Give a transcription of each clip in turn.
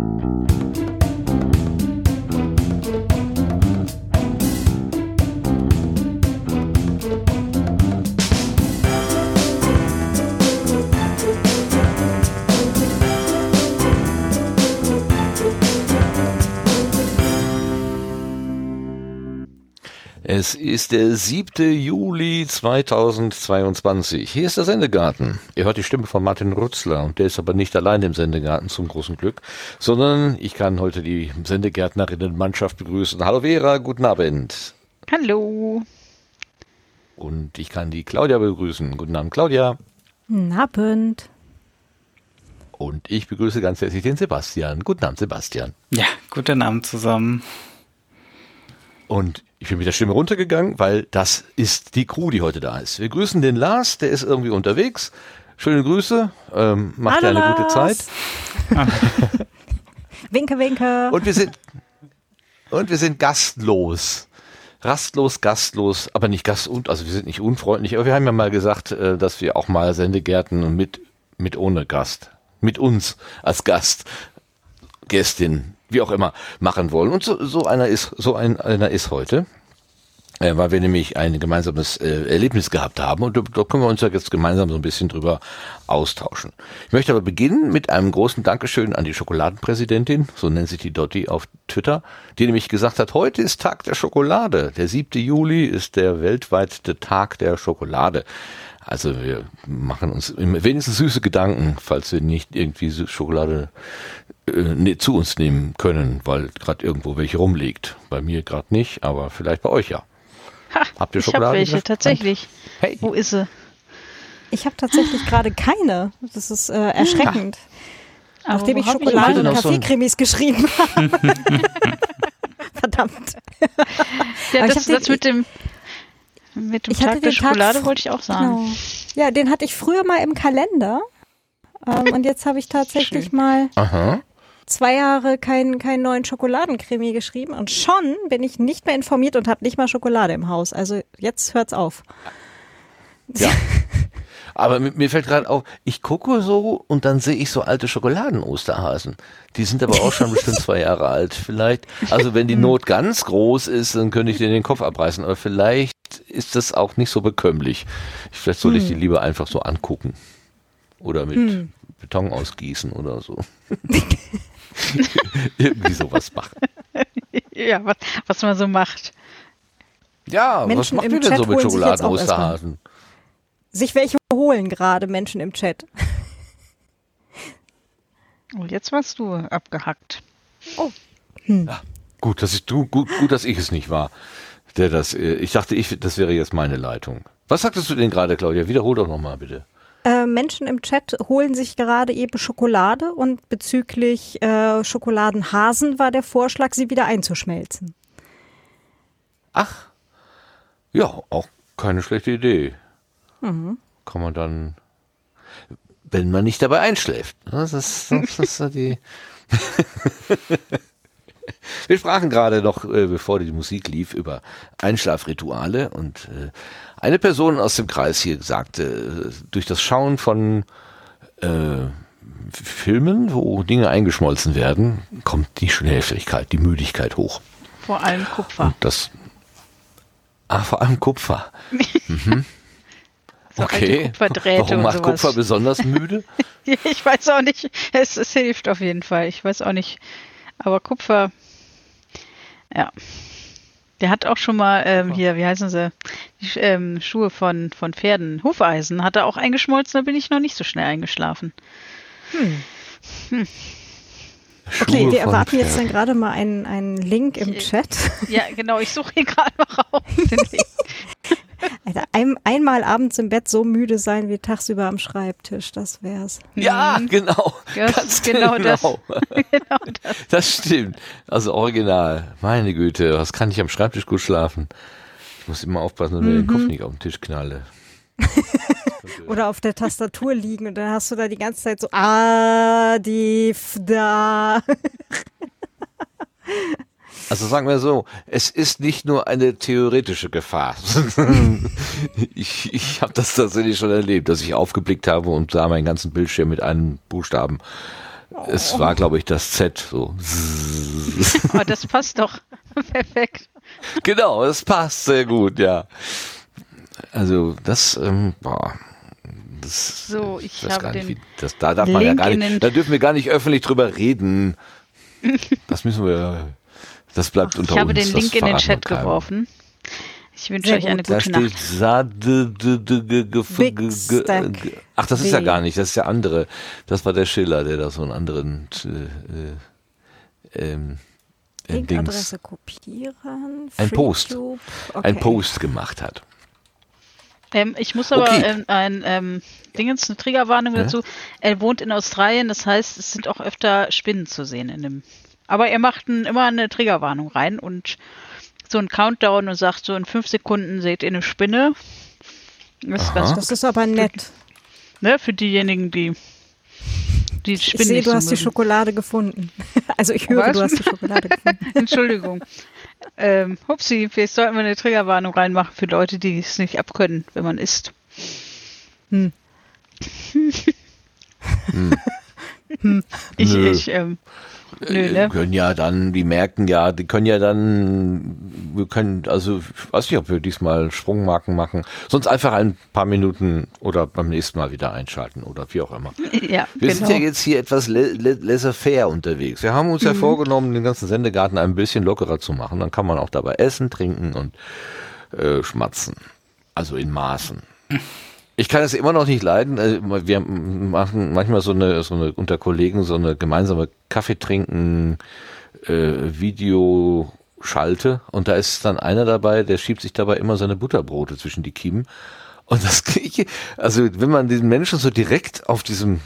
Thank you. Es ist der 7. Juli 2022. Hier ist der Sendegarten. Ihr hört die Stimme von Martin Rutzler und der ist aber nicht allein im Sendegarten zum großen Glück, sondern ich kann heute die Sendegärtnerinnenmannschaft begrüßen. Hallo Vera, guten Abend. Hallo. Und ich kann die Claudia begrüßen. Guten Abend, Claudia. Guten Abend. Und ich begrüße ganz herzlich den Sebastian. Guten Abend, Sebastian. Ja, guten Abend zusammen. Und ich bin mit der Stimme runtergegangen, weil das ist die Crew, die heute da ist. Wir grüßen den Lars, der ist irgendwie unterwegs. Schöne Grüße, ähm, macht Hallo, dir eine gute Zeit. winke, winke. Und wir sind und wir sind gastlos. Rastlos, gastlos, aber nicht gast und also wir sind nicht unfreundlich, aber wir haben ja mal gesagt, äh, dass wir auch mal Sendegärten mit mit ohne Gast, mit uns als Gast, Gästin wie auch immer, machen wollen. Und so, so einer ist, so ein, einer ist heute. Äh, weil wir nämlich ein gemeinsames äh, Erlebnis gehabt haben und da, da können wir uns ja jetzt gemeinsam so ein bisschen drüber austauschen. Ich möchte aber beginnen mit einem großen Dankeschön an die Schokoladenpräsidentin, so nennt sich die Dotti auf Twitter, die nämlich gesagt hat, heute ist Tag der Schokolade. Der 7. Juli ist der weltweite Tag der Schokolade. Also wir machen uns wenigstens süße Gedanken, falls wir nicht irgendwie Schokolade äh, zu uns nehmen können, weil gerade irgendwo welche rumliegt. Bei mir gerade nicht, aber vielleicht bei euch ja. Ha, Habt ihr Schokolade? Ich habe welche, tatsächlich. Hey. Wo ist sie? Ich habe tatsächlich gerade keine. Das ist äh, erschreckend. Ja. Nachdem ich Schokolade und Kaffeecremes so geschrieben habe. Verdammt. Ja, das, das mit dem mit dem Tag der Schokolade Tag, wollte ich auch sagen. Genau. Ja, den hatte ich früher mal im Kalender. Ähm, und jetzt habe ich tatsächlich Schön. mal Aha zwei Jahre keinen keinen neuen Schokoladencreme geschrieben und schon bin ich nicht mehr informiert und habe nicht mal Schokolade im Haus. Also jetzt hört's auf. Ja. Aber mir fällt gerade auf, ich gucke so und dann sehe ich so alte Schokoladen-Osterhasen. Die sind aber auch schon bestimmt zwei Jahre alt. Vielleicht, also wenn die hm. Not ganz groß ist, dann könnte ich dir den Kopf abreißen. Aber vielleicht ist das auch nicht so bekömmlich. Vielleicht soll ich die hm. lieber einfach so angucken. Oder mit hm. Beton ausgießen oder so. Irgendwie sowas machen. Ja, was, was man so macht. Ja, Menschen was macht ihr denn so mit Schokoladen-Osterhasen? Sich welche holen gerade Menschen im Chat. Oh, jetzt warst du abgehackt. Oh. Hm. Ja, gut, dass ich, du, gut, gut, dass ich es nicht war. Der das, äh, ich dachte, ich, das wäre jetzt meine Leitung. Was sagtest du denn gerade, Claudia? Wiederhol doch nochmal, bitte. Äh, Menschen im Chat holen sich gerade eben Schokolade und bezüglich äh, Schokoladenhasen war der Vorschlag, sie wieder einzuschmelzen. Ach, ja, auch keine schlechte Idee. Mhm. Kann man dann, wenn man nicht dabei einschläft. Ne, das ist, das ist die. Wir sprachen gerade noch, äh, bevor die Musik lief, über Einschlafrituale und äh, eine Person aus dem Kreis hier sagte, äh, durch das Schauen von äh, Filmen, wo Dinge eingeschmolzen werden, kommt die Schnellfähigkeit, die Müdigkeit hoch. Vor allem Kupfer. Und das, ah, vor allem Kupfer. mhm. So okay. Warum macht Kupfer besonders müde? ich weiß auch nicht. Es, es hilft auf jeden Fall. Ich weiß auch nicht. Aber Kupfer, ja. Der hat auch schon mal ähm, hier, wie heißen sie, die ähm, Schuhe von, von Pferden, Hufeisen, hat er auch eingeschmolzen, da bin ich noch nicht so schnell eingeschlafen. Hm. Hm. Okay, wir erwarten jetzt dann gerade mal einen, einen Link im Chat. Ja, genau, ich suche hier gerade mal raus. Alter, ein, einmal abends im Bett so müde sein wie tagsüber am Schreibtisch, das wär's. Ja, mhm. genau. Das, Ganz genau, genau. Das, genau das. das stimmt. Also original. Meine Güte, was kann ich am Schreibtisch gut schlafen? Ich muss immer aufpassen, dass mhm. mir den Kopf nicht auf den Tisch knalle. Oder auf der Tastatur liegen und dann hast du da die ganze Zeit so ah, die, da. Also sagen wir so, es ist nicht nur eine theoretische Gefahr. ich ich habe das tatsächlich schon erlebt, dass ich aufgeblickt habe und sah meinen ganzen Bildschirm mit einem Buchstaben Es war, glaube ich, das Z. So. Oh, das passt doch. Perfekt. Genau, es passt sehr gut, ja. Also das, ähm, boah, das, So, ich weiß habe gar nicht, den wie, das, da darf man ja Link gar nicht, da dürfen wir gar nicht öffentlich drüber reden. Das müssen wir, das bleibt unter Ich habe uns. den Link in den Chat geworfen. Ich wünsche euch eine gute Nacht. Ach, das ist ja gar nicht, das ist der andere. Das war der Schiller, der da so einen anderen äh, äh, ähm, äh, Linkadresse kopieren. Ein Post. Ein. Post gemacht hat. Ähm, ich muss aber Okay. ähm, ein ähm, Dingens, eine Triggerwarnung Ja? dazu. Er wohnt in Australien, das heißt, es sind auch öfter Spinnen zu sehen in dem. Aber er macht ein, immer eine Triggerwarnung rein und so ein Countdown und sagt so in fünf Sekunden seht ihr eine Spinne. Das ganz Das ist aber nett. ne, für diejenigen, die die Ich Spinnen sehe, du so hast die mögen. Schokolade gefunden. Also ich höre, Was? du hast die Schokolade gefunden. Entschuldigung. ähm, hupsi, vielleicht sollten wir eine Triggerwarnung reinmachen für Leute, die es nicht abkönnen, wenn man isst. Hm. Ich, Nö. ich, ähm, nö, Äh, ne? können ja dann, die merken ja, die können ja dann, wir können, also ich weiß nicht, ob wir diesmal Sprungmarken machen, sonst einfach ein paar Minuten oder beim nächsten Mal wieder einschalten oder wie auch immer. Ja, Wir genau. sind ja jetzt hier etwas laissez-faire unterwegs. Wir haben uns ja vorgenommen, den ganzen Sendegarten ein bisschen lockerer zu machen. Dann kann man auch dabei essen, trinken und äh, schmatzen. Also in Maßen. Ich kann es immer noch nicht leiden. äh, Wir machen manchmal so eine, so eine unter Kollegen so eine gemeinsame Kaffeetrinken äh, Videoschalte und da ist dann einer dabei, der schiebt sich dabei immer seine Butterbrote zwischen die Kiemen. Und das kriege ich, also wenn man diesen Menschen so direkt auf diesem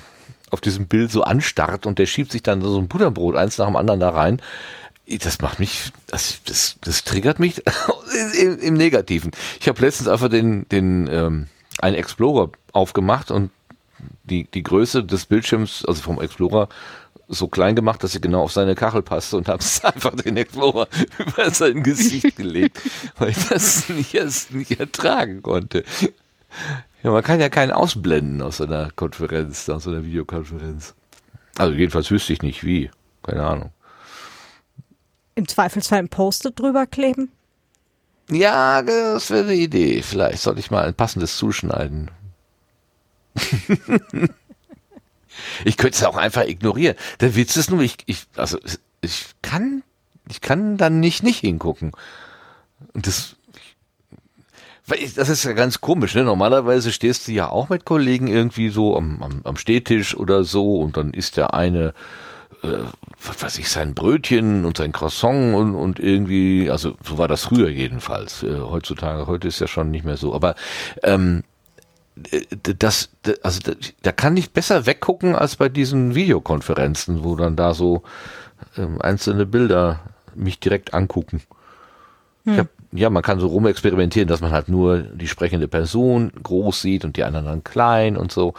auf diesem Bild so anstarrt und der schiebt sich dann so ein Butterbrot eins nach dem anderen da rein. Das macht mich, das, das, das triggert mich im, im Negativen. Ich habe letztens einfach den, den ähm, einen Explorer aufgemacht und die, die Größe des Bildschirms, also vom Explorer, so klein gemacht, dass sie genau auf seine Kachel passte und habe einfach den Explorer über sein Gesicht gelegt, weil ich das nicht, erst nicht ertragen konnte. Ja, man kann ja keinen ausblenden aus einer Konferenz, aus einer Videokonferenz. Also jedenfalls wüsste ich nicht wie. Keine Ahnung. Im Zweifelsfall ein Post-it drüber kleben. Ja, das wäre eine Idee. Vielleicht sollte ich mal ein passendes zuschneiden. ich könnte es auch einfach ignorieren. Der Witz ist nur, ich, ich, also ich kann, ich kann dann nicht nicht hingucken. Und das, das ist ja ganz komisch, ne? Normalerweise stehst du ja auch mit Kollegen irgendwie so am, am, am Stehtisch oder so und dann ist der eine was weiß ich, sein Brötchen und sein Croissant und, und irgendwie, also so war das früher jedenfalls. Äh, heutzutage, heute ist ja schon nicht mehr so. Aber ähm, äh, das, also da, kann ich besser weggucken als bei diesen Videokonferenzen, wo dann da so ähm, einzelne Bilder mich direkt angucken. Ich hab, ja, man kann so rumexperimentieren, dass man halt nur die sprechende Person groß sieht und die anderen dann klein und so.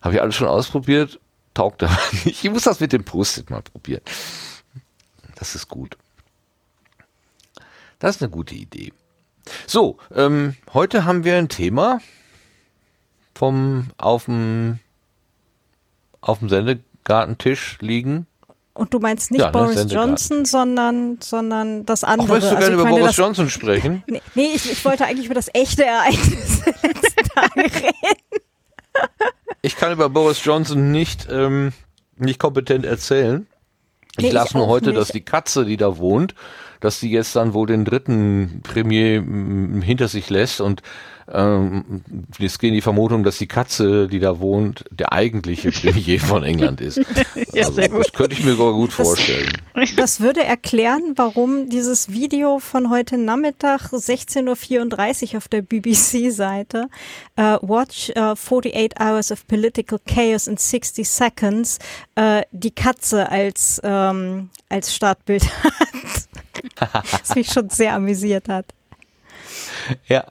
Habe ich alles schon ausprobiert, taugt aber nicht. Ich muss das mit dem Post-it mal probieren. Das ist gut. Das ist eine gute Idee. So, ähm, heute haben wir ein Thema vom auf dem auf dem Sendegartentisch liegen. Und du meinst nicht Ja, ne, Boris. Johnson, sondern, sondern das andere. Auch möchtest du Also gerne über meine, Boris Johnson sprechen? Nee, nee ich, ich wollte eigentlich über das echte Ereignis der letzten Tage reden. Ich kann über Boris Johnson nicht, ähm, nicht kompetent erzählen. Ich Nee, ich las nur heute, nicht. dass die Katze, die da wohnt, dass die jetzt dann wohl den dritten Premier mm, hinter sich lässt und ähm, jetzt gehen die Vermutung, dass die Katze, die da wohnt, der eigentliche Premier von England ist. Ja, also. Das könnte ich mir sogar gut vorstellen. Das würde erklären, warum dieses Video von heute Nachmittag 16.34 Uhr auf der BBC-Seite äh, Watch äh, 48 Hours of Political Chaos in 60 Seconds äh, die Katze als, ähm, als Startbild hat. Was mich schon sehr amüsiert hat. Ja.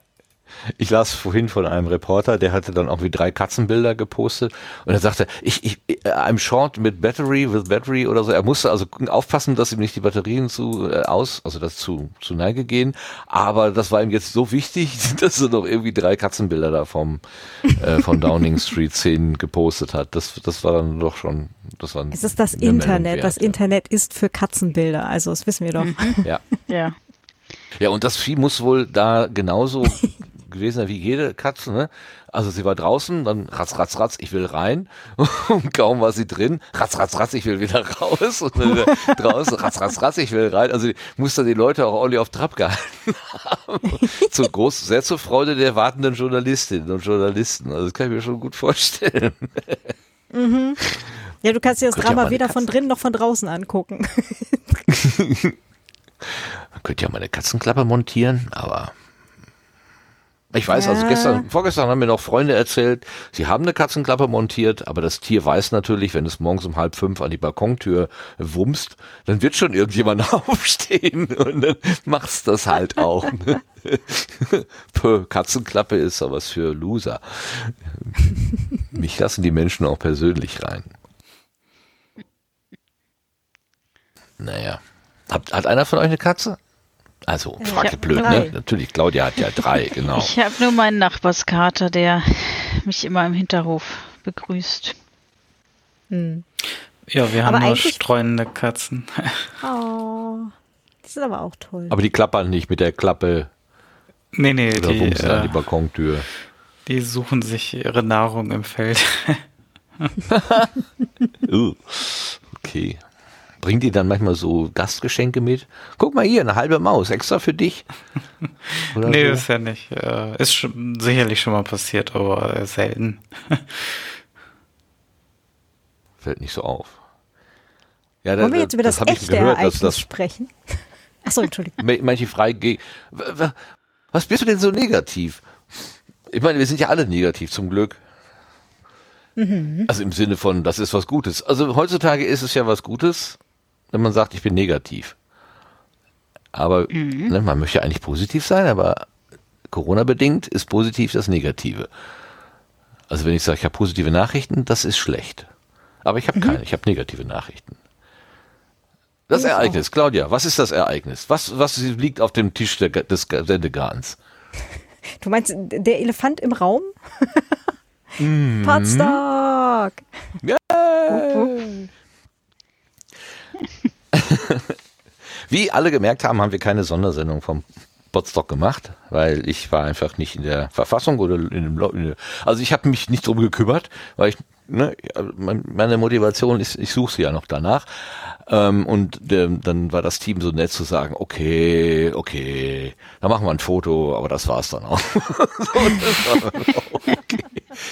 Ich las vorhin von einem Reporter, der hatte dann auch wie drei Katzenbilder gepostet und er sagte, ich, ich, I'm short mit Battery, with Battery oder so. Er musste also aufpassen, dass ihm nicht die Batterien zu äh, aus, also das zu, zu Neige gehen. Aber das war ihm jetzt so wichtig, dass er noch irgendwie drei Katzenbilder da vom, äh, von Downing Street 10 gepostet hat. Das, das war dann doch schon, das war Es ist das Internet. Das Internet ist für Katzenbilder. Also, das wissen wir doch. Ja. Ja. Ja, und das Vieh muss wohl da genauso gewesen sein wie jede Katze, ne? Also sie war draußen, dann ratz, ratz, ratz, ich will rein. Und kaum war sie drin, ratz, ratz, ratz, ich will wieder raus. Und dann wieder draußen, ratz, ratz, ratz, ich will rein. Also musste die Leute auch ordentlich auf Trab gehalten haben. Zu groß, sehr zur Freude der wartenden Journalistinnen und Journalisten. Also das kann ich mir schon gut vorstellen. Mhm. Ja, du kannst dir das ja Drama mal weder eine von Katze- drinnen noch von draußen angucken. Man könnte ja mal eine Katzenklappe montieren, aber ich weiß, also Ja. gestern, vorgestern haben mir noch Freunde erzählt, sie haben eine Katzenklappe montiert, aber das Tier weiß natürlich, wenn es morgens um halb fünf an die Balkontür wumst, dann wird schon irgendjemand aufstehen und dann macht's das halt auch. Ne? Puh, Katzenklappe ist aber was für Loser. Mich lassen die Menschen auch persönlich rein. Naja. Hat, hat einer von euch eine Katze? Also, frag hab ich blöd, drei. ne? Natürlich, Claudia hat ja drei, genau. Ich habe nur meinen Nachbarskater, der mich immer im Hinterhof begrüßt. Hm. Ja, wir Aber haben nur eigentlich- streunende Katzen. Oh, das ist aber auch toll. Aber die klappern nicht mit der Klappe nee, nee, oder die, wumsen an äh, die Balkontür. die suchen sich ihre Nahrung im Feld. Uh, okay. Bringt die dann manchmal so Gastgeschenke mit? Guck mal hier, eine halbe Maus, extra für dich. Oder nee, so. ist ja nicht. Äh, ist schon, sicherlich schon mal passiert, aber selten. Fällt nicht so auf. Ja, Wollen wir jetzt über das, ich echte gehört, dass Ereignis das sprechen? Achso, Entschuldigung. Ma- manche freige. Was bist du denn so negativ? Ich meine, wir sind ja alle negativ zum Glück. Also im Sinne von, das ist was Gutes. Also heutzutage ist es ja was Gutes, wenn man sagt, ich bin negativ. Aber ne, man möchte eigentlich positiv sein, aber Corona-bedingt ist positiv das Negative. Also wenn ich sage, ich habe positive Nachrichten, das ist schlecht. Aber ich habe keine, ich habe negative Nachrichten. Das Ich auch. Ereignis, Claudia, was ist das Ereignis? Was, was liegt auf dem Tisch der, des Sendegartens? Du meinst der Elefant im Raum? Mhm. Potsdok! Ja. Wie alle gemerkt haben, haben wir keine Sondersendung vom Potstock gemacht, weil ich war einfach nicht in der Verfassung oder in dem also ich habe mich nicht drum gekümmert, weil ich ne, mein- meine Motivation ist, ich suche sie ja noch danach. Ähm, und dann war das Team so nett zu sagen, okay, okay, dann machen wir ein Foto, aber das war's dann auch. so, das war dann auch.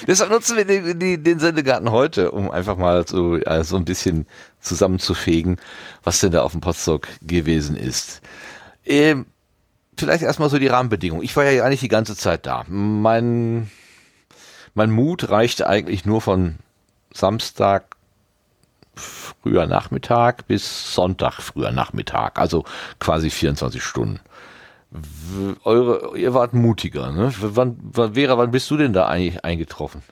Deshalb nutzen wir den, die, den Sendegarten heute, um einfach mal so, äh, so ein bisschen zusammenzufegen, was denn da auf dem Potstock gewesen ist. Ähm, vielleicht erstmal so die Rahmenbedingungen. Ich war ja eigentlich die ganze Zeit da. Mein, mein Mut reichte eigentlich nur von Samstag früher Nachmittag bis Sonntag früher Nachmittag, also quasi 24 Stunden. Eure, ihr wart mutiger, ne? Wann, wann, Vera, wann bist du denn da eigentlich eingetroffen?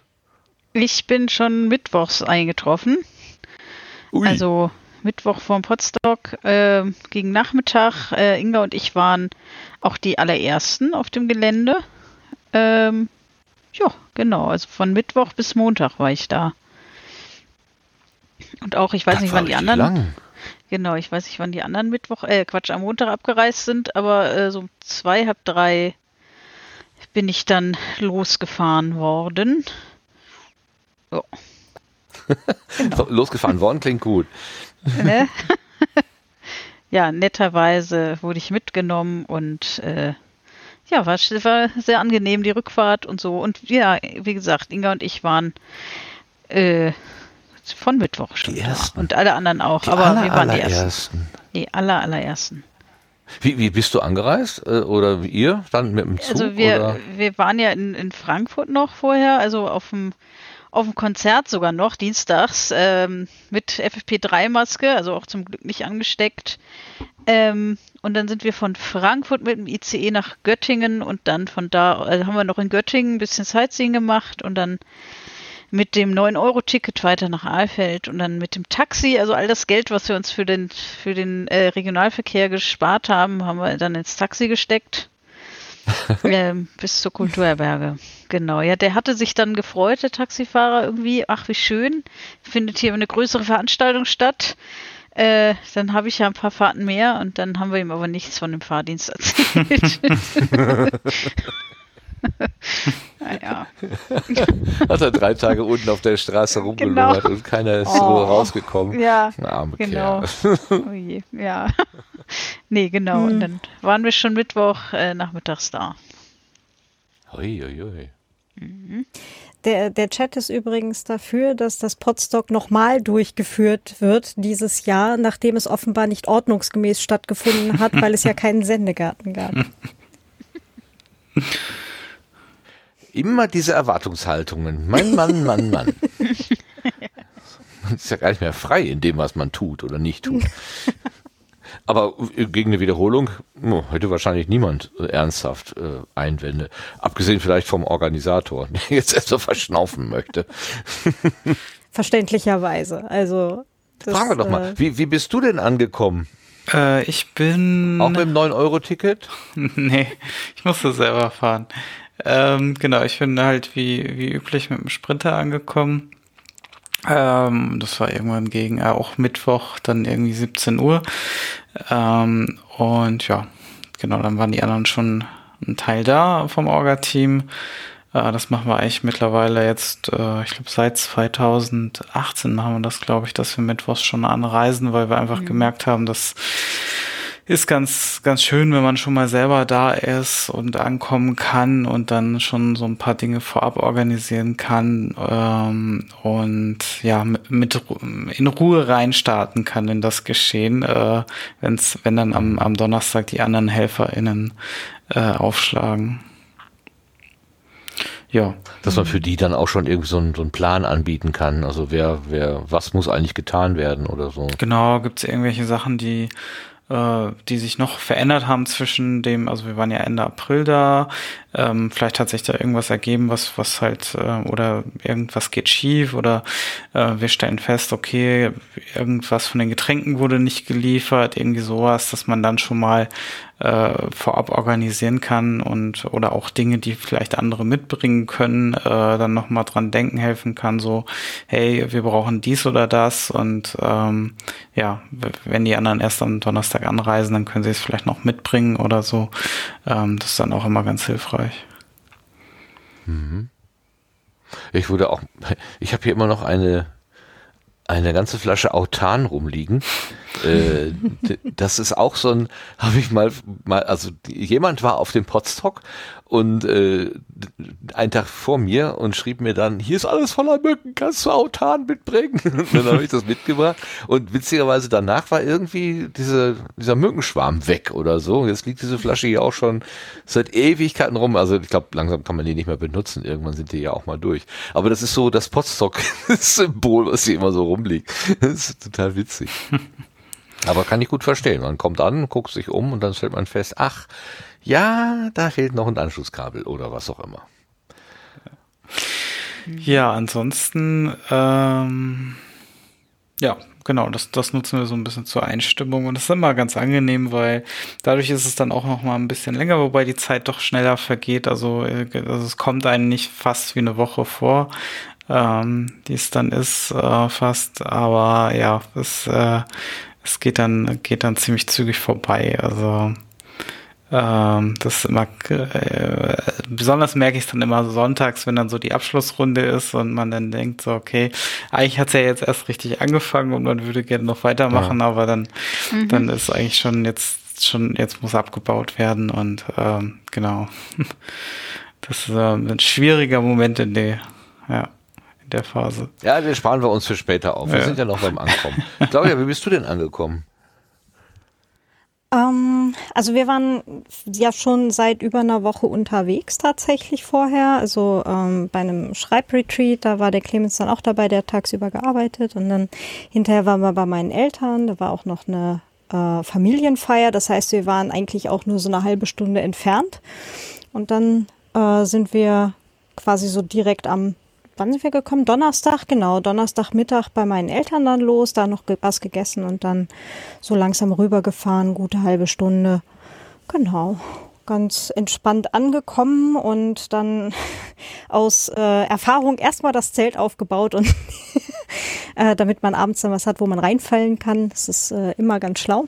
Ich bin schon mittwochs eingetroffen. Ui. Also Mittwoch vorm Potstock äh, gegen Nachmittag. Äh, Inga und ich waren auch die allerersten auf dem Gelände. Ähm, ja, genau. Also von Mittwoch bis Montag war ich da. Und auch, ich weiß Das nicht, wann die anderen. lang. Genau, ich weiß nicht, wann die anderen Mittwoch, äh, Quatsch, am Montag abgereist sind, aber äh, so um zwei, halb drei bin ich dann losgefahren worden. Ja. Losgefahren worden klingt gut. ne? ja, netterweise wurde ich mitgenommen und äh, ja, war, war sehr angenehm, die Rückfahrt und so. Und ja, wie gesagt, Inga und ich waren äh, von Mittwoch schon Die. Ersten. Und alle anderen auch, Die aber aller, wir waren die Ersten. Die aller, allerersten. Wie, wie bist du angereist? Äh, Oder wie ihr? Dann mit dem Zug? Also wir, oder? wir waren ja in, in Frankfurt noch vorher, also auf dem auf dem Konzert sogar noch, dienstags, ähm, mit FFP3-Maske, also auch zum Glück nicht angesteckt. Ähm, und dann sind wir von Frankfurt mit dem ICE nach Göttingen und dann von da also haben wir noch in Göttingen ein bisschen Sightseeing gemacht und dann mit dem 9-Euro-Ticket weiter nach Aalfeld und dann mit dem Taxi, also all das Geld, was wir uns für den, für den äh, Regionalverkehr gespart haben, haben wir dann ins Taxi gesteckt. ähm, bis zur Kulturherberge. Genau. Ja, der hatte sich dann gefreut, der Taxifahrer irgendwie. Ach, wie schön. Findet hier eine größere Veranstaltung statt. Äh, dann habe ich ja ein paar Fahrten mehr und dann haben wir ihm aber nichts von dem Fahrdienst erzählt. naja. Hat er drei Tage unten auf der Straße rumgelungert genau. und keiner ist oh. so rausgekommen. Ja, Arme genau. oh je, ja. nee, genau. Hm. Und dann waren wir schon Mittwoch äh, nachmittags da. Ui, ui, ui. Mhm. Der, der Chat ist übrigens dafür, dass das Podstock nochmal durchgeführt wird dieses Jahr, nachdem es offenbar nicht ordnungsgemäß stattgefunden hat, weil es ja keinen Sendegarten gab. Immer diese Erwartungshaltungen. Mein Mann, Mann, Mann. Man ist ja gar nicht mehr frei in dem, was man tut oder nicht tut. Aber gegen eine Wiederholung oh, hätte wahrscheinlich niemand ernsthaft äh, Einwände. Abgesehen vielleicht vom Organisator, der jetzt erst so verschnaufen möchte. Verständlicherweise. Also. Das, Fragen wir doch mal, äh, wie, wie bist du denn angekommen? Äh, ich bin. Auch mit dem 9-Euro-Ticket? nee, ich musste selber fahren. Ähm, genau, ich bin halt wie, wie üblich mit dem Sprinter angekommen. Ähm, das war irgendwann gegen äh, auch Mittwoch, dann irgendwie 17 Uhr. Ähm, und ja, genau, dann waren die anderen schon ein Teil da vom Orga-Team. Äh, das machen wir eigentlich mittlerweile jetzt, äh, ich glaube seit 2018 machen wir das, glaube ich, dass wir mittwochs schon anreisen, weil wir einfach mhm. gemerkt haben, dass ist ganz, ganz schön, wenn man schon mal selber da ist und ankommen kann und dann schon so ein paar Dinge vorab organisieren kann ähm, und ja, mit, mit in Ruhe reinstarten kann in das Geschehen, äh, wenn's, wenn dann am, am Donnerstag die anderen HelferInnen äh, aufschlagen. Ja. Dass man für die dann auch schon irgendwie so einen, so einen Plan anbieten kann. Also wer, wer, was muss eigentlich getan werden oder so. Genau, gibt es irgendwelche Sachen, die die sich noch verändert haben zwischen dem, also wir waren ja Ende April da, ähm, vielleicht hat sich da irgendwas ergeben, was, was halt, äh, oder irgendwas geht schief oder äh, wir stellen fest, okay, irgendwas von den Getränken wurde nicht geliefert, irgendwie sowas, dass man dann schon mal äh, vorab organisieren kann und oder auch Dinge, die vielleicht andere mitbringen können, äh, dann nochmal dran denken helfen kann, so, hey, wir brauchen dies oder das und ähm, ja, wenn die anderen erst am Donnerstag anreisen, dann können sie es vielleicht noch mitbringen oder so. Ähm, das ist dann auch immer ganz hilfreich. Mhm. Ich würde auch, ich habe hier immer noch eine eine ganze Flasche Autan rumliegen. äh, das ist auch so ein, habe ich mal, mal, also jemand war auf dem Potstock und äh, einen Tag vor mir und schrieb mir dann, hier ist alles voller Mücken, kannst du Autan mitbringen? Und dann habe ich das mitgebracht und witzigerweise danach war irgendwie diese, dieser Mückenschwarm weg oder so. Jetzt liegt diese Flasche hier auch schon seit Ewigkeiten rum. Also ich glaube, langsam kann man die nicht mehr benutzen. Irgendwann sind die ja auch mal durch. Aber das ist so das Potstock-Symbol, was hier immer so rumliegt. Das ist total witzig. Aber kann ich gut verstehen. Man kommt an, guckt sich um und dann stellt man fest, ach, ja, da fehlt noch ein Anschlusskabel oder was auch immer. Ja, ansonsten, ähm, ja, genau, das, das nutzen wir so ein bisschen zur Einstimmung und das ist immer ganz angenehm, weil dadurch ist es dann auch noch mal ein bisschen länger, wobei die Zeit doch schneller vergeht. Also, äh, also es kommt einem nicht fast wie eine Woche vor, ähm, die es dann ist, äh, fast. Aber ja, es, äh, es geht dann, geht dann ziemlich zügig vorbei. Also ähm, das ist immer, äh, besonders merke ich es dann immer sonntags, wenn dann so die Abschlussrunde ist und man dann denkt so, okay, eigentlich hat es ja jetzt erst richtig angefangen und man würde gerne noch weitermachen, ja. aber dann, mhm. dann ist eigentlich schon jetzt, schon, jetzt muss abgebaut werden und ähm, genau. Das ist äh, ein schwieriger Moment in der, ja der Phase. Ja, den sparen wir uns für später auf. Wir ja. sind ja noch beim Ankommen. Claudia, wie bist du denn angekommen? Ähm, also wir waren ja schon seit über einer Woche unterwegs tatsächlich vorher. Also ähm, bei einem Schreibretreat, da war der Clemens dann auch dabei, der tagsüber gearbeitet. Und dann hinterher waren wir bei meinen Eltern. Da war auch noch eine äh, Familienfeier. Das heißt, wir waren eigentlich auch nur so eine halbe Stunde entfernt. Und dann äh, sind wir quasi so direkt am, wann sind wir gekommen? Donnerstag, genau, Donnerstagmittag bei meinen Eltern dann los, da noch was gegessen und dann so langsam rübergefahren, gute halbe Stunde. Genau ganz entspannt angekommen und dann aus äh, Erfahrung erstmal das Zelt aufgebaut und äh, damit man abends dann was hat, wo man reinfallen kann. Das ist äh, immer ganz schlau.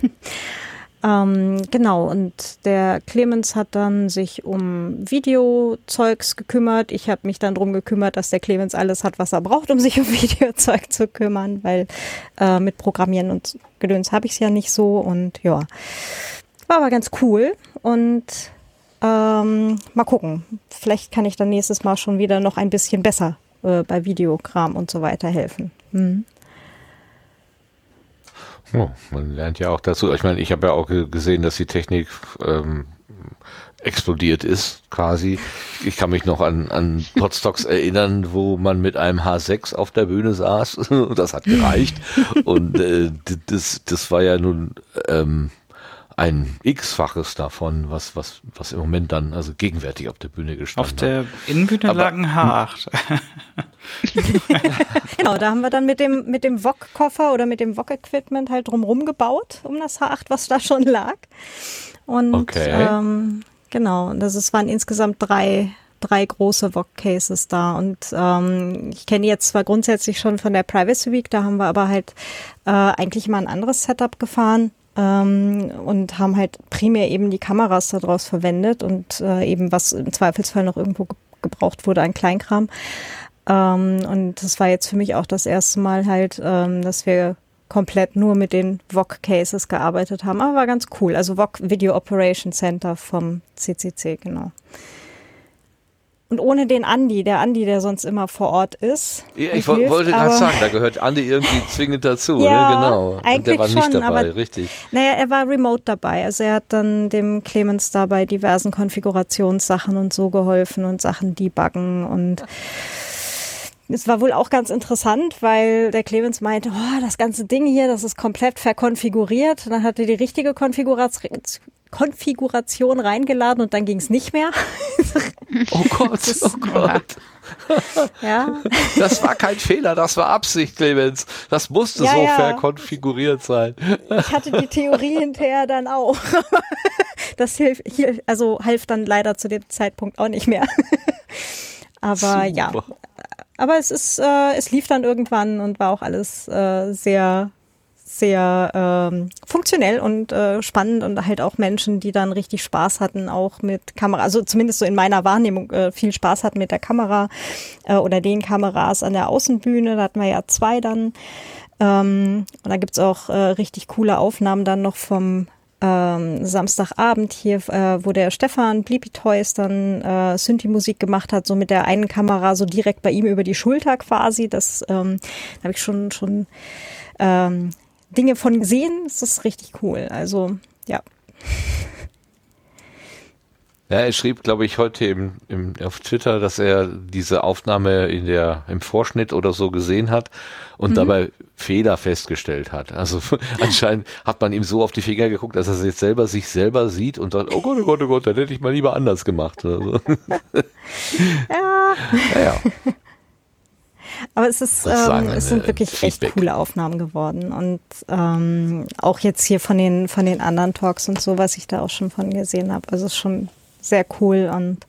ähm, genau, und der Clemens hat dann sich um Videozeugs gekümmert. Ich habe mich dann darum gekümmert, dass der Clemens alles hat, was er braucht, um sich um Videozeug zu kümmern, weil äh, mit Programmieren und Gedöns habe ich es ja nicht so und ja. War aber ganz cool und ähm, mal gucken. Vielleicht kann ich dann nächstes Mal schon wieder noch ein bisschen besser äh, bei Videokram und so weiter helfen. Mhm. Oh, man lernt ja auch dazu. Ich meine, ich habe ja auch gesehen, dass die Technik ähm, explodiert ist, quasi. Ich kann mich noch an, an Podstocks erinnern, wo man mit einem H6 auf der Bühne saß. das hat gereicht. Und äh, das, das war ja nun ähm, ein X-faches davon, was, was, was im Moment dann, also gegenwärtig auf der Bühne gestanden Auf der Innenbühne Aber, lag ein H8. genau, da haben wir dann mit dem, mit dem VOG-Koffer oder mit dem VOG-Equipment halt drumherum gebaut, um das H8, was da schon lag. Und okay. ähm, genau, das ist, waren insgesamt drei, drei große VOG-Cases da. Und ähm, ich kenne jetzt zwar grundsätzlich schon von der Privacy Week, da haben wir aber halt äh, eigentlich mal ein anderes Setup gefahren ähm, und haben halt primär eben die Kameras daraus verwendet und äh, eben was im Zweifelsfall noch irgendwo ge gebraucht wurde an Kleinkram. Ähm, und das war jetzt für mich auch das erste Mal halt, ähm, dass wir komplett nur mit den VOG-Cases gearbeitet haben. Aber war ganz cool. Also VOG Video Operation Center vom CCC, genau. Und ohne den Andi, der Andi, der sonst immer vor Ort ist. Ja, ich hilft, wollte gerade sagen, da gehört Andi irgendwie zwingend dazu, ne? ja, ne? genau. Eigentlich Und der war nicht schon, dabei, aber, richtig. Naja, er war remote dabei. Also er hat dann dem Clemens da bei diversen Konfigurationssachen und so geholfen und Sachen debuggen und es war wohl auch ganz interessant, weil der Clemens meinte, oh, das ganze Ding hier, das ist komplett verkonfiguriert. Dann hat er die richtige Konfiguration, Konfiguration reingeladen und dann ging es nicht mehr. oh Gott, oh Gott. Ja. Das war kein Fehler, das war Absicht, Clemens. Das musste ja, so ja. verkonfiguriert sein. Ich hatte die Theorie hinterher dann auch. Das hilft, also half dann leider zu dem Zeitpunkt auch nicht mehr. Aber Super. ja. Aber es ist, äh, es lief dann irgendwann und war auch alles äh, sehr sehr ähm, funktionell und äh, spannend und halt auch Menschen, die dann richtig Spaß hatten, auch mit Kamera, also zumindest so in meiner Wahrnehmung äh, viel Spaß hatten mit der Kamera äh, oder den Kameras an der Außenbühne. Da hatten wir ja zwei dann. Ähm, und da gibt's auch äh, richtig coole Aufnahmen dann noch vom ähm, Samstagabend hier, äh, wo der Stefan Bleepy Toys dann äh, Synthi-Musik gemacht hat, so mit der einen Kamera so direkt bei ihm über die Schulter quasi. Das ähm, habe ich schon schon ähm, Dinge von gesehen. Das ist richtig cool. Also, ja. Ja, er schrieb, glaube ich, heute im, im, auf Twitter, dass er diese Aufnahme in der, im Vorschnitt oder so gesehen hat und mhm. dabei Fehler festgestellt hat. Also anscheinend hat man ihm so auf die Finger geguckt, dass er jetzt selber sich selber sieht und sagt, oh Gott, oh Gott, oh Gott, dann hätte ich mal lieber anders gemacht. Also. ja. ja. Aber es ist, ähm, es sind wirklich Feedback. echt coole Aufnahmen geworden. Und ähm, auch jetzt hier von den, von den anderen Talks und so, was ich da auch schon von gesehen habe. Also es ist schon sehr cool und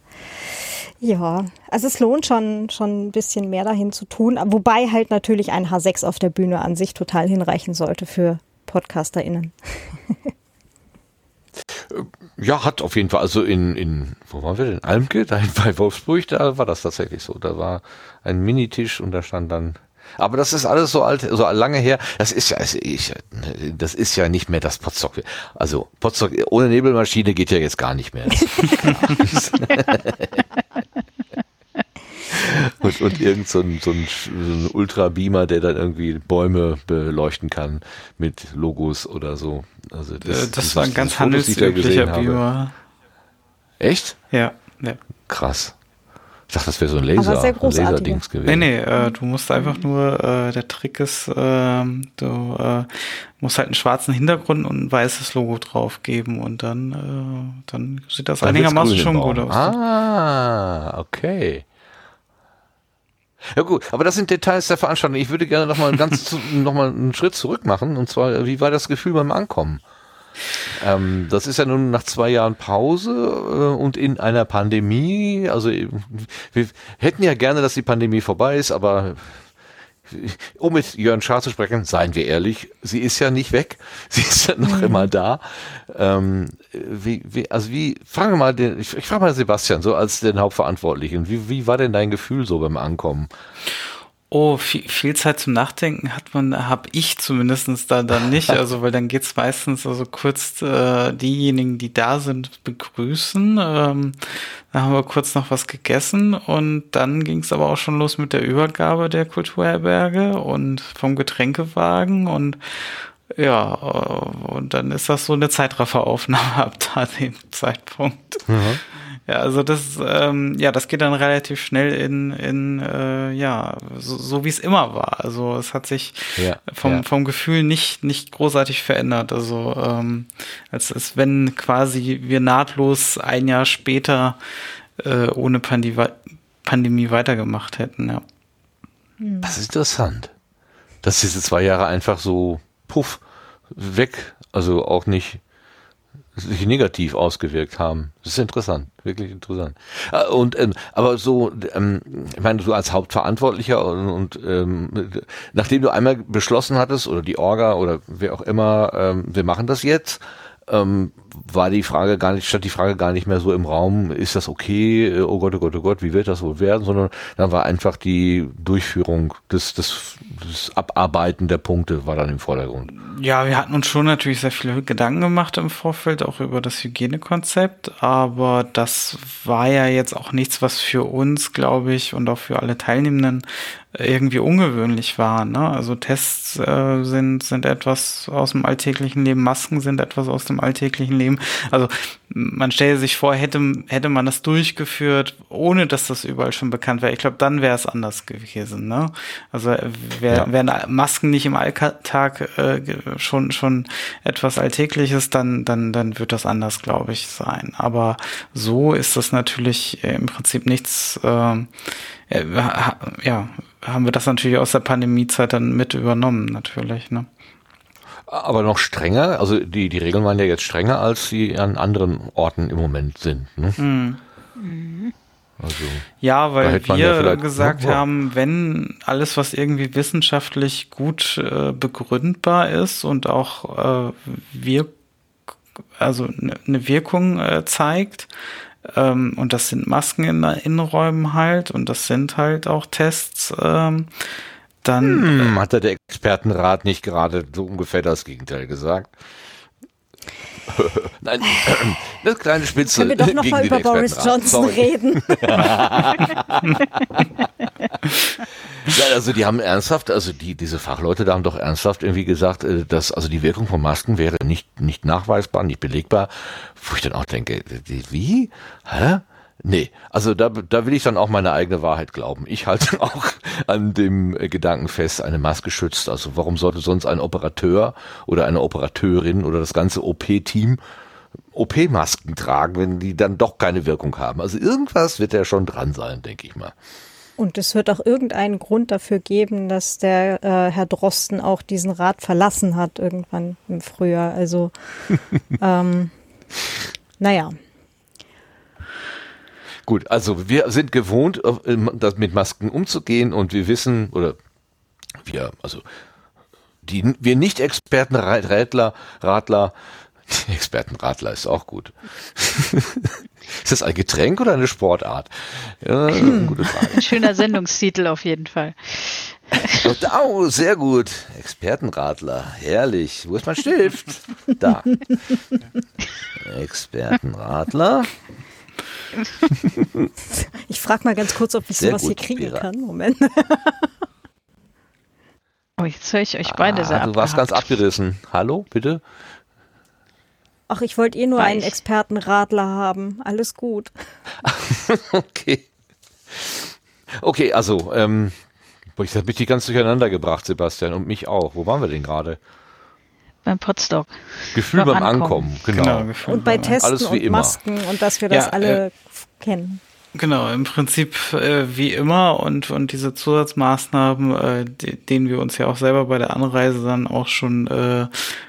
ja, also es lohnt schon, schon ein bisschen mehr dahin zu tun. Wobei halt natürlich ein H6 auf der Bühne an sich total hinreichen sollte für PodcasterInnen. Ja, hat auf jeden Fall, also in, in wo waren wir denn? Almke, da bei Wolfsburg, da war das tatsächlich so. Da war ein Minitisch und da stand dann aber das ist alles so alt, so lange her. Das ist ja, also ich, das ist ja nicht mehr das Potstock. Also Potstock ohne Nebelmaschine geht ja jetzt gar nicht mehr. und, und irgend so ein, so ein, so ein Ultrabeamer, der dann irgendwie Bäume beleuchten kann mit Logos oder so. Also das, äh, das, war ein ganz handelsüblicher Beamer. Echt? Ja, ja. Krass. Ich dachte, das wäre so ein Laser, sehr großartige. Laserdings gewesen. Nee, nee, äh, du musst einfach nur, äh, der Trick ist, ähm, du äh, musst halt einen schwarzen Hintergrund und ein weißes Logo drauf geben und dann, äh, dann sieht das Dann einigermaßen schon gut aus. Ah, okay. Ja gut, aber das sind Details der Veranstaltung. Ich würde gerne noch mal ganz zu, noch mal einen Schritt zurück machen. Und zwar, wie war das Gefühl beim Ankommen? Ähm, das ist ja nun nach zwei Jahren Pause äh, und in einer Pandemie. Also äh, wir hätten ja gerne, dass die Pandemie vorbei ist, aber um mit Jörn Schaar zu sprechen, seien wir ehrlich, sie ist ja nicht weg, sie ist ja noch immer da. Ähm, wie, wie, also wie, fragen wir mal den, ich, ich frage mal Sebastian, so als den Hauptverantwortlichen, wie, wie war denn dein Gefühl so beim Ankommen? Oh, viel, viel Zeit zum Nachdenken hat man, habe ich zumindestens da dann nicht. Also, weil dann geht's meistens also kurz äh, diejenigen, die da sind, begrüßen. Ähm, da haben wir kurz noch was gegessen und dann ging's aber auch schon los mit der Übergabe der Kulturherberge und vom Getränkewagen und ja, äh, und dann ist das so eine Zeitrafferaufnahme ab da dem Zeitpunkt. Ja, also das, ähm, ja, das geht dann relativ schnell in, in äh, ja, so, so wie es immer war. Also es hat sich Ja, vom, ja. vom Gefühl nicht, nicht großartig verändert. Also ähm, als, als wenn quasi wir nahtlos ein Jahr später äh, ohne Pandemie, Pandemie weitergemacht hätten, ja. Das ist interessant. Dass diese zwei Jahre einfach so, puff, weg, also auch nicht sich negativ ausgewirkt haben. Das ist interessant, wirklich interessant. Ah, Und ähm, aber so, ähm, ich meine, du als Hauptverantwortlicher und, und ähm, nachdem du einmal beschlossen hattest oder die Orga oder wer auch immer, ähm, wir machen das jetzt, ähm, war die Frage gar nicht, stand die Frage gar nicht mehr so im Raum, ist das okay, äh, oh Gott, oh Gott, oh Gott, wie wird das wohl werden, sondern dann war einfach die Durchführung des, des, des Abarbeiten der Punkte war dann im Vordergrund. Ja, wir hatten uns schon natürlich sehr viele Gedanken gemacht im Vorfeld, auch über das Hygienekonzept, aber das war ja jetzt auch nichts, was für uns, glaube ich, und auch für alle Teilnehmenden irgendwie ungewöhnlich war. Ne? Also Tests äh, sind, sind etwas aus dem alltäglichen Leben, Masken sind etwas aus dem alltäglichen Leben. Also man stelle sich vor, hätte, hätte man das durchgeführt, ohne dass das überall schon bekannt wäre. Ich glaube, dann wäre es anders gewesen. Ne? Also wär, Ja. wären Masken nicht im Alltag äh, schon schon etwas Alltägliches, dann dann dann wird das anders, glaube ich, sein. Aber so ist das natürlich im Prinzip nichts. ähm, äh, ha- ja, haben wir das natürlich aus der Pandemiezeit dann mit übernommen, natürlich. Ne? Aber noch strenger, also die, die Regeln waren ja jetzt strenger, als sie an anderen Orten im Moment sind. Ne? Hm. Also, Ja, weil ja wir vielleicht- gesagt Ja. haben, wenn alles, was irgendwie wissenschaftlich gut äh, begründbar ist und auch äh, wirk also eine Wirkung äh, zeigt, ähm, und das sind Masken in Innenräumen halt und das sind halt auch Tests, ähm, dann hm, hat da der Expertenrat nicht gerade so ungefähr das Gegenteil gesagt? Nein, das kleine Spitze. Können wir doch noch mal über Boris. Johnson Sorry. reden. Ja, also die haben ernsthaft, also die, diese Fachleute da haben doch ernsthaft irgendwie gesagt, äh, dass also die Wirkung von Masken wäre nicht, nicht nachweisbar, nicht belegbar, wo ich dann auch denke, die- wie? Hä? Nee, also da, da will ich dann auch meine eigene Wahrheit glauben. Ich halte auch an dem äh, Gedanken fest, eine Maske schützt. Also warum sollte sonst ein Operateur oder eine Operateurin oder das ganze OP-Team OP-Masken tragen, wenn die dann doch keine Wirkung haben? Also irgendwas wird ja schon dran sein, denke ich mal. Und es wird auch irgendeinen Grund dafür geben, dass der äh, Herr Drosten auch diesen Rat verlassen hat irgendwann im Frühjahr. Also, ähm, naja. Gut, also wir sind gewohnt, ähm, das mit Masken umzugehen und wir wissen, oder wir, also die wir nicht Experten, Rätler, Radler, Expertenradler ist auch gut. ist das ein Getränk oder eine Sportart? Ja, gute Frage. Ein schöner Sendungstitel auf jeden Fall. Oh, sehr gut. Expertenradler, herrlich. Wo ist mein Stift? Da. Expertenradler. Ich frage mal ganz kurz, ob ich Sehr sowas hier kriegen Vera. kann. Moment. Oh, jetzt höre ich euch beide sehr Ah, du warst ganz abgehakt. abgerissen. Hallo, bitte? Ach, ich wollte eh nur einen Weiß. Expertenradler haben. Alles gut. Okay. Okay, also, ähm, ich habe dich ganz durcheinander gebracht, Sebastian, und mich auch. Wo waren wir denn gerade? Beim Podstock. Gefühl beim, beim Ankommen, Ankommen genau. genau und bei Testen und immer. Masken und dass wir das ja, alle äh, kennen. Genau, im Prinzip äh, wie immer und, und diese Zusatzmaßnahmen, äh, die, denen wir uns ja auch selber bei der Anreise dann auch schon äh,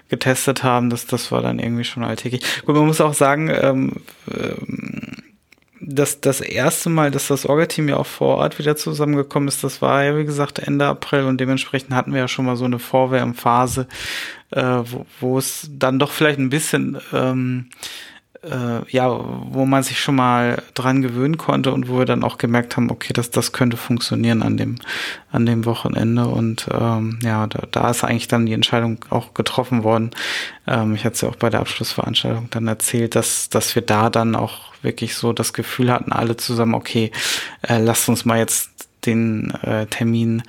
getestet haben, das, das war dann irgendwie schon alltäglich. Gut, man muss auch sagen, ähm, ähm, das, das erste Mal, dass das Orga-Team ja auch vor Ort wieder zusammengekommen ist, das war ja, wie gesagt, Ende April und dementsprechend hatten wir ja schon mal so eine Vorwärmphase, äh, wo, es dann doch vielleicht ein bisschen ähm, äh, ja, wo man sich schon mal dran gewöhnen konnte und wo wir dann auch gemerkt haben, okay, das, das könnte funktionieren an dem, an dem Wochenende. Und ähm, ja, da, da ist eigentlich dann die Entscheidung auch getroffen worden. Ähm, ich hatte es ja auch bei der Abschlussveranstaltung dann erzählt, dass, dass wir da dann auch wirklich so das Gefühl hatten, alle zusammen, okay, äh, lasst uns mal jetzt den äh, Termin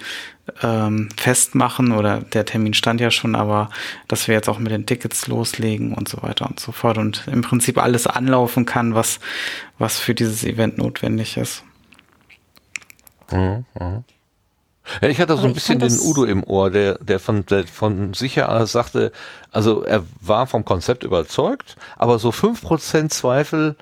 ähm, festmachen oder der Termin stand ja schon, aber dass wir jetzt auch mit den Tickets loslegen und so weiter und so fort und im Prinzip alles anlaufen kann, was, was für dieses Event notwendig ist. Mhm, mh. Ja, ich hatte so ein bisschen den Udo im Ohr, der, der von, der von sicher aus sagte, also er war vom Konzept überzeugt, aber so fünf Prozent Zweifel,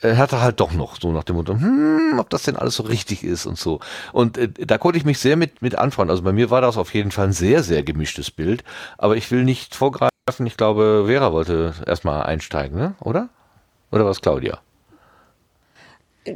er hatte halt doch noch so nach dem Motto, hm, ob das denn alles so richtig ist und so. Und äh, da konnte ich mich sehr mit, mit anfreunden. Also bei mir war das auf jeden Fall ein sehr, sehr gemischtes Bild. Aber ich will nicht vorgreifen. Ich glaube, Vera wollte erstmal einsteigen, ne? oder? Oder was, Claudia?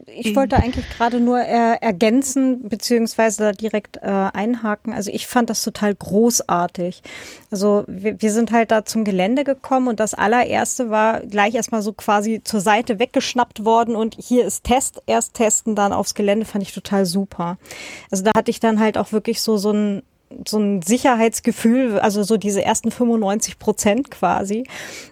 Ich wollte eigentlich gerade nur äh, ergänzen beziehungsweise direkt äh, einhaken. Also ich fand das total großartig. Also wir, wir sind halt da zum Gelände gekommen und das allererste war gleich erstmal so quasi zur Seite weggeschnappt worden und hier ist Test, erst testen, dann aufs Gelände, fand ich total super. Also da hatte ich dann halt auch wirklich so so ein so ein Sicherheitsgefühl, also so diese ersten 95 Prozent quasi,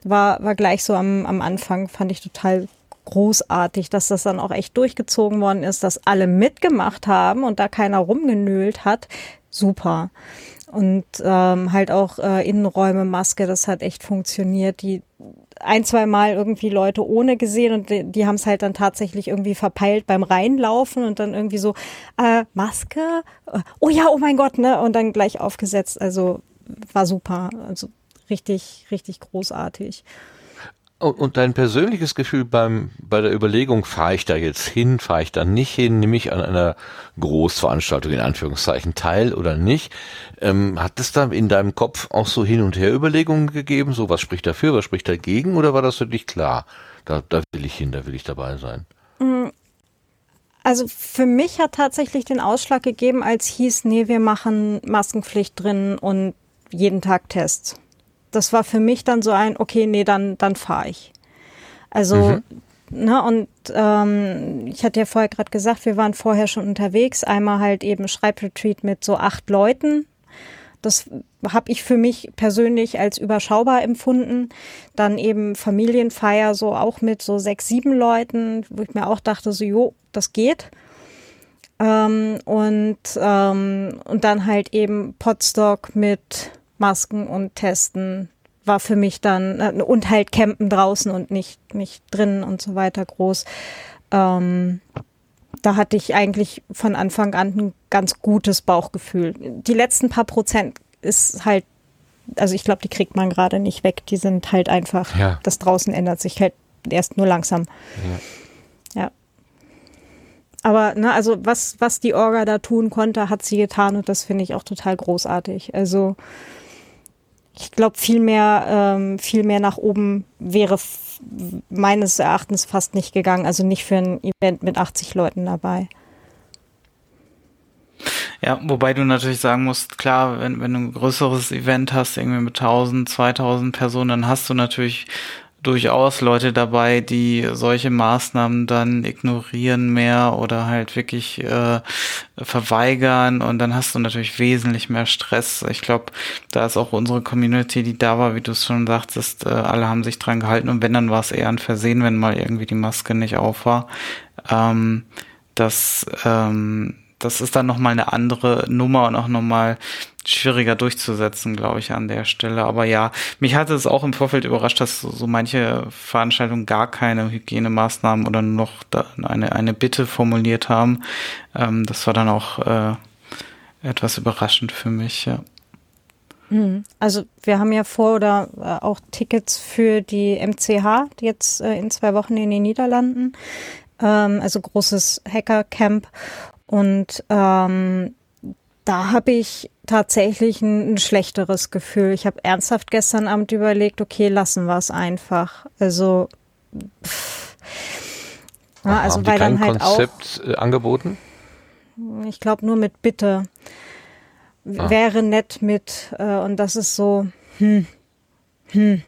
war, war gleich so am, am Anfang, fand ich total großartig, dass das dann auch echt durchgezogen worden ist, dass alle mitgemacht haben und da keiner rumgenölt hat. Super. Und ähm, halt auch äh, Innenräume, Maske, das hat echt funktioniert. Die ein, zwei Mal irgendwie Leute ohne gesehen und die, die haben es halt dann tatsächlich irgendwie verpeilt beim Reinlaufen und dann irgendwie so, äh, Maske? Oh ja, oh mein Gott, ne? Und dann gleich aufgesetzt. Also war super. Also richtig, richtig großartig. Und dein persönliches Gefühl beim, bei der Überlegung, fahre ich da jetzt hin, fahre ich da nicht hin, nehme ich an einer Großveranstaltung in Anführungszeichen teil oder nicht, ähm, hat es da in deinem Kopf auch so hin und her Überlegungen gegeben, so was spricht dafür, was spricht dagegen? Oder war das für dich klar, da, da will ich hin, da will ich dabei sein? Mm, also für mich hat tatsächlich den Ausschlag gegeben, als hieß, nee, wir machen Maskenpflicht drin und jeden Tag Tests das war für mich dann so ein, okay, nee, dann, dann fahre ich. Also, mhm. ne, und ähm, ich hatte ja vorher gerade gesagt, wir waren vorher schon unterwegs. Einmal halt eben Schreibretreat mit so acht Leuten. Das habe ich für mich persönlich als überschaubar empfunden. Dann eben Familienfeier so auch mit so sechs, sieben Leuten, wo ich mir auch dachte, so, jo, das geht. Ähm, und, ähm, und dann halt eben Potstock mit Masken und Testen war für mich dann äh, und halt Campen draußen und nicht nicht drinnen und so weiter groß. Ähm, da hatte ich eigentlich von Anfang an ein ganz gutes Bauchgefühl. Die letzten paar Prozent ist halt, also ich glaube, die kriegt man gerade nicht weg. Die sind halt einfach, ja. das draußen ändert sich halt erst nur langsam. Ja. ja. Aber ne, also was, was die Orga da tun konnte, hat sie getan und das finde ich auch total großartig. Also ich glaube, viel mehr, ähm, viel mehr nach oben wäre meines Erachtens fast nicht gegangen. Also nicht für ein Event mit 80 Leuten dabei. Ja, wobei du natürlich sagen musst, klar, wenn, wenn du ein größeres Event hast, irgendwie mit 1000, 2000 Personen, dann hast du natürlich durchaus Leute dabei, die solche Maßnahmen dann ignorieren mehr oder halt wirklich äh, verweigern und dann hast du natürlich wesentlich mehr Stress. Ich glaube, da ist auch unsere Community, die da war, wie du es schon sagtest, äh, alle haben sich dran gehalten und wenn, dann war es eher ein Versehen, wenn mal irgendwie die Maske nicht auf war. Ähm, das ähm, das ist dann nochmal eine andere Nummer und auch nochmal schwieriger durchzusetzen, glaube ich, an der Stelle. Aber ja, mich hatte es auch im Vorfeld überrascht, dass so manche Veranstaltungen gar keine Hygienemaßnahmen oder noch eine, eine Bitte formuliert haben. Ähm, das war dann auch äh, etwas überraschend für mich, ja. Hm. Also wir haben ja vor oder äh, auch Tickets für die MCH jetzt äh, in zwei Wochen in den Niederlanden. Ähm, also großes Hacker-Camp. Und ähm, da habe ich tatsächlich ein, ein, schlechteres Gefühl. Ich habe ernsthaft gestern Abend überlegt, okay, lassen wir es einfach. Also, pff. Ja, also Haben weil dann halt Konzept auch, äh, angeboten? Ich glaube nur mit Bitte. Ah. Wäre nett mit äh, und das ist so, hm, hm.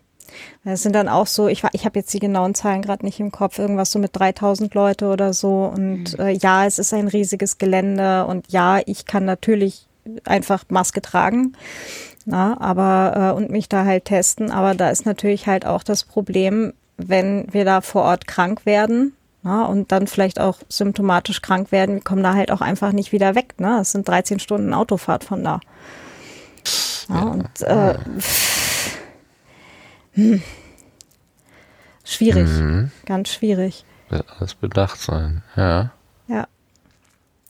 Das sind dann auch so, ich, ich habe jetzt die genauen Zahlen gerade nicht im Kopf, irgendwas so mit 3000 Leute oder so. Und mhm. äh, ja, es ist ein riesiges Gelände und ja, ich kann natürlich einfach Maske tragen. Na, aber äh, und mich da halt testen. Aber da ist natürlich halt auch das Problem, wenn wir da vor Ort krank werden, na, und dann vielleicht auch symptomatisch krank werden, wir kommen da halt auch einfach nicht wieder weg. Ne? Es sind 13 Stunden Autofahrt von da. Ja, ja. Und äh, hm. Schwierig, mhm. ganz schwierig. Wird alles bedacht sein, ja. Ja.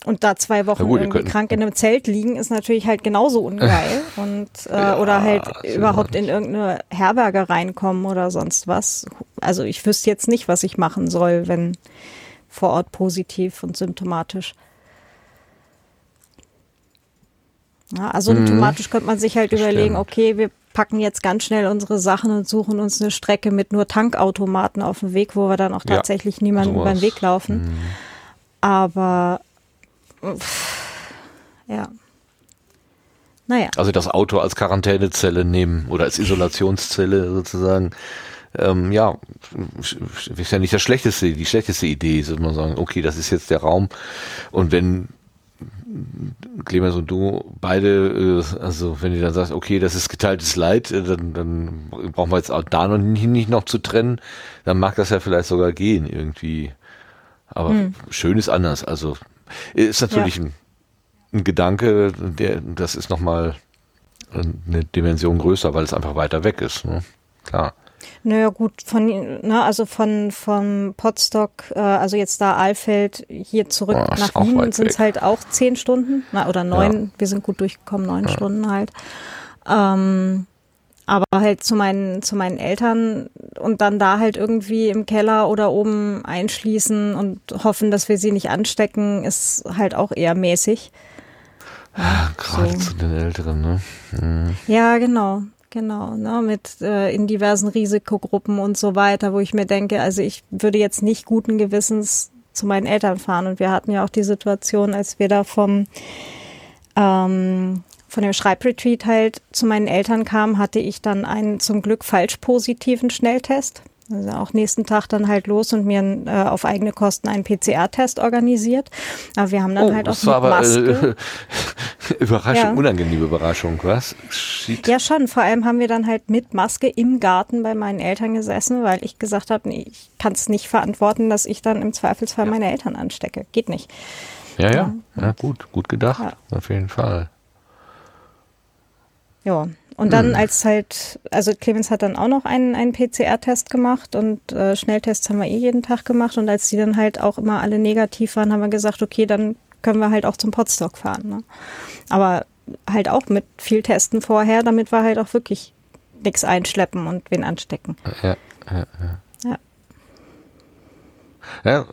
Und da zwei Wochen gut, irgendwie krank in einem Zelt liegen, ist natürlich halt genauso ungeil. und äh, ja, oder halt überhaupt in irgendeine Herberge reinkommen oder sonst was. Also ich wüsste jetzt nicht, was ich machen soll, wenn vor Ort positiv und symptomatisch. Ja, also mhm. symptomatisch könnte man sich halt überlegen, okay, wir packen jetzt ganz schnell unsere Sachen und suchen uns eine Strecke mit nur Tankautomaten auf dem Weg, wo wir dann auch tatsächlich ja, niemanden sowas. über den Weg laufen. Mhm. Aber ja. Naja. Also das Auto als Quarantänezelle nehmen oder als Isolationszelle sozusagen. Ähm, ja, ist ja nicht das schlechteste, die schlechteste Idee, soll man sagen, okay, das ist jetzt der Raum. Und wenn Clemens und du beide, äh, also wenn ihr dann sagst, okay, das ist geteiltes Leid, äh, dann, dann brauchen wir jetzt auch da noch nicht, nicht noch zu trennen, dann mag das ja vielleicht sogar gehen irgendwie. Aber hm. schön ist anders. Also ist natürlich ja. ein, ein, Gedanke, der, das ist nochmal eine Dimension größer, weil es einfach weiter weg ist. Ne? Klar. Naja gut, von ne, also von vom Potsdok, äh, also jetzt da Alfeld hier zurück oh, nach Wien sind es halt auch zehn Stunden, na, oder neun, ja. wir sind gut durchgekommen, neun ja. Stunden halt. Ähm, aber halt zu meinen, zu meinen Eltern und dann da halt irgendwie im Keller oder oben einschließen und hoffen, dass wir sie nicht anstecken, ist halt auch eher mäßig. Ja, Gerade so. zu den Älteren, ne? Mhm. Ja, genau. Genau, ne, mit äh, in diversen Risikogruppen und so weiter, wo ich mir denke, also ich würde jetzt nicht guten Gewissens zu meinen Eltern fahren. Und wir hatten ja auch die Situation, als wir da vom ähm, von dem Schreibretreat halt zu meinen Eltern kamen, hatte ich dann einen zum Glück falsch positiven Schnelltest. Also auch nächsten Tag dann halt los und mir äh, auf eigene Kosten einen PCR-Test organisiert. Aber wir haben dann oh, halt auch das war aber, Maske. Äh, Überraschung, ja. unangenehme Überraschung, was? Shit. Ja, schon. Vor allem haben wir dann halt mit Maske im Garten bei meinen Eltern gesessen, weil ich gesagt habe, nee, ich kann es nicht verantworten, dass ich dann im Zweifelsfall ja. meine Eltern anstecke. Geht nicht. Ja, ja, ja, gut, gut gedacht, ja. auf jeden Fall. Ja, und dann, mhm. als halt, also Clemens hat dann auch noch einen, einen PCR-Test gemacht und äh, Schnelltests haben wir eh jeden Tag gemacht. Und als die dann halt auch immer alle negativ waren, haben wir gesagt, okay, dann können wir halt auch zum Potstock fahren. Ne? Aber halt auch mit viel Testen vorher, damit wir halt auch wirklich nichts einschleppen und wen anstecken. Ja, ja, ja. ja. ja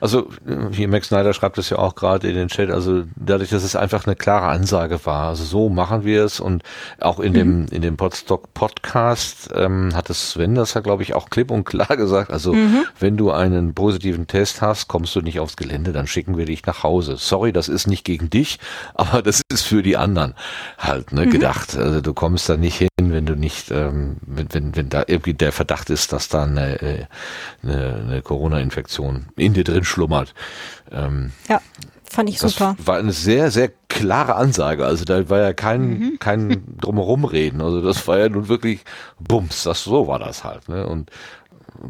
also hier Max Snyder schreibt es ja auch gerade in den Chat, also dadurch, dass es einfach eine klare Ansage war, also so machen wir es und auch in mhm. dem in dem Podstock Podcast ähm, hat es Sven das ja glaube ich auch klipp und klar gesagt, also mhm. wenn du einen positiven Test hast, kommst du nicht aufs Gelände, dann schicken wir dich nach Hause. Sorry, das ist nicht gegen dich, aber das ist für die anderen halt ne, mhm. gedacht. Also du kommst da nicht hin, wenn du nicht, ähm, wenn, wenn, wenn da irgendwie der Verdacht ist, dass da eine, äh, eine, eine Corona-Infektion in dir drin drin schlummert. Ähm, ja, fand ich super. War eine sehr, sehr klare Ansage. Also da war ja kein, mhm. kein drumherum reden. Also das war ja nun wirklich Bums. Das, so war das halt. Ne? Und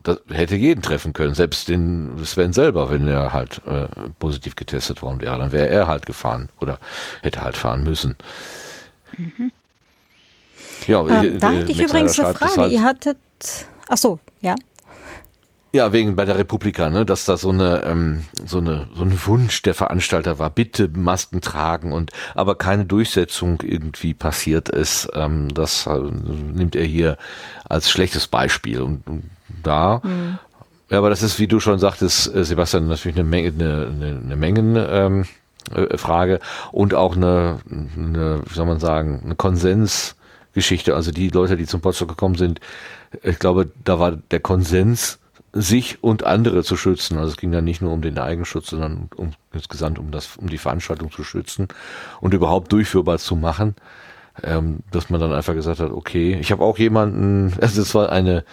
das hätte jeden treffen können, selbst den Sven selber, wenn er halt äh, positiv getestet worden wäre, dann wäre er halt gefahren oder hätte halt fahren müssen. Mhm. Ja, ähm, da hatte ich übrigens eine Frage. Halt, ihr hattet, ach so, ja. Ja, wegen bei der Republika, ne, dass da so eine, ähm, so eine, so ein Wunsch der Veranstalter war, bitte Masken tragen und aber keine Durchsetzung irgendwie passiert ist. Ähm, das äh, nimmt er hier als schlechtes Beispiel und, und da. Mhm. Ja, aber das ist, wie du schon sagtest, äh, Sebastian, natürlich eine Menge, eine, eine, eine Mengen. Ähm, äh, Frage und auch eine, eine, wie soll man sagen, eine Konsensgeschichte. Also die Leute, die zum Potsdam gekommen sind, ich glaube, da war der Konsens, sich und andere zu schützen. Also es ging dann nicht nur um den Eigenschutz, sondern um, insgesamt um das, um die Veranstaltung zu schützen und überhaupt durchführbar zu machen. Ähm, dass man dann einfach gesagt hat, okay, ich habe auch jemanden, also es war eine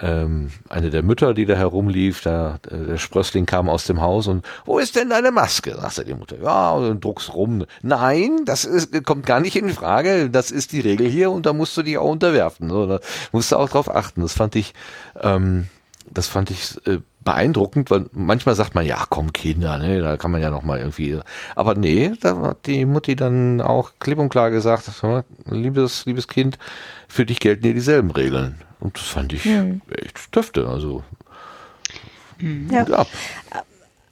ähm, eine der Mütter, die da herumlief, da, der Sprössling kam aus dem Haus und wo ist denn deine Maske? sagte die Mutter. Ja, und druckst rum. Nein, das ist, kommt gar nicht in Frage. Das ist die Regel hier und da musst du dich auch unterwerfen. So, da musst du auch drauf achten. Das fand ich, ähm, das fand ich äh, beeindruckend, weil manchmal sagt man, ja, komm Kinder, ne, da kann man ja noch mal irgendwie, aber nee, da hat die Mutti dann auch klipp und klar gesagt, liebes, liebes Kind, für dich gelten hier dieselben Regeln. Und das fand ich hm. echt töfte, also. Hm. Ja. ja.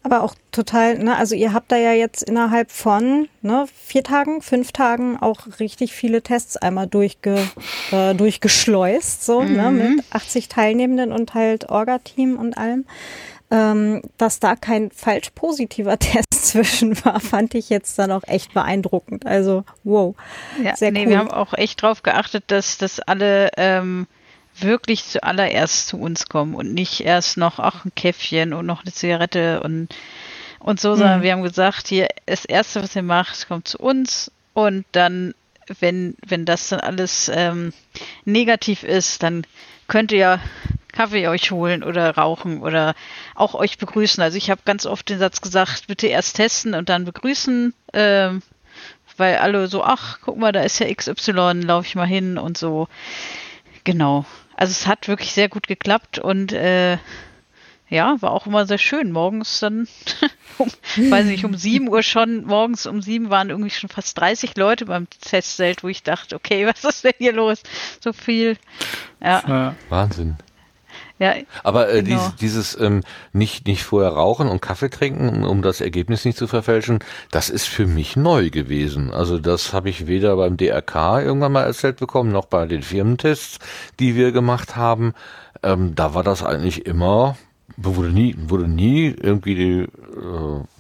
Aber auch total, ne, also ihr habt da ja jetzt innerhalb von ne, vier Tagen, fünf Tagen auch richtig viele Tests einmal durchge, äh, durchgeschleust, so, ne, mhm. ne, mit 80 Teilnehmenden und halt Orga-Team und allem. Ähm, dass da kein falsch positiver Test zwischen war, fand ich jetzt dann auch echt beeindruckend. Also, wow. Ja, sehr nee, cool. wir haben auch echt drauf geachtet, dass das alle ähm, wirklich zuallererst zu uns kommen und nicht erst noch, ach, ein Käffchen und noch eine Zigarette und, und so, sondern mhm. wir haben gesagt, hier, das Erste, was ihr macht, kommt zu uns und dann, wenn, wenn das dann alles ähm, negativ ist, dann könnt ihr Kaffee euch holen oder rauchen oder auch euch begrüßen. Also ich habe ganz oft den Satz gesagt, bitte erst testen und dann begrüßen, ähm, weil alle so, ach, guck mal, da ist ja XY, laufe ich mal hin und so. Genau. Also es hat wirklich sehr gut geklappt und äh, ja, war auch immer sehr schön. Morgens dann, um, weiß nicht, um 7 Uhr schon, morgens um 7 waren irgendwie schon fast 30 Leute beim Testzelt, wo ich dachte, okay, was ist denn hier los? So viel. Ja. Wahnsinn. Ja, Aber äh, genau. dieses, dieses ähm, nicht, nicht vorher rauchen und Kaffee trinken, um das Ergebnis nicht zu verfälschen, das ist für mich neu gewesen. Also das habe ich weder beim DRK irgendwann mal erzählt bekommen, noch bei den Firmentests, die wir gemacht haben. Ähm, da war das eigentlich immer, wurde nie, wurde nie irgendwie äh,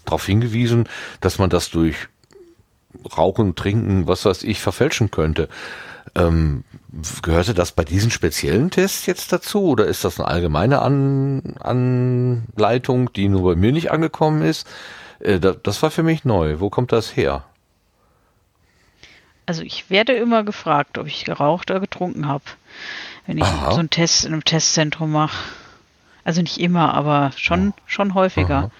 darauf hingewiesen, dass man das durch Rauchen, Trinken, was weiß ich, verfälschen könnte. Ähm, gehörte das bei diesen speziellen Tests jetzt dazu oder ist das eine allgemeine An Anleitung, die nur bei mir nicht angekommen ist? Äh, das, das war für mich neu. Wo kommt das her? Also ich werde immer gefragt, ob ich geraucht oder getrunken habe, wenn ich Aha. so einen Test in einem Testzentrum mache. Also nicht immer, aber schon, schon häufiger.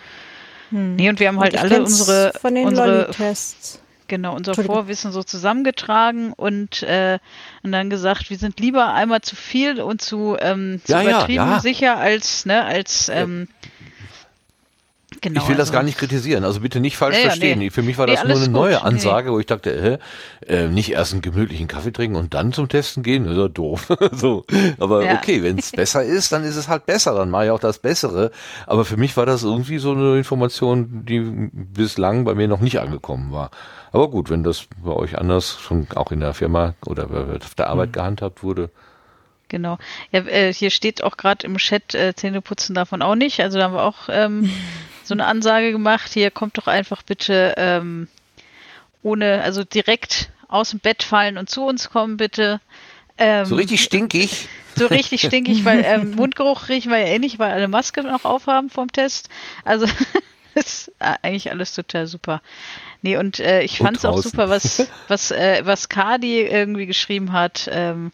Hm. Nee, und wir haben halt alle unsere, von den unsere Tests. Genau, unser Vorwissen so zusammengetragen und, äh, und dann gesagt, wir sind lieber einmal zu viel und zu, ähm, zu ja, übertrieben ja, ja. sicher als, ne, als ähm, Genau, ich will also, das gar nicht kritisieren, also bitte nicht falsch ja, verstehen. Nee. Für mich war das nee, nur eine neue Ansage, nee. wo ich dachte, äh, äh, nicht erst einen gemütlichen Kaffee trinken und dann zum Testen gehen, das ist ja doof. so. Aber ja. okay, wenn es besser ist, dann ist es halt besser, dann mache ich auch das Bessere. Aber für mich war das irgendwie so eine Information, die bislang bei mir noch nicht angekommen war. Aber gut, wenn das bei euch anders schon auch in der Firma oder auf der Arbeit mhm. gehandhabt wurde. Genau. Ja, äh, hier steht auch gerade im Chat, äh, Zähneputzen davon auch nicht. Also da haben wir auch ähm, so eine Ansage gemacht. Hier kommt doch einfach bitte ähm, ohne, also direkt aus dem Bett fallen und zu uns kommen, bitte. Ähm, so richtig stinkig. So richtig stinkig, weil ähm, Mundgeruch riechen wir ja eh nicht, weil alle Maske noch aufhaben vom Test. Also ist eigentlich alles total super. Nee, und äh, ich fand es auch super, was, was, äh, was Kadi irgendwie geschrieben hat ähm,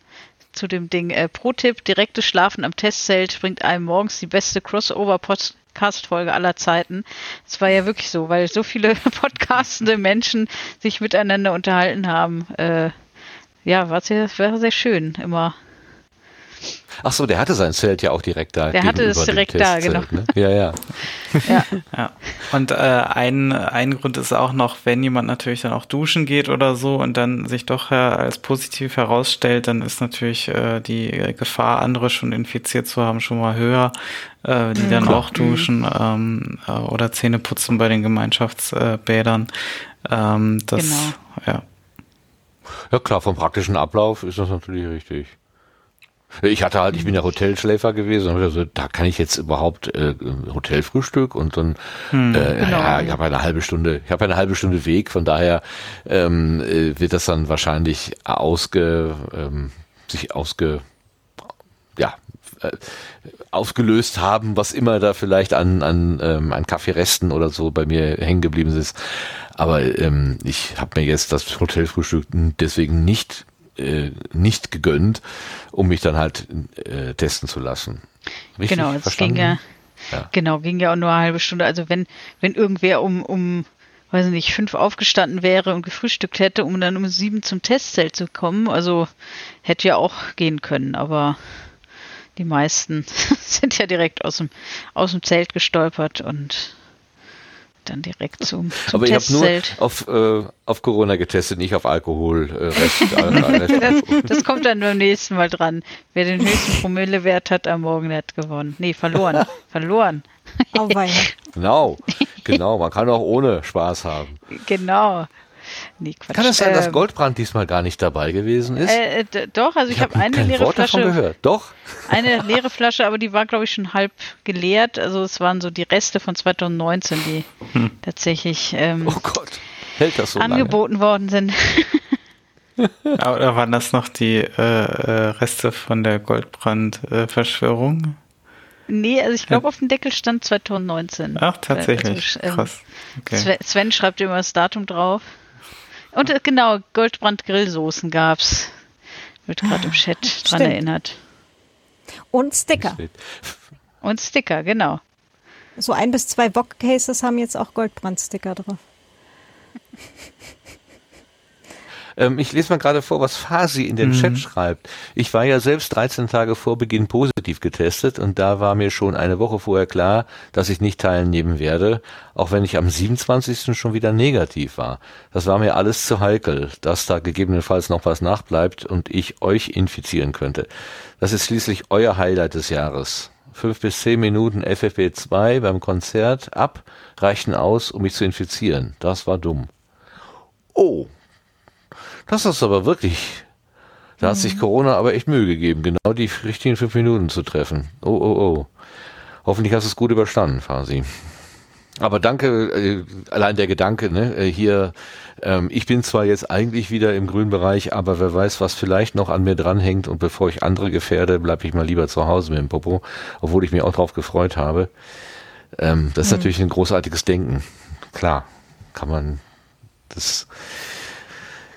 zu dem Ding. Äh, Pro-Tipp, direktes Schlafen am Testzelt bringt einem morgens die beste Crossover-Podcast-Folge aller Zeiten. Es war ja wirklich so, weil so viele podcastende Menschen sich miteinander unterhalten haben. Äh, ja, war sehr, war sehr schön immer. Ach so, der hatte sein Zelt ja auch direkt da. Der hatte es direkt da, genau. Ne? Ja, ja. ja. ja. Und äh, ein, ein Grund ist auch noch, wenn jemand natürlich dann auch duschen geht oder so und dann sich doch äh, als positiv herausstellt, dann ist natürlich äh, die Gefahr, andere schon infiziert zu haben, schon mal höher, äh, die mhm. dann auch duschen ähm, äh, oder Zähne putzen bei den Gemeinschaftsbädern. Ähm, das, genau. ja. Ja klar, vom praktischen Ablauf ist das natürlich richtig. Ich hatte halt, ich bin ja Hotelschläfer gewesen, also da kann ich jetzt überhaupt äh, Hotelfrühstück und dann hm, äh, genau. ja, ich habe eine halbe Stunde, ich habe eine halbe Stunde Weg, von daher ähm, äh, wird das dann wahrscheinlich ausge ähm, sich ausge ja äh, aufgelöst haben, was immer da vielleicht an an ähm, an Kaffeeresten oder so bei mir hängen geblieben ist. Aber ähm, ich habe mir jetzt das Hotelfrühstück deswegen nicht äh, nicht gegönnt, um mich dann halt äh, testen zu lassen. Richtig genau, es ging ja, ja, genau, ging ja auch nur eine halbe Stunde. Also wenn, wenn irgendwer um, um, weiß nicht, fünf aufgestanden wäre und gefrühstückt hätte, um dann um sieben zum Testzelt zu kommen, also hätte ja auch gehen können, aber die meisten sind ja direkt aus dem, aus dem Zelt gestolpert und dann direkt zum, zum Aber ich habe nur auf, äh, auf Corona getestet, nicht auf Alkohol. Äh, Rest, das, das, kommt dann beim nächsten Mal dran. Wer den höchsten Promillewert hat am Morgen, hat gewonnen. Nee, verloren. verloren. Genau, genau. Man kann auch ohne Spaß haben. Genau. Nee, Quatsch. Kann es sein, dass ähm, Goldbrand diesmal gar nicht dabei gewesen ist? Äh, äh doch, also ich, ich habe hab eine kein leere Wort Flasche. Davon gehört. Doch. Eine leere Flasche, aber die war, glaube ich, schon halb geleert. Also es waren so die Reste von 2019, die hm. tatsächlich ähm, oh Gott. Hält das so angeboten lange? worden sind. Oder waren das noch die äh, äh Reste von der Goldbrand-Verschwörung? Nee, also ich glaube, auf dem Deckel stand 2019. Ach, tatsächlich. Also, ähm, Krass. Okay. Sven schreibt immer das Datum drauf. Und äh, genau, Goldbrand Grillsoßen gab's. Wird gerade im Chat Stimmt. dran erinnert. Und Sticker. Und Sticker, genau. So ein bis zwei Wok-Cases haben jetzt auch Goldbrand-Sticker drauf. Ähm, ich lese mal gerade vor, was Fasi in den mhm. Chat schreibt. Ich war ja selbst 13 Tage vor Beginn positiv getestet und da war mir schon eine Woche vorher klar, dass ich nicht teilnehmen werde, auch wenn ich am 27. schon wieder negativ war. Das war mir alles zu heikel, dass da gegebenenfalls noch was nachbleibt und ich euch infizieren könnte. Das ist schließlich euer Highlight des Jahres. Fünf bis zehn Minuten FFP2 beim Konzert ab reichten aus, um mich zu infizieren. Das war dumm. Oh, das ist aber wirklich, da hat sich mhm. Corona aber echt Mühe gegeben, genau die richtigen fünf Minuten zu treffen. Oh, oh, oh. Hoffentlich hast du es gut überstanden, Fasi. Aber danke, äh, allein der Gedanke, ne, äh, hier, ähm, ich bin zwar jetzt eigentlich wieder im grünen Bereich, aber wer weiß, was vielleicht noch an mir dranhängt und bevor ich andere gefährde, bleibe ich mal lieber zu Hause mit dem Popo, obwohl ich mich auch drauf gefreut habe. Ähm, das ist mhm. natürlich ein großartiges Denken. Klar, kann man das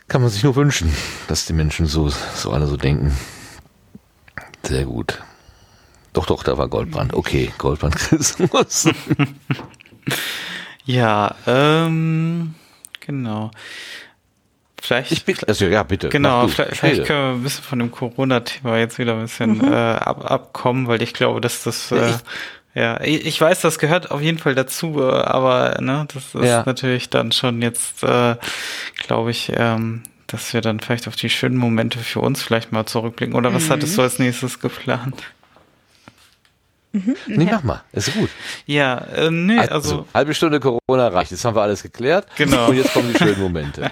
kann man sich nur wünschen, dass die Menschen so, so alle so denken. Sehr gut. Doch, doch, da war Goldbrand. Okay, Goldbrand Christmas. ja, ähm, genau. Vielleicht. Ich bitte, also ja, bitte. Genau, vielleicht, vielleicht, können wir ein bisschen von dem Corona-Thema jetzt wieder ein bisschen mhm. äh, ab, abkommen, weil ich glaube, dass das. Äh, ja, ich weiß, das gehört auf jeden Fall dazu, aber ne, das ist ja. natürlich dann schon jetzt, äh, glaube ich, ähm, dass wir dann vielleicht auf die schönen Momente für uns vielleicht mal zurückblicken. Oder was mhm. hattest du als nächstes geplant? Mhm. Nee, ja. mach mal, ist gut. Ja, äh, nee, also, also, Halbe Stunde Corona reicht, jetzt haben wir alles geklärt. Genau. Und jetzt kommen die schönen Momente.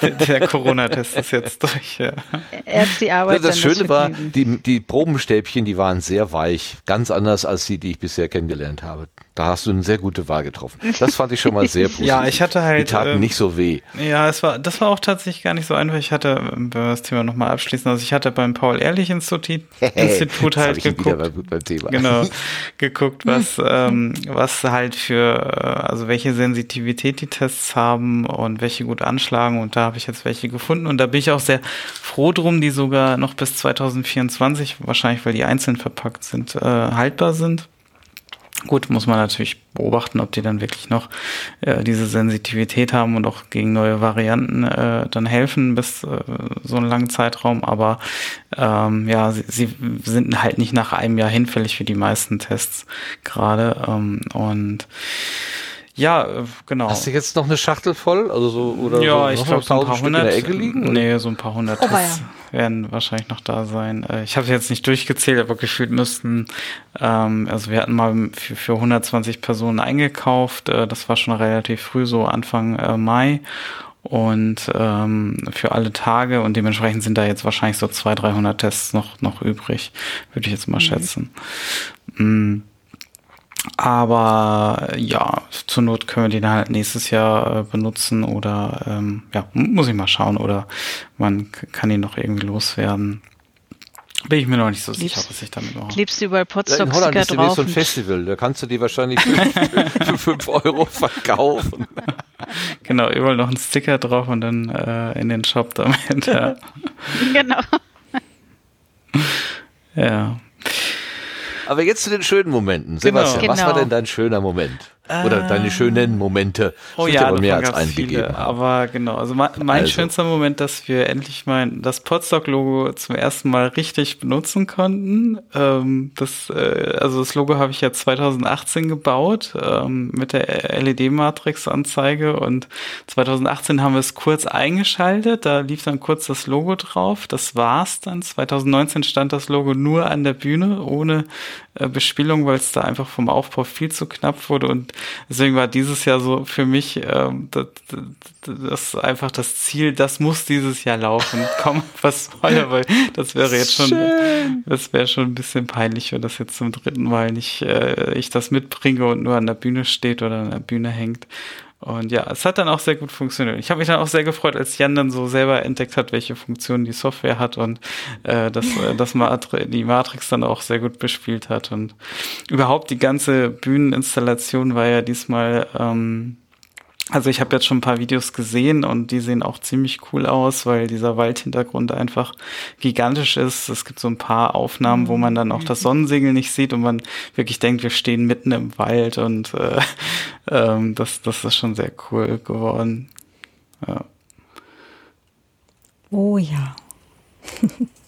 Der Corona-Test ist jetzt durch, ja. Erst die Arbeit. Das Schöne das war, die, die Probenstäbchen, die waren sehr weich, ganz anders als die, die ich bisher kennengelernt habe. Da hast du eine sehr gute Wahl getroffen. Das fand ich schon mal sehr positiv. ja, ich hatte halt. Die taten ähm, nicht so weh. Ja, es war, das war auch tatsächlich gar nicht so einfach. Ich hatte, wenn wir das Thema nochmal abschließen, also ich hatte beim Paul-Ehrlich-Institut Institut halt geguckt. Genau, geguckt, was, ähm, was halt für, also welche Sensitivität die Tests haben und welche gut anschlagen. Und da habe ich jetzt welche gefunden. Und da bin ich auch sehr froh drum, die sogar noch bis 2024, wahrscheinlich weil die einzeln verpackt sind, äh, haltbar sind. Gut, muss man natürlich beobachten, ob die dann wirklich noch äh, diese Sensitivität haben und auch gegen neue Varianten äh, dann helfen bis äh, so einen langen Zeitraum. Aber ähm, ja, sie, sie sind halt nicht nach einem Jahr hinfällig für die meisten Tests gerade. Ähm, und ja, äh, genau. Hast du jetzt noch eine Schachtel voll? Also so, oder ja, so, ich glaube, so ein paar hundert. in der Ecke liegen? Nee, so ein paar hundert Oh, Tests werden wahrscheinlich noch da sein. Äh, Ich habe jetzt nicht durchgezählt, aber gefühlt müssten, ähm, also wir hatten mal für, für 120 Personen eingekauft. Äh, das war schon relativ früh, so Anfang äh, Mai. Und ähm, für alle Tage und dementsprechend sind da jetzt wahrscheinlich so 200, 300 Tests noch, noch übrig, würde ich jetzt mal schätzen. Mm. Aber ja, zur Not können wir den halt nächstes Jahr äh, benutzen oder ähm, ja, muss ich mal schauen oder man kann ihn noch irgendwie loswerden. Bin ich mir noch nicht so sicher, Liebst- was ich damit mache. Klebst du überall In Holland Potstock-Sticker ist demnächst drauf? so ein Festival, da kannst du die wahrscheinlich für, für 5 Euro verkaufen. Genau, überall noch ein Sticker drauf und dann äh, in den Shop damit. Ja. genau. ja. Aber jetzt zu den schönen Momenten. Sebastian, was Genau. war denn dein schöner Moment? Oder deine schönen Momente? Oh ja, aber mehr als einen viele, gegeben haben. aber genau, also mein, mein Also. schönster Moment, dass wir endlich mein das Podstock-Logo zum ersten Mal richtig benutzen konnten. Ähm, das, äh, also das Logo habe ich ja 2018 gebaut ähm, mit der LED-Matrix-Anzeige und 2018 haben wir es kurz eingeschaltet, da lief dann kurz das Logo drauf. Das war's dann. 2019 stand das Logo nur an der Bühne ohne äh, Bespielung, weil es da einfach vom Aufbau viel zu knapp wurde und deswegen war dieses Jahr so für mich ähm, das, das, das einfach das Ziel, das muss dieses Jahr laufen. Komm, was wolle, weil das wäre jetzt schon, das wäre schon ein bisschen peinlich, wenn das jetzt zum dritten Mal nicht äh, ich das mitbringe und nur an der Bühne steht oder an der Bühne hängt. Und ja, es hat dann auch sehr gut funktioniert. Ich habe mich dann auch sehr gefreut, als Jan dann so selber entdeckt hat, welche Funktionen die Software hat und äh, dass äh, das Matri die Matrix dann auch sehr gut bespielt hat. Und überhaupt die ganze Bühneninstallation war ja diesmal ähm, also ich habe jetzt schon ein paar Videos gesehen und die sehen auch ziemlich cool aus, weil dieser Waldhintergrund einfach gigantisch ist. Es gibt so ein paar Aufnahmen, wo man dann auch das Sonnensegel nicht sieht und man wirklich denkt, wir stehen mitten im Wald und äh, ähm, das, das ist schon sehr cool geworden. Ja. Oh ja.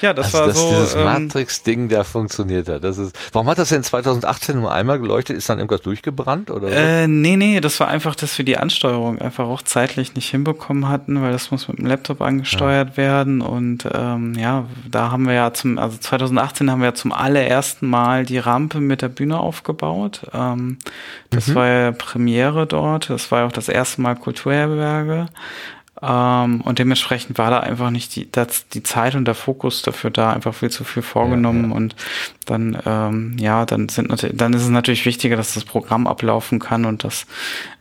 Ja, das also, war dass so. dieses ähm, Matrix-Ding da funktioniert hat. Das ist, warum hat das denn 2018 nur einmal geleuchtet? Ist dann irgendwas durchgebrannt oder so? Äh, nee, nee, das war einfach, dass wir die Ansteuerung einfach auch zeitlich nicht hinbekommen hatten, weil das muss mit dem Laptop angesteuert werden. Und ähm, ja, da haben wir ja zum, also 2018 haben wir ja zum allerersten Mal die Rampe mit der Bühne aufgebaut. Ähm, das war ja Premiere dort. Das war ja auch das erste Mal Kulturherberge. Ähm, und dementsprechend war da einfach nicht die, das, die Zeit und der Fokus dafür da, einfach viel zu viel vorgenommen und dann, ähm, ja, dann sind natürlich, dann ist es natürlich wichtiger, dass das Programm ablaufen kann und dass,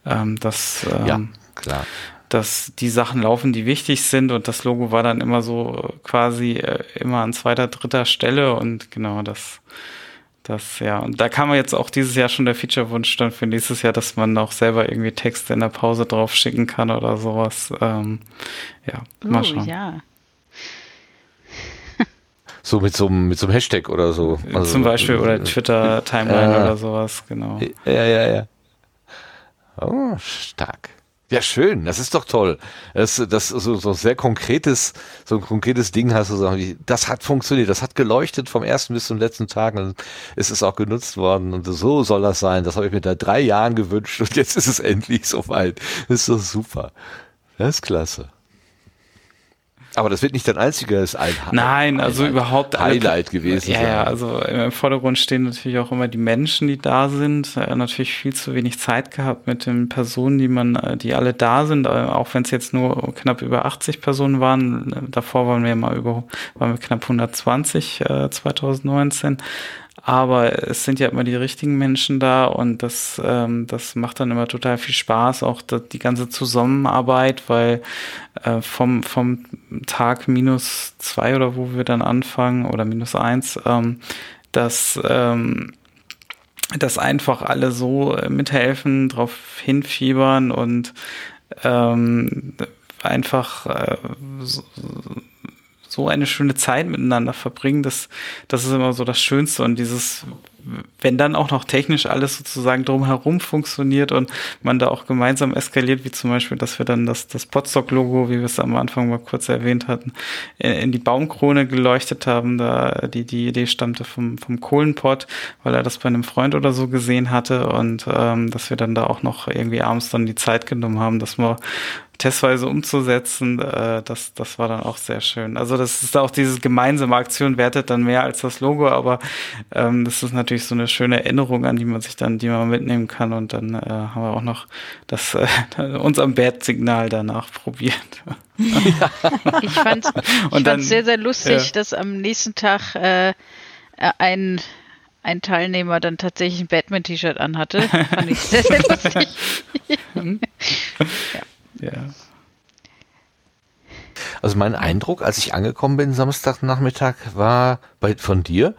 ähm, dass, ähm, ja, klar. dass die Sachen laufen, die wichtig sind und das Logo war dann immer so quasi äh, immer an zweiter, dritter Stelle und genau das, das, ja, und da kam jetzt auch dieses Jahr schon der Feature-Wunsch dann für nächstes Jahr, dass man auch selber irgendwie Texte in der Pause drauf schicken kann oder sowas. Ähm, ja, mal Oh, schauen. ja. So mit so, einem- mit so einem Hashtag oder so. Also, Zum Beispiel oder Twitter-Timeline äh, oder sowas, genau. Ja, ja, ja. Oh, stark. Ja, schön. Das ist doch toll. Das, das so, so sehr konkretes, so ein konkretes Ding hast du sagen, das hat funktioniert. Das hat geleuchtet vom ersten bis zum letzten Tag und es ist auch genutzt worden und so soll das sein. Das habe ich mir da drei Jahren gewünscht und jetzt ist es endlich soweit. Das ist doch super. Das ist klasse. Aber das wird nicht dein einziges ein Nein, also Highlight- überhaupt Highlight gewesen Ja, ja, also im Vordergrund stehen natürlich auch immer die Menschen, die da sind. Äh, natürlich viel zu wenig Zeit gehabt mit den Personen, die man, äh, die alle da sind, äh, auch wenn es jetzt nur knapp über 80 Personen waren. Davor waren wir mal über, waren wir knapp 120 äh, 2019. Aber es sind ja immer die richtigen Menschen da und das, ähm, das macht dann immer total viel Spaß, auch die ganze Zusammenarbeit, weil äh, vom, vom Tag minus zwei oder wo wir dann anfangen oder minus eins, ähm, dass, ähm, dass einfach alle so äh, mithelfen, drauf hinfiebern und ähm, einfach äh, so, so eine schöne Zeit miteinander verbringen. Das, das ist immer so das Schönste und dieses wenn dann auch noch technisch alles sozusagen drumherum funktioniert und man da auch gemeinsam eskaliert, wie zum Beispiel, dass wir dann das, das Podstock-Logo, wie wir es am Anfang mal kurz erwähnt hatten, in die Baumkrone geleuchtet haben. Da die, die Idee stammte vom, vom Kohlenpott, weil er das bei einem Freund oder so gesehen hatte und ähm, dass wir dann da auch noch irgendwie abends dann die Zeit genommen haben, dass wir testweise umzusetzen, äh, das, das war dann auch sehr schön. Also das ist auch diese gemeinsame Aktion wertet dann mehr als das Logo, aber ähm, das ist natürlich so eine schöne Erinnerung, an die man sich dann, die man mitnehmen kann und dann äh, haben wir auch noch das äh, uns am Bad-Signal danach probiert. Ja. Ich fand es sehr, sehr lustig, ja. dass am nächsten Tag äh, ein ein Teilnehmer dann tatsächlich ein Batman-T-Shirt anhatte. Fand ich sehr, sehr lustig. ja. Ja. Also mein Eindruck, als ich angekommen bin Samstagnachmittag, war bei, von dir,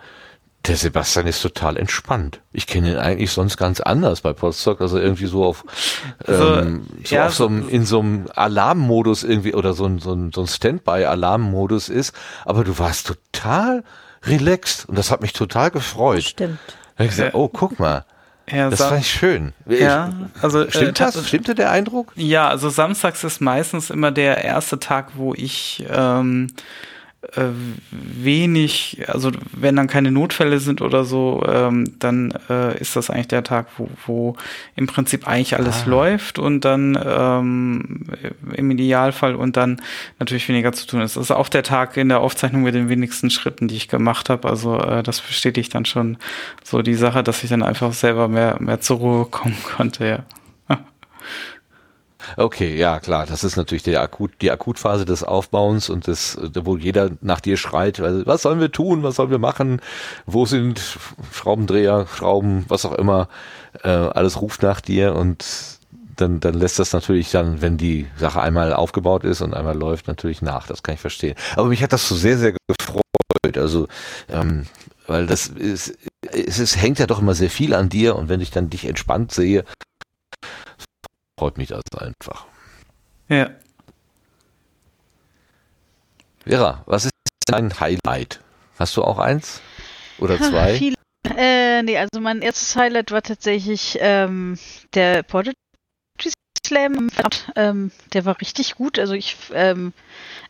der Sebastian ist total entspannt. Ich kenne ihn eigentlich sonst ganz anders bei Potsdok, also irgendwie so auf, also, ähm, so ja, auf so einem, in so einem Alarmmodus irgendwie oder so ein, so ein, so ein Standby-Alarmmodus ist. Aber du warst total relaxed und das hat mich total gefreut. Stimmt. Da ich gesagt, oh, guck mal. Ja, das fand ich schön. Ja, also stimmt äh, das? Stimmte der Eindruck? Ja, also samstags ist meistens immer der erste Tag, wo ich ähm, äh, wenig, also wenn dann keine Notfälle sind oder so, ähm, dann äh, ist das eigentlich der Tag, wo, wo im Prinzip eigentlich alles ah. läuft und dann ähm, im Idealfall und dann natürlich weniger zu tun ist. Das ist auch der Tag in der Aufzeichnung mit den wenigsten Schritten, die ich gemacht habe. Also äh, das bestätigt dann schon so die Sache, dass ich dann einfach selber mehr, mehr zur Ruhe kommen konnte, ja. Okay, ja klar, das ist natürlich die, Akut, die Akutphase des Aufbauens und des, wo jeder nach dir schreit, was sollen wir tun, was sollen wir machen, wo sind Schraubendreher, Schrauben, was auch immer, äh, alles ruft nach dir und dann, dann lässt das natürlich dann, wenn die Sache einmal aufgebaut ist und einmal läuft, natürlich nach. Das kann ich verstehen. Aber mich hat das so sehr, sehr gefreut. Also, ähm, weil das ist, es ist, hängt ja doch immer sehr viel an dir und wenn ich dann dich entspannt sehe, freut mich das einfach. Ja. Vera, was ist dein Highlight? Hast du auch eins? Oder zwei? Viel, äh, nee, also mein erstes Highlight war tatsächlich ähm, der Poetry Slam. Ähm, der war richtig gut. Also ich, ähm,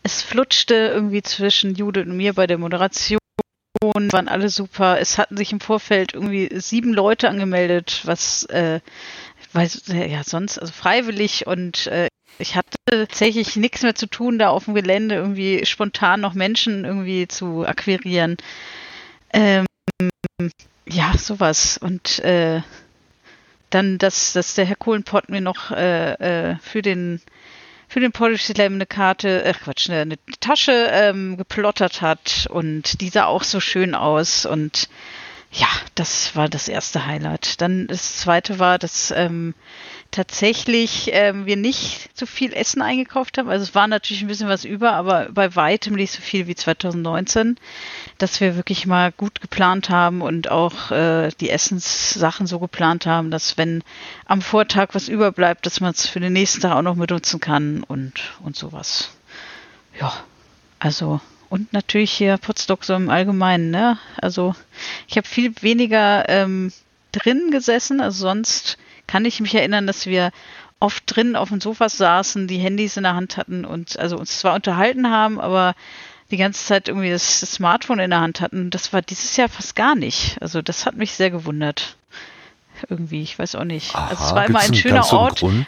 es flutschte irgendwie zwischen Judith und mir bei der Moderation waren alle super. Es hatten sich im Vorfeld irgendwie sieben Leute angemeldet, was äh, weil ja sonst, also freiwillig und äh, ich hatte tatsächlich nichts mehr zu tun, da auf dem Gelände irgendwie spontan noch Menschen irgendwie zu akquirieren. Ähm, ja, sowas. Und äh, dann, dass, dass der Herr Kohlenpott mir noch äh, äh, für den für den Polish Slam eine Karte, äh Quatsch, eine, eine Tasche ähm, geplottert hat und die sah auch so schön aus und ja, das war das erste Highlight. Dann das zweite war, dass ähm, tatsächlich ähm, wir nicht so viel Essen eingekauft haben. Also es war natürlich ein bisschen was über, aber bei weitem nicht so viel wie 2019, dass wir wirklich mal gut geplant haben und auch äh, die Essenssachen so geplant haben, dass wenn am Vortag was überbleibt, dass man es für den nächsten Tag auch noch benutzen kann und, und sowas. Ja, also und natürlich hier Potsdok so im Allgemeinen, ne? Also ich habe viel weniger ähm, drin gesessen, also sonst kann ich mich erinnern, dass wir oft drin auf dem Sofa saßen, die Handys in der Hand hatten und also uns zwar unterhalten haben, aber die ganze Zeit irgendwie das, das Smartphone in der Hand hatten. Das war dieses Jahr fast gar nicht. Also das hat mich sehr gewundert. Irgendwie, ich weiß auch nicht. Aha, also es war immer ein schöner Ort. Grund?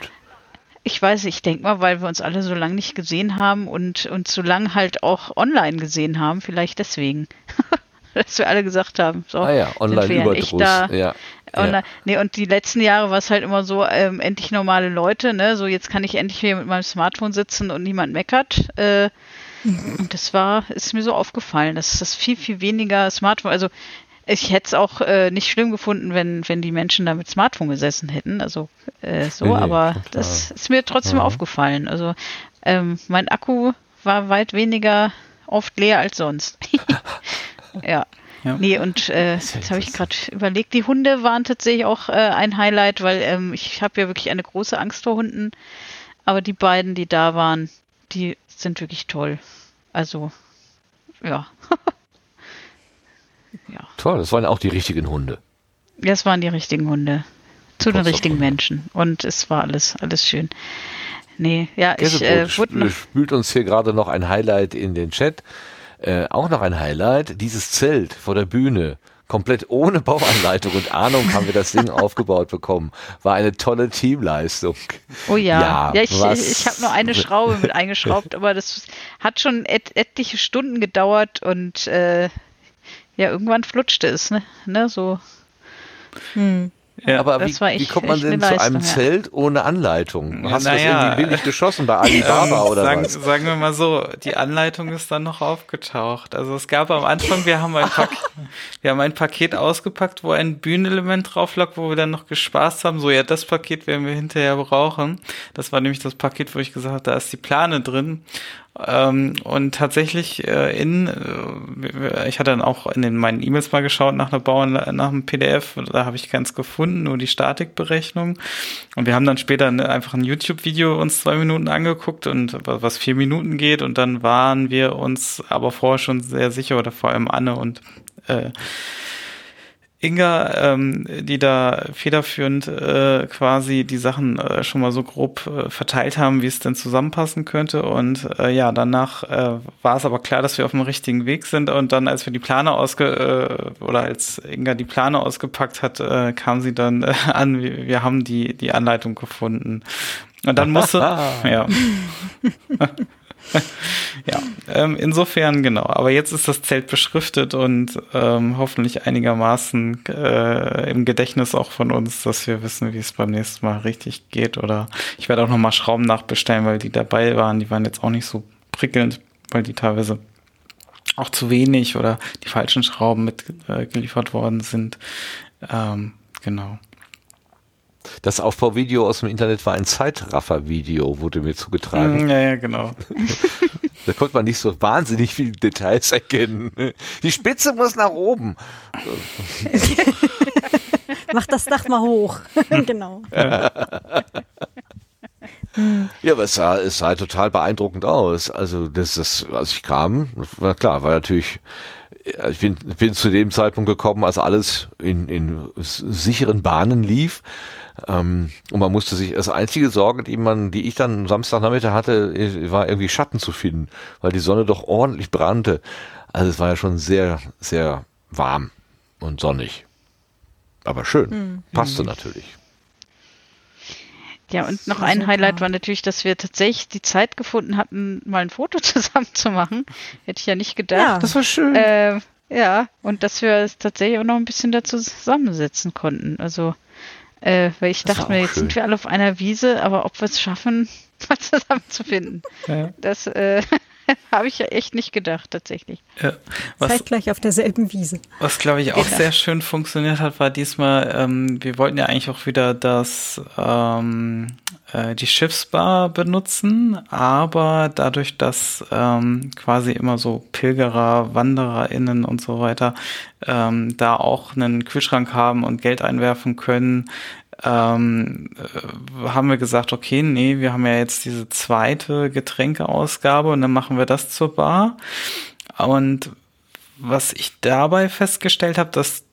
Ich weiß, ich denke mal, weil wir uns alle so lange nicht gesehen haben und, und so lange halt auch online gesehen haben, vielleicht deswegen. Dass wir alle gesagt haben, so, ah ja, Online-Überdruss. Ja, ja. Nee, und die letzten Jahre war es halt immer so, ähm, endlich normale Leute, ne? So, jetzt kann ich endlich hier mit meinem Smartphone sitzen und niemand meckert. Äh, und das war, ist mir so aufgefallen, dass das viel, viel weniger Smartphone, also ich hätte es auch äh, nicht schlimm gefunden, wenn, wenn die Menschen da mit Smartphone gesessen hätten. Also äh, so, nee, aber total. das ist mir trotzdem ja. aufgefallen. Also ähm, mein Akku war weit weniger oft leer als sonst. ja. ja. Nee, und äh, jetzt habe ich gerade überlegt, die Hunde waren tatsächlich auch äh, ein Highlight, weil ähm, ich habe ja wirklich eine große Angst vor Hunden. Aber die beiden, die da waren, die sind wirklich toll. Also ja. ja. Toll, das waren auch die richtigen Hunde. Das waren die richtigen Hunde. Zu den richtigen Menschen. Und es war alles, alles schön. Nee, ja, ich äh, wurde spült uns hier gerade noch ein Highlight in den Chat. Äh, auch noch ein Highlight, dieses Zelt vor der Bühne komplett ohne Bauanleitung und Ahnung haben wir das Ding aufgebaut bekommen. War eine tolle Teamleistung. Oh ja, ja, ja ich, ich, ich habe nur eine Schraube mit eingeschraubt, aber das hat schon et etliche Stunden gedauert und äh, ja, irgendwann flutschte es, ne? ne so. Hm. Ja, aber wie, wie, kommt man denn zu einem Zelt ohne Anleitung? Hast du das irgendwie billig geschossen bei Alibaba ähm, oder sagen, was? Sagen wir mal so, die Anleitung ist dann noch aufgetaucht. Also es gab am Anfang, wir haben ein, Paket, wir haben ein Paket ausgepackt, wo ein Bühnenelement drauf lag, wo wir dann noch gespaßt haben. So, ja, das Paket werden wir hinterher brauchen. Das war nämlich das Paket, wo ich gesagt habe, da ist die Plane drin. Ähm, und tatsächlich äh, in, äh, ich hatte dann auch in den, meinen E-Mails mal geschaut nach einer Bauern, nach einem PDF, da habe ich keins gefunden, nur die Statikberechnung. Und wir haben dann später ne, einfach ein YouTube-Video uns zwei Minuten angeguckt und was vier Minuten geht und dann waren wir uns aber vorher schon sehr sicher oder vor allem Anne und äh, Inga, ähm, die da federführend äh, quasi die Sachen äh, schon mal so grob äh, verteilt haben, wie es denn zusammenpassen könnte. Und äh, ja, danach äh, war es aber klar, dass wir auf dem richtigen Weg sind. Und dann, als wir die Plane ausge äh, oder als Inga die Plane ausgepackt hat, äh, kam sie dann äh, an, wir, wir haben die die Anleitung gefunden. Und dann musste ja. ja, ähm, insofern genau. Aber jetzt ist das Zelt beschriftet und ähm, hoffentlich einigermaßen äh, im Gedächtnis auch von uns, dass wir wissen, wie es beim nächsten Mal richtig geht. Oder ich werde auch nochmal Schrauben nachbestellen, weil die dabei waren. Die waren jetzt auch nicht so prickelnd, weil die teilweise auch zu wenig oder die falschen Schrauben mitgeliefert äh, worden sind. Ähm, genau. Das Aufbauvideo aus dem Internet war ein Zeitraffer-Video, wurde mir zugetragen. Mm, ja, ja, genau. da konnte man nicht so wahnsinnig viele Details erkennen. Die Spitze muss nach oben. Mach das Dach mal hoch. genau. Ja, aber es sah, es sah total beeindruckend aus. Also, das, das, als ich kam, war klar, war natürlich ich bin, bin zu dem Zeitpunkt gekommen, als alles in, in sicheren Bahnen lief. Ähm, und man musste sich, das einzige Sorge, die man, die ich dann Samstagnachmittag hatte, war irgendwie Schatten zu finden, weil die Sonne doch ordentlich brannte. Also es war ja schon sehr, sehr warm und sonnig. Aber schön. Mhm. Passte mhm. natürlich. Ja, und noch ein Highlight war natürlich, dass wir tatsächlich die Zeit gefunden hatten, mal ein Foto zusammen zu machen. Hätte ich ja nicht gedacht. Ja, das war schön. Äh, ja, und dass wir es tatsächlich auch noch ein bisschen dazu zusammensetzen konnten. Also äh, weil ich das dachte mir, jetzt schön. sind wir alle auf einer Wiese, aber ob wir es schaffen, mal zusammenzufinden, ja. das äh, habe ich ja echt nicht gedacht, tatsächlich. Ja, was, gleich auf derselben Wiese. Was, glaube ich, auch genau. sehr schön funktioniert hat, war diesmal, ähm, wir wollten ja eigentlich auch wieder das, ähm, äh, die Schiffsbar benutzen, aber dadurch, dass ähm, quasi immer so Pilgerer, WandererInnen und so weiter ähm, da auch einen Kühlschrank haben und Geld einwerfen können, ähm, äh, haben wir gesagt, okay, nee, wir haben ja jetzt diese zweite Getränkeausgabe und dann machen wir das zur Bar. Und was ich dabei festgestellt habe, dass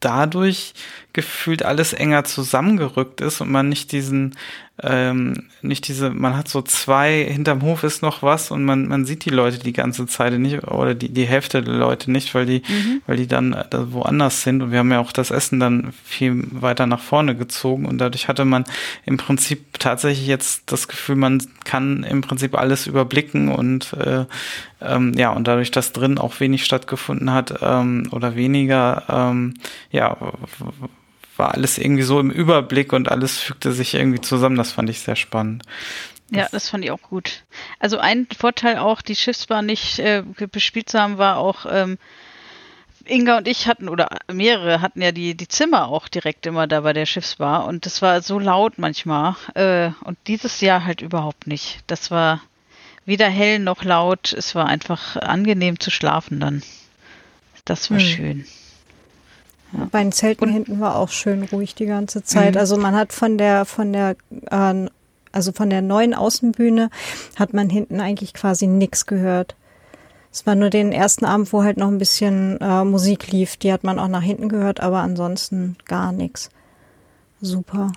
dadurch gefühlt alles enger zusammengerückt ist und man nicht diesen ähm, nicht diese, man hat so zwei, hinterm Hof ist noch was und man, man sieht die Leute die ganze Zeit nicht oder die, die Hälfte der Leute nicht, weil die, mhm. weil die dann äh, woanders sind. Und wir haben ja auch das Essen dann viel weiter nach vorne gezogen. Und dadurch hatte man im Prinzip tatsächlich jetzt das Gefühl, man kann im Prinzip alles überblicken. Und äh, ähm, ja, und dadurch, dass drin auch wenig stattgefunden hat ähm, oder weniger, ähm, ja, war alles irgendwie so im Überblick und alles fügte sich irgendwie zusammen. Das fand ich sehr spannend. Ja, das fand ich auch gut. Also ein Vorteil auch, die Schiffsbahn nicht äh, bespielt zu haben, war auch, ähm, Inga und ich hatten, oder mehrere hatten ja die, die Zimmer auch direkt immer da bei der Schiffsbar und das war so laut manchmal. Äh, und dieses Jahr halt überhaupt nicht. Das war weder hell noch laut. Es war einfach angenehm zu schlafen dann. Das war hm. schön. Ja. Bei den Zelten und, hinten war auch schön ruhig die ganze Zeit. Mhm. Also man hat von der, von der, äh, also von der neuen Außenbühne hat man hinten eigentlich quasi nichts gehört. Es war nur den ersten Abend, wo halt noch ein bisschen äh, Musik lief. Die hat man auch nach hinten gehört, aber ansonsten gar nichts. Super.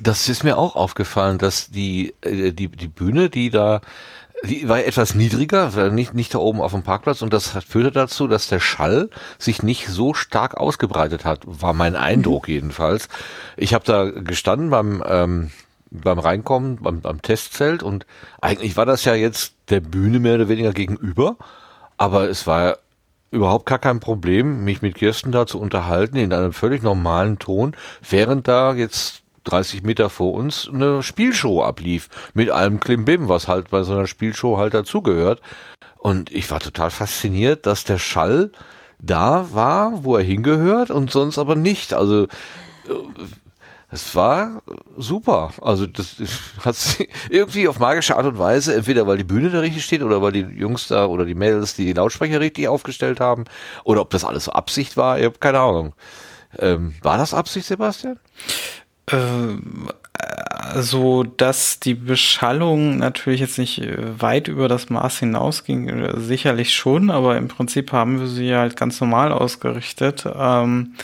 Das ist mir auch aufgefallen, dass die, äh, die, die Bühne, die da, war etwas niedriger, nicht, nicht da oben auf dem Parkplatz und das führte dazu, dass der Schall sich nicht so stark ausgebreitet hat, war mein Eindruck mhm. jedenfalls. Ich habe da gestanden beim, ähm, beim Reinkommen, beim, beim Testzelt und eigentlich war das ja jetzt der Bühne mehr oder weniger gegenüber, aber es war überhaupt gar kein Problem, mich mit Kirsten da zu unterhalten in einem völlig normalen Ton, während da jetzt 30 Meter vor uns eine Spielshow ablief mit allem Klimbim, was halt bei so einer Spielshow halt dazugehört. Und ich war total fasziniert, dass der Schall da war, wo er hingehört und sonst aber nicht. Also es war super. Also das hat irgendwie auf magische Art und Weise, entweder weil die Bühne da richtig steht oder weil die Jungs da oder die Mädels die Lautsprecher richtig aufgestellt haben oder ob das alles Absicht war, ich habe keine Ahnung. Ähm, war das Absicht, Sebastian? Also, dass die Beschallung natürlich jetzt nicht äh, weit über das Maß hinausging, äh, sicherlich schon, aber im Prinzip haben wir sie halt ganz normal ausgerichtet. Ähm,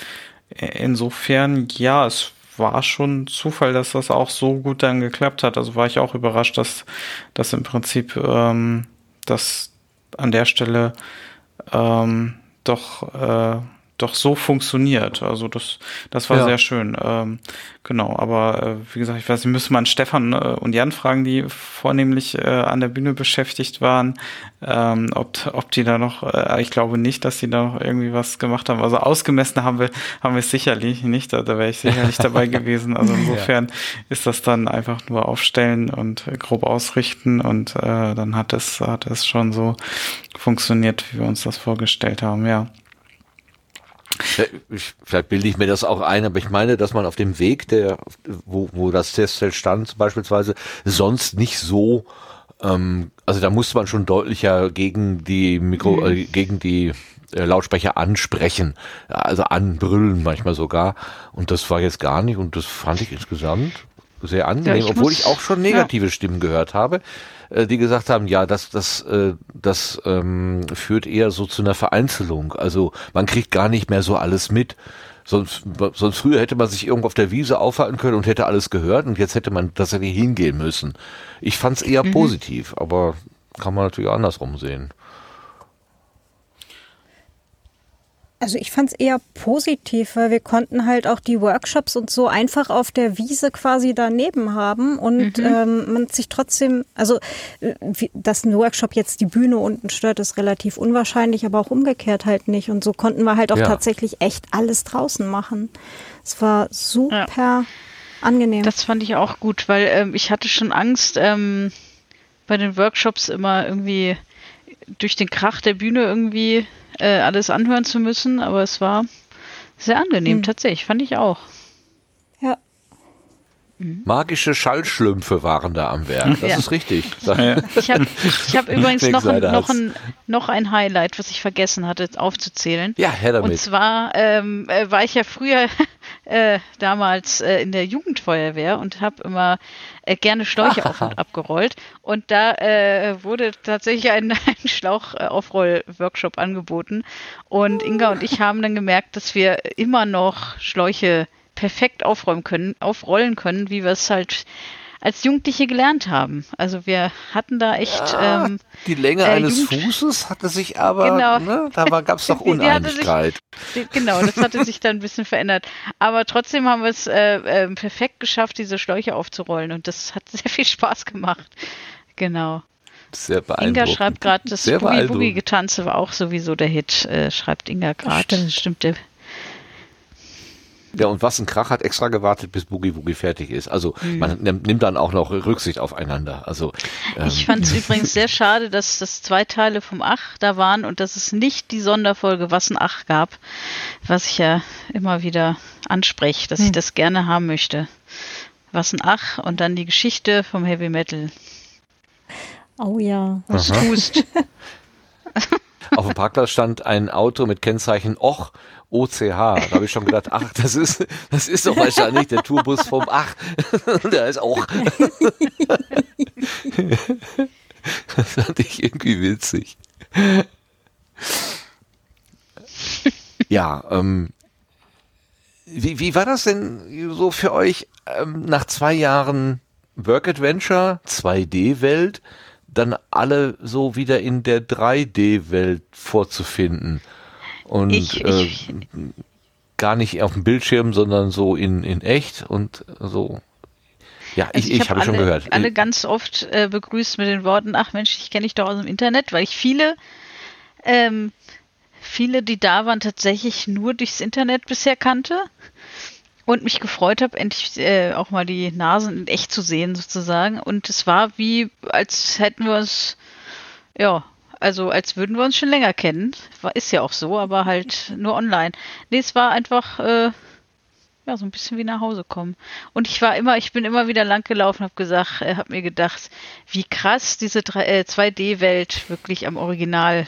insofern, ja, es war schon Zufall, dass das auch so gut dann geklappt hat. Also war ich auch überrascht, dass das im Prinzip ähm, das an der Stelle ähm, doch äh, doch so funktioniert. Also das, das war ja. sehr schön. Ähm, genau, aber äh, wie gesagt, ich weiß, ich müsste mal an Stefan äh, und Jan fragen, die vornehmlich äh, an der Bühne beschäftigt waren, ähm, ob, ob die da noch, äh, ich glaube nicht, dass die da noch irgendwie was gemacht haben. Also ausgemessen haben wir, haben wir es sicherlich nicht, da, da wäre ich sicherlich dabei gewesen. Also insofern ja. ist das dann einfach nur aufstellen und grob ausrichten und äh, dann hat es, hat es schon so funktioniert, wie wir uns das vorgestellt haben, ja. Ich, vielleicht bilde ich mir das auch ein, aber ich meine, dass man auf dem Weg, der, wo, wo das Testzelt stand, beispielsweise, sonst nicht so, ähm, also da musste man schon deutlicher gegen die Mikro, mhm. äh, gegen die äh, Lautsprecher ansprechen, also anbrüllen manchmal sogar. Und das war jetzt gar nicht und das fand ich insgesamt sehr angenehm, ja, obwohl ich auch schon negative ja. Stimmen gehört habe. Äh, die gesagt haben, ja, das, das, äh, das ähm, führt eher so zu einer Vereinzelung. Also man kriegt gar nicht mehr so alles mit. Sonst, sonst früher hätte man sich irgendwo auf der Wiese aufhalten können und hätte alles gehört und jetzt hätte man tatsächlich hingehen müssen. Ich fand es eher mhm. positiv, aber kann man natürlich andersrum sehen. Also ich fand es eher positiv, weil wir konnten halt auch die Workshops und so einfach auf der Wiese quasi daneben haben und mhm. ähm, man sich trotzdem, also äh, dass ein Workshop jetzt die Bühne unten stört, ist relativ unwahrscheinlich, aber auch umgekehrt halt nicht. Und so konnten wir halt auch ja. tatsächlich echt alles draußen machen. Es war super ja. angenehm. Das fand ich auch gut, weil ähm, ich hatte schon Angst ähm, bei den Workshops immer irgendwie durch den Krach der Bühne irgendwie äh, alles anhören zu müssen, aber es war sehr angenehm, hm. tatsächlich, fand ich auch. Mhm. Magische Schallschlümpfe waren da am Werk. Das ja. ist richtig. Ich habe hab übrigens noch ein, noch, ein, noch ein Highlight, was ich vergessen hatte aufzuzählen. Ja, her damit. Und zwar ähm, äh, war ich ja früher äh, damals äh, in der Jugendfeuerwehr und habe immer äh, gerne Schläuche auf und abgerollt. Und da äh, wurde tatsächlich ein, ein Schlauchaufroll-Workshop angeboten. Und Inga und ich haben dann gemerkt, dass wir immer noch Schläuche perfekt aufräumen können, aufrollen können, wie wir es halt als Jugendliche gelernt haben. Also wir hatten da echt ja, ähm, die Länge äh, eines Jugend Fußes hatte sich aber, genau. ne, da gab es doch Uneinigkeit. Sich, genau, das hatte sich dann ein bisschen verändert. Aber trotzdem haben wir es äh, äh, perfekt geschafft, diese Schläuche aufzurollen und das hat sehr viel Spaß gemacht. Genau. Sehr beeindruckend. Inga schreibt gerade, das Boogie Boogie Getanze war auch sowieso der Hit, äh, schreibt Inga gerade. Stimmt. stimmt, der ja, und was ein Krach hat extra gewartet, bis Boogie Woogie fertig ist. Also mhm. man nimmt dann auch noch Rücksicht aufeinander. Also ähm. ich fand es übrigens sehr schade, dass das zwei Teile vom Ach da waren und dass es nicht die Sonderfolge Was ein Ach gab, was ich ja immer wieder anspreche, dass mhm. ich das gerne haben möchte. Was ein Ach und dann die Geschichte vom Heavy Metal. Oh ja. Was tust. Auf dem Parkplatz stand ein Auto mit Kennzeichen Och OCH. Da habe ich schon gedacht, ach, das ist, das ist doch wahrscheinlich der Tourbus vom Ach. der ist auch. Das fand ich irgendwie witzig. Ja, ähm, wie, wie war das denn so für euch ähm, nach zwei Jahren Work Adventure, 2D-Welt, dann alle so wieder in der 3D-Welt vorzufinden? Und ich, ich, äh, gar nicht auf dem Bildschirm, sondern so in, in echt und so. Ja, also ich, ich, ich habe hab schon gehört. Alle ganz oft äh, begrüßt mit den Worten, ach Mensch, ich kenne dich doch aus dem Internet, weil ich viele ähm, viele, die da waren, tatsächlich nur durchs Internet bisher kannte und mich gefreut habe, endlich äh, auch mal die Nasen in echt zu sehen sozusagen. Und es war wie, als hätten wir uns, ja, also als würden wir uns schon länger kennen. War, ist ja auch so, aber halt nur online. Nee, es war einfach, äh, ja, so ein bisschen wie nach Hause kommen. Und ich war immer, ich bin immer wieder lang gelaufen, habe gesagt, äh, habe mir gedacht, wie krass diese äh, 2D-Welt wirklich am Original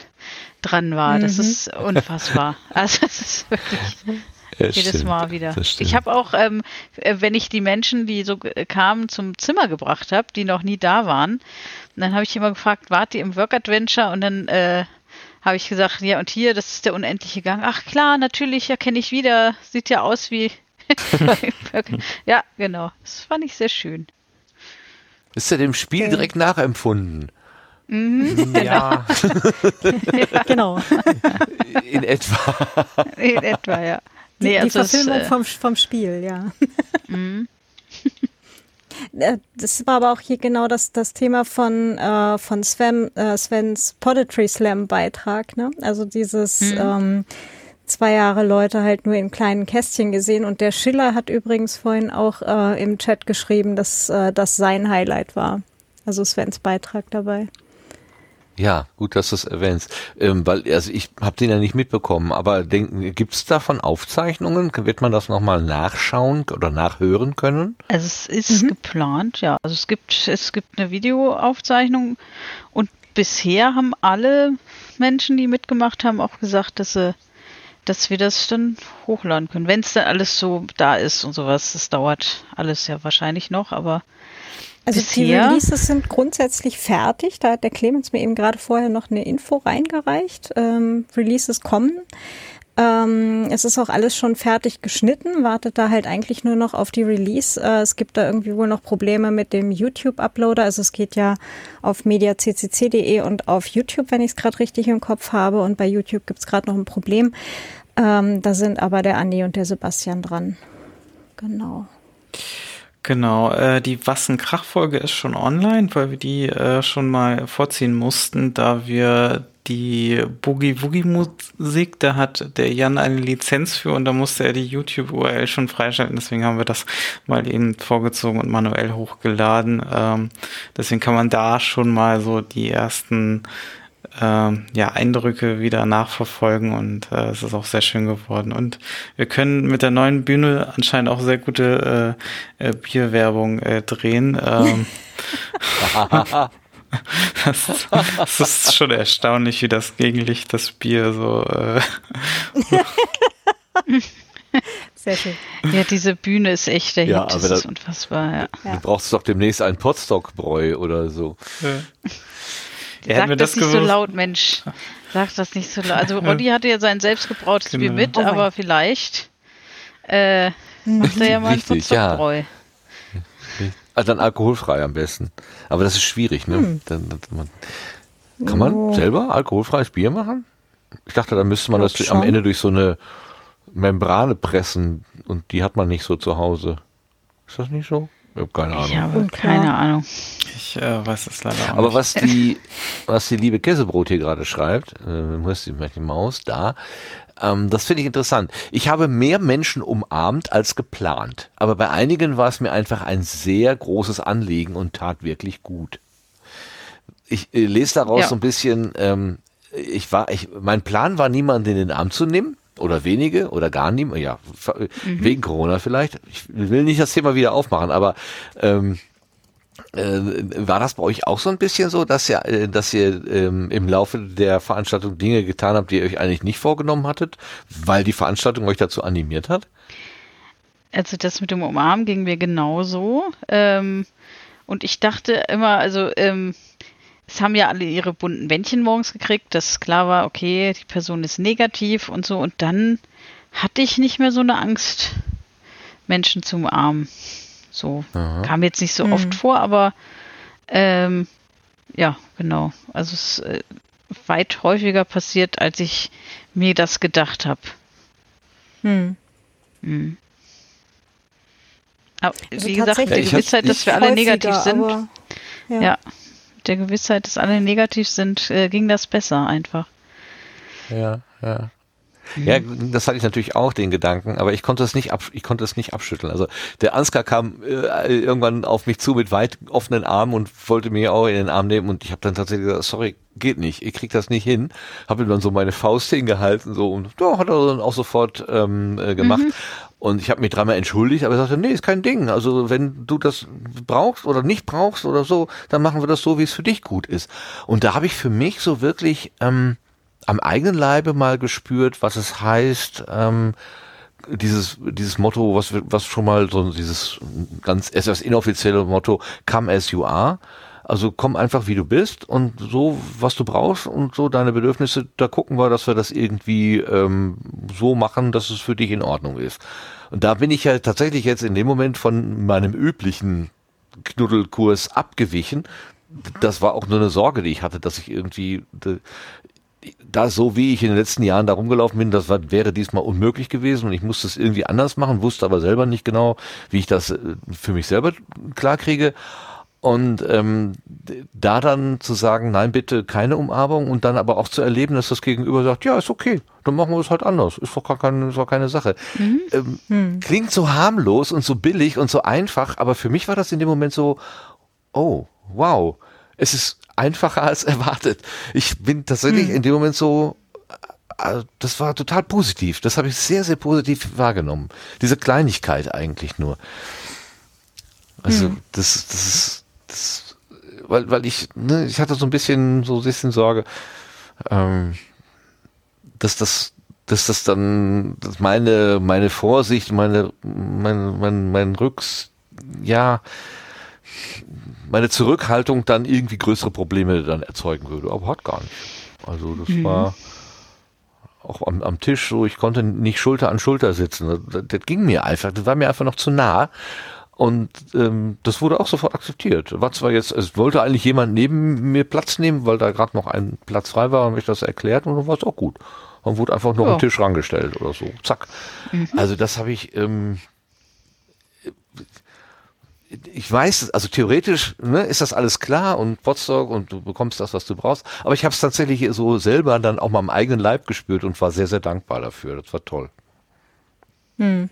dran war. Mhm. Das ist unfassbar. Also das ist wirklich ja, jedes stimmt, Mal wieder. Ich habe auch, ähm, äh, wenn ich die Menschen, die so kamen, zum Zimmer gebracht habe, die noch nie da waren, dann habe ich immer gefragt, wart ihr im Work Adventure? Und dann äh, habe ich gesagt, ja und hier, das ist der unendliche Gang. Ach klar, natürlich, erkenne ich wieder. Sieht ja aus wie ja, genau. Das fand ich sehr schön. Ist ja dem Spiel direkt nachempfunden. Mhm, ja. genau. In etwa. In etwa, ja. Nee, die, also die Verfilmung es, äh, vom, vom Spiel, ja. Äh, das war aber auch hier genau das, das Thema von, äh, von Sven, äh, Svens Poetry Slam Beitrag. Ne? Also dieses mhm. ähm, zwei Jahre Leute halt nur in kleinen Kästchen gesehen. Und der Schiller hat übrigens vorhin auch äh, im Chat geschrieben, dass äh, das sein Highlight war. Also Svens Beitrag dabei. Ja, gut, dass du es erwähnst. Ähm, weil, also ich habe den ja nicht mitbekommen, aber gibt es davon Aufzeichnungen? Wird man das nochmal nachschauen oder nachhören können? Also es ist mhm. geplant, ja. Also es gibt, es gibt eine Videoaufzeichnung und bisher haben alle Menschen, die mitgemacht haben, auch gesagt, dass sie dass wir das dann hochladen können. Wenn es dann alles so da ist und sowas, das dauert alles ja wahrscheinlich noch, aber also bisher, die Releases sind grundsätzlich fertig. Da hat der Clemens mir eben gerade vorher noch eine Info reingereicht. Ähm, Releases kommen. Ähm, es ist auch alles schon fertig geschnitten, wartet da halt eigentlich nur noch auf die Release. Äh, es gibt da irgendwie wohl noch Probleme mit dem YouTube-Uploader. Also es geht ja auf mediaccc.de und auf YouTube, wenn ich es gerade richtig im Kopf habe. Und bei YouTube gibt es gerade noch ein Problem. Ähm, da sind aber der Andi und der Sebastian dran. Genau. Genau, äh, die Wassen-Krach-Folge ist schon online, weil wir die äh, schon mal vorziehen mussten, da wir die Boogie-Woogie-Musik, da hat der Jan eine Lizenz für und da musste er die YouTube-URL schon freischalten. Deswegen haben wir das mal eben vorgezogen und manuell hochgeladen. Ähm, deswegen kann man da schon mal so die ersten ähm, ja, Eindrücke wieder nachverfolgen und äh, es ist auch sehr schön geworden. Und wir können mit der neuen Bühne anscheinend auch sehr gute äh, äh, Bierwerbung äh, drehen. Ähm, das, das, ist schon erstaunlich, wie das Gegenlicht das Bier so. Äh, Sehr schön. Ja, diese Bühne ist echt der ja, Hit. Das ist unfassbar. Ja. Du brauchst doch demnächst einen Potstock-Bräu oder so. Ja. Sag das, das nicht so laut, Mensch. Sag das nicht so laut. Also Roddy hatte ja sein selbstgebrautes genau. Bier mit, oh aber vielleicht äh, macht er ja mal Richtig. Ja. Also dann alkoholfrei am besten. Aber das ist schwierig, ne? Hm. Dann, dann, kann man oh. selber alkoholfreies Bier machen? Ich dachte, da müsste man das schon. am Ende durch so eine Membrane pressen und die hat man nicht so zu Hause. Ist das nicht so? Ich habe keine Ahnung. Ich habe keine Ahnung. Ich äh, weiß es leider auch Aber nicht. was die, was die liebe Käsebrot hier gerade schreibt, äh, wo ist die, die Maus? Da. Ähm, das finde ich interessant. Ich habe mehr Menschen umarmt als geplant. Aber bei einigen war es mir einfach ein sehr großes Anliegen und tat wirklich gut. Ich äh, lese daraus ja. so ein bisschen, ähm, ich war, ich, mein Plan war, niemanden in den Arm zu nehmen oder wenige oder gar niemand, ja, mhm. wegen Corona vielleicht. Ich will nicht das Thema wieder aufmachen, aber ähm, äh, war das bei euch auch so ein bisschen so, dass ihr, äh, dass ihr ähm, im Laufe der Veranstaltung Dinge getan habt, die ihr euch eigentlich nicht vorgenommen hattet, weil die Veranstaltung euch dazu animiert hat? Also das mit dem Umarmen ging mir genauso. Ähm, und ich dachte immer, also ähm, es haben ja alle ihre bunten Bändchen morgens gekriegt, dass klar war, okay, die Person ist negativ und so. Und dann hatte ich nicht mehr so eine Angst, Menschen zu umarmen. So Aha. kam jetzt nicht so mhm. oft vor, aber ähm, ja, genau. Also es ist äh, weit häufiger passiert, als ich mir das gedacht habe. Hm. Hm. Aber, also wie gesagt, die Gewissheit, dass wir alle negativ sind. Aber, ja. ja der Gewissheit, dass alle negativ sind, äh, ging das besser einfach. Ja, ja. Ja, das hatte ich natürlich auch den Gedanken, aber ich konnte es nicht ab, ich konnte es nicht abschütteln. Also der Ansgar kam äh, irgendwann auf mich zu mit weit offenen Armen und wollte mir auch in den Arm nehmen und ich habe dann tatsächlich gesagt, sorry, geht nicht, ich krieg das nicht hin. Habe ihm dann so meine Faust hingehalten so und ja, hat er dann auch sofort ähm, äh, gemacht. Mhm. Und ich habe mich dreimal entschuldigt, aber er sagte, nee, ist kein Ding. Also wenn du das brauchst oder nicht brauchst oder so, dann machen wir das so, wie es für dich gut ist. Und da habe ich für mich so wirklich ähm, am eigenen Leibe mal gespürt, was es heißt, ähm, dieses, dieses Motto, was, was schon mal so dieses ganz etwas inoffizielle Motto, come as you are. Also komm einfach wie du bist und so, was du brauchst und so deine Bedürfnisse, da gucken wir, dass wir das irgendwie ähm, so machen, dass es für dich in Ordnung ist. Und da bin ich ja tatsächlich jetzt in dem Moment von meinem üblichen Knuddelkurs abgewichen. Das war auch nur eine Sorge, die ich hatte, dass ich irgendwie da so wie ich in den letzten Jahren da rumgelaufen bin, das war, wäre diesmal unmöglich gewesen und ich musste es irgendwie anders machen, wusste aber selber nicht genau, wie ich das äh, für mich selber klarkriege. Und ähm, da dann zu sagen, nein, bitte keine Umarmung und dann aber auch zu erleben, dass das Gegenüber sagt, ja, ist okay, dann machen wir es halt anders, ist doch gar keine, ist doch keine Sache. Mhm. Ähm, hm. Klingt so harmlos und so billig und so einfach, aber für mich war das in dem Moment so, oh, wow, es ist einfacher als erwartet. Ich bin tatsächlich mhm. in dem Moment so, äh, das war total positiv. Das habe ich sehr, sehr positiv wahrgenommen. Diese Kleinigkeit eigentlich nur. Also mhm. das, das ist das, weil, weil ich, ne, ich hatte so ein bisschen, so ein bisschen Sorge, ähm, dass das, dass das dann, dass meine, meine Vorsicht, meine, mein, mein, mein Rücks, ja, meine Zurückhaltung dann irgendwie größere Probleme dann erzeugen würde, aber hat gar nicht. Also das mhm. war auch am, am Tisch so, ich konnte nicht Schulter an Schulter sitzen. Das, das ging mir einfach, das war mir einfach noch zu nah. Und ähm, das wurde auch sofort akzeptiert. War zwar jetzt, es wollte eigentlich jemand neben mir Platz nehmen, weil da gerade noch ein Platz frei war und mich das erklärt und dann war es auch gut. Man wurde einfach nur ja. am Tisch rangestellt oder so. Zack. Mhm. Also das habe ich, ähm, ich weiß, also theoretisch ne, ist das alles klar und Potsdok und du bekommst das, was du brauchst. Aber ich habe es tatsächlich so selber dann auch mal am eigenen Leib gespürt und war sehr, sehr dankbar dafür. Das war toll. Hm.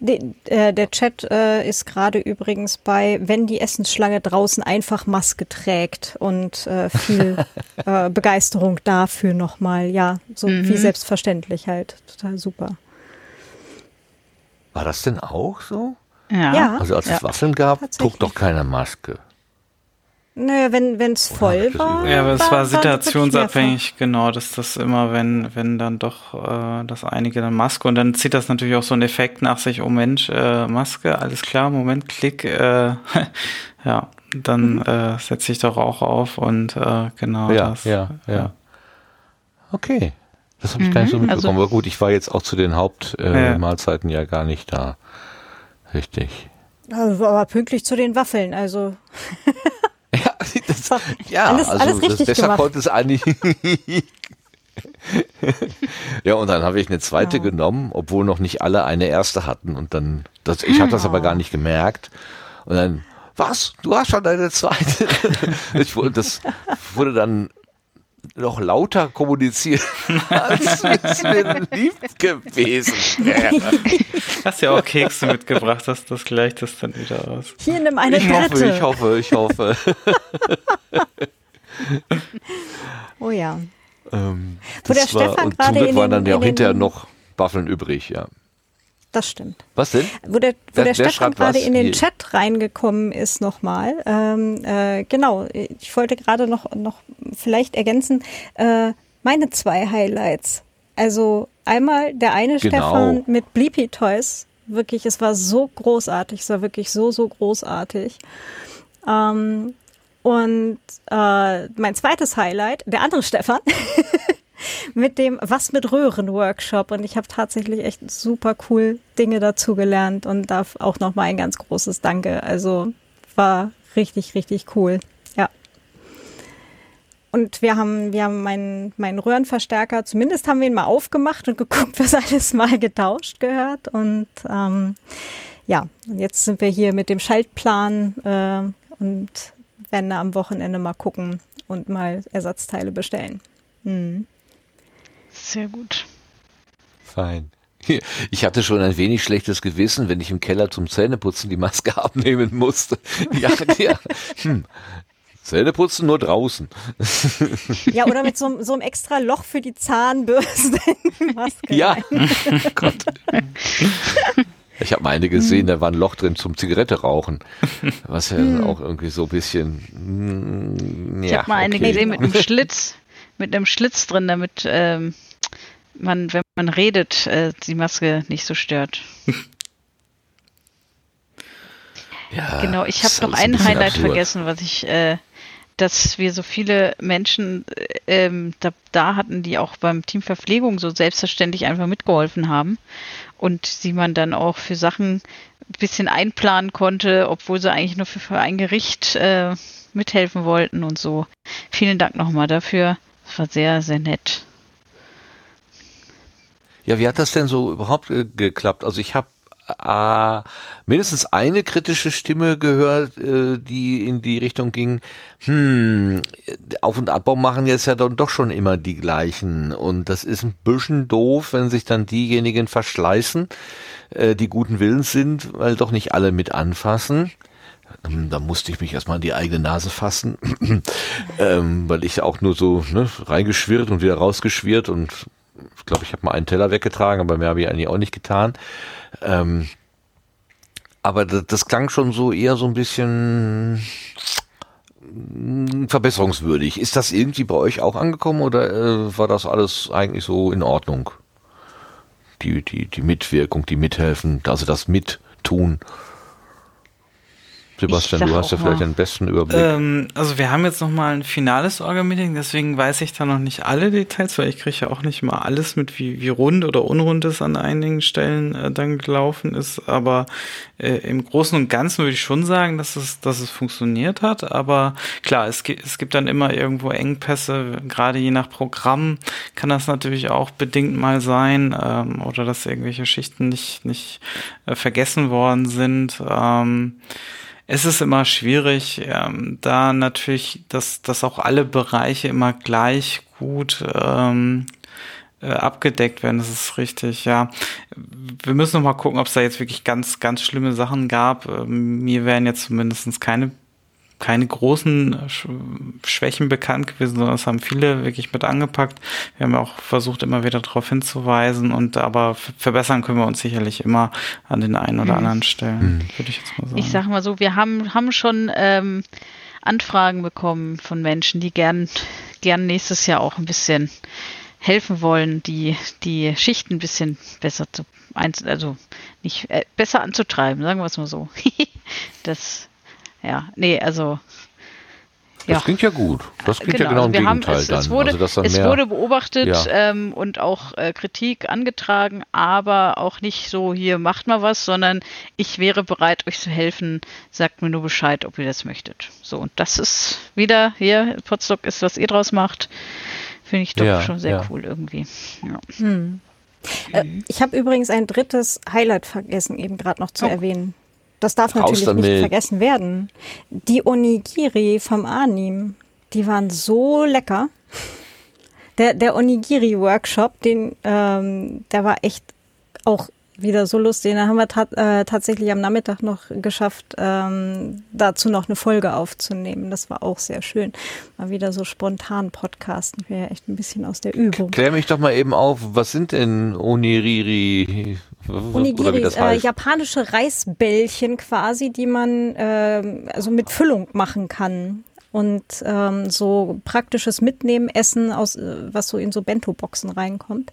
De, äh, der Chat äh, ist gerade übrigens bei, wenn die Essensschlange draußen einfach Maske trägt und äh, viel äh, Begeisterung dafür nochmal. Ja, so mhm. wie selbstverständlich halt. Total super. War das denn auch so? Ja. Also als es Waffeln gab, trug doch keiner Maske. Naja, wenn es voll war. Ja, aber es war, situationsabhängig, genau, dass das immer, wenn, wenn dann doch äh, das einige dann Maske und dann zieht das natürlich auch so einen Effekt nach sich, oh Mensch, äh, Maske, alles klar, Moment, Klick, äh, ja, dann mhm. äh, setze ich doch auch auf und äh, genau ja, das. Ja, ja, ja. Okay. Das habe ich mhm, gar nicht so mhm, mitbekommen. Also, aber gut, ich war jetzt auch zu den Hauptmahlzeiten äh, ja. ja gar nicht da. Richtig. Aber pünktlich zu den Waffeln, also. Ja, das, ja alles, also alles richtig das, besser konnte es eigentlich. ja, und dann habe ich eine zweite ja. genommen, obwohl noch nicht alle eine erste hatten. Und dann, das, ich habe das aber gar nicht gemerkt. Und dann, was? Du hast schon deine zweite? ich, das wurde dann noch lauter kommunizieren, als es mir lieb gewesen wäre. Hast ja auch Kekse mitgebracht, das, das gleicht das dann wieder aus. Hier nimm eine ich dritte. Ich hoffe, ich hoffe, ich hoffe. oh ja. Ähm, Wo der war, Stefan gerade in den, waren dann ja auch hinterher noch Waffeln übrig, ja. Das stimmt. Was denn? Wo der, wo der, Stefan gerade in den Chat reingekommen ist nochmal. Ähm, äh, genau, ich wollte gerade noch, noch vielleicht ergänzen, äh, meine zwei Highlights. Also einmal der eine genau. Stefan mit Bleepy Toys. Wirklich, es war so großartig, es war wirklich so, so großartig. Ähm, Und äh, mein zweites Highlight, der andere Stefan, mit dem Was mit Röhren Workshop. Und ich habe tatsächlich echt super cool Dinge dazu gelernt und darf auch nochmal ein ganz großes Danke. Also war richtig, richtig cool. Ja. Und wir haben, wir haben meinen, meinen Röhrenverstärker, zumindest haben wir ihn mal aufgemacht und geguckt, was alles mal getauscht gehört. Und ähm, ja, und jetzt sind wir hier mit dem Schaltplan äh, und werden da am Wochenende mal gucken und mal Ersatzteile bestellen. Mhm. Sehr gut. Fein. Ich hatte schon ein wenig schlechtes Gewissen, wenn ich im Keller zum Zähneputzen die Maske abnehmen musste. Ja, ja. Hm. Zähneputzen nur draußen. Ja, oder mit so, so einem extra Loch für die Zahnbürste Maske. Ja, Gott. Ich habe meine gesehen, da war ein Loch drin zum Zigarette rauchen. Was ja hm. auch irgendwie so ein bisschen. Mm, ja, ich habe mal eine gesehen mit einem Schlitz, mit einem Schlitz drin, damit ähm, man, wenn man redet, äh, die Maske nicht so stört. ja, genau, ich habe noch ein Highlight absurd. vergessen, was ich, äh, dass wir so viele Menschen äh, ähm, da, da, hatten, die auch beim Team Verpflegung so selbstverständlich einfach mitgeholfen haben und die man dann auch für Sachen ein bisschen einplanen konnte, obwohl sie eigentlich nur für, für ein Gericht äh, mithelfen wollten und so. Vielen Dank nochmal dafür. Das war sehr, sehr nett. Ja, wie hat das denn so überhaupt äh, geklappt? Also ich habe äh, mindestens eine kritische Stimme gehört, äh, die in die Richtung ging, hm, Auf- und Abbau machen jetzt ja dann doch schon immer die gleichen. Und das ist ein bisschen doof, wenn sich dann diejenigen verschleißen, äh, die guten Willens sind, weil doch nicht alle mit anfassen. Da musste ich mich erstmal an die eigene Nase fassen, ähm, weil ich auch nur so ne, reingeschwirrt und wieder rausgeschwirrt und glaube, ich habe mal einen Teller weggetragen, aber mehr habe ich eigentlich auch nicht getan. Ähm, aber das, das klang schon so eher so ein bisschen mm, verbesserungswürdig. Ist das irgendwie bei euch auch angekommen oder äh, war das alles eigentlich so in Ordnung? Die, die, die Mitwirkung, die Mithelfen, also das Mittun. Sebastian, du hast ja vielleicht den besten Überblick. Ähm, also wir haben jetzt nochmal ein finales Orga-Meeting, deswegen weiß ich da noch nicht alle Details, weil ich kriege ja auch nicht mal alles mit, wie, wie rund oder unrund es an einigen Stellen äh, dann gelaufen ist. Aber äh, im Großen und Ganzen würde ich schon sagen, dass es, dass es funktioniert hat. Aber klar, es, gibt es gibt dann immer irgendwo Engpässe, gerade je nach Programm kann das natürlich auch bedingt mal sein ähm, oder dass irgendwelche Schichten nicht, nicht äh, vergessen worden sind. Ähm, es ist immer schwierig, ähm, da natürlich, dass, dass auch alle Bereiche immer gleich gut ähm, äh, abgedeckt werden. Das ist richtig, ja. Wir müssen noch mal gucken, ob es da jetzt wirklich ganz, ganz schlimme Sachen gab. Ähm, mir wären jetzt zumindest keine keine großen Schwächen bekannt gewesen, sondern es haben viele wirklich mit angepackt. Wir haben auch versucht, immer wieder darauf hinzuweisen und aber verbessern können wir uns sicherlich immer an den einen oder mhm. anderen Stellen, mhm. würde ich jetzt mal sagen. Ich sage mal so, wir haben, haben schon ähm, Anfragen bekommen von Menschen, die gern, gern nächstes Jahr auch ein bisschen helfen wollen, die, die Schichten ein bisschen besser zu, also nicht äh, besser anzutreiben, sagen wir es mal so. das ja, nee, also. Das ja. klingt ja gut. Das klingt genau, ja genau im also Gegenteil haben, es, dann. Es wurde, also, es wurde beobachtet ja. ähm, und auch äh, Kritik angetragen, aber auch nicht so, hier macht mal was, sondern ich wäre bereit, euch zu helfen. Sagt mir nur Bescheid, ob ihr das möchtet. So, und das ist wieder hier, Potsdok ist, was ihr draus macht. Finde ich doch ja, schon sehr cool irgendwie. Hm. Äh, ich habe übrigens ein drittes Highlight vergessen, eben gerade noch zu oh. erwähnen. Das darf natürlich nicht vergessen werden. Die Onigiri vom Anim, die waren so lecker. Der, der Onigiri-Workshop, den, ähm, der war echt auch wieder so lustig. Da haben wir ta äh, tatsächlich am Nachmittag noch geschafft, ähm, dazu noch eine Folge aufzunehmen. Das war auch sehr schön. Mal wieder so spontan podcasten. Wäre echt ein bisschen aus der Übung. Klär mich doch mal eben auf, was sind denn Oniriri? Onigiri, äh, japanische Reisbällchen quasi, die man äh, also mit Füllung machen kann und ähm, so praktisches Mitnehmen, Essen aus, äh, was so in so Bento-Boxen reinkommt.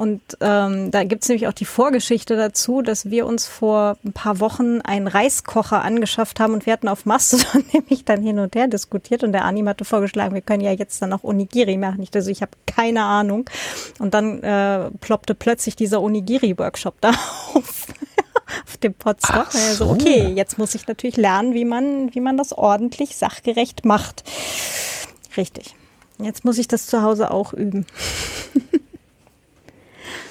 Und ähm, da gibt's nämlich auch die Vorgeschichte dazu, dass wir uns vor ein paar Wochen einen Reiskocher angeschafft haben und wir hatten auf Mastodon nämlich dann hin und her diskutiert und der Anim hatte vorgeschlagen, wir können ja jetzt dann auch Onigiri machen. Ich, also ich habe keine Ahnung. Und dann äh, ploppte plötzlich dieser Onigiri-Workshop da auf. auf dem. Ach so. Also okay, jetzt muss ich natürlich lernen, wie man, wie man das ordentlich sachgerecht macht. Richtig. Jetzt muss ich das zu Hause auch üben.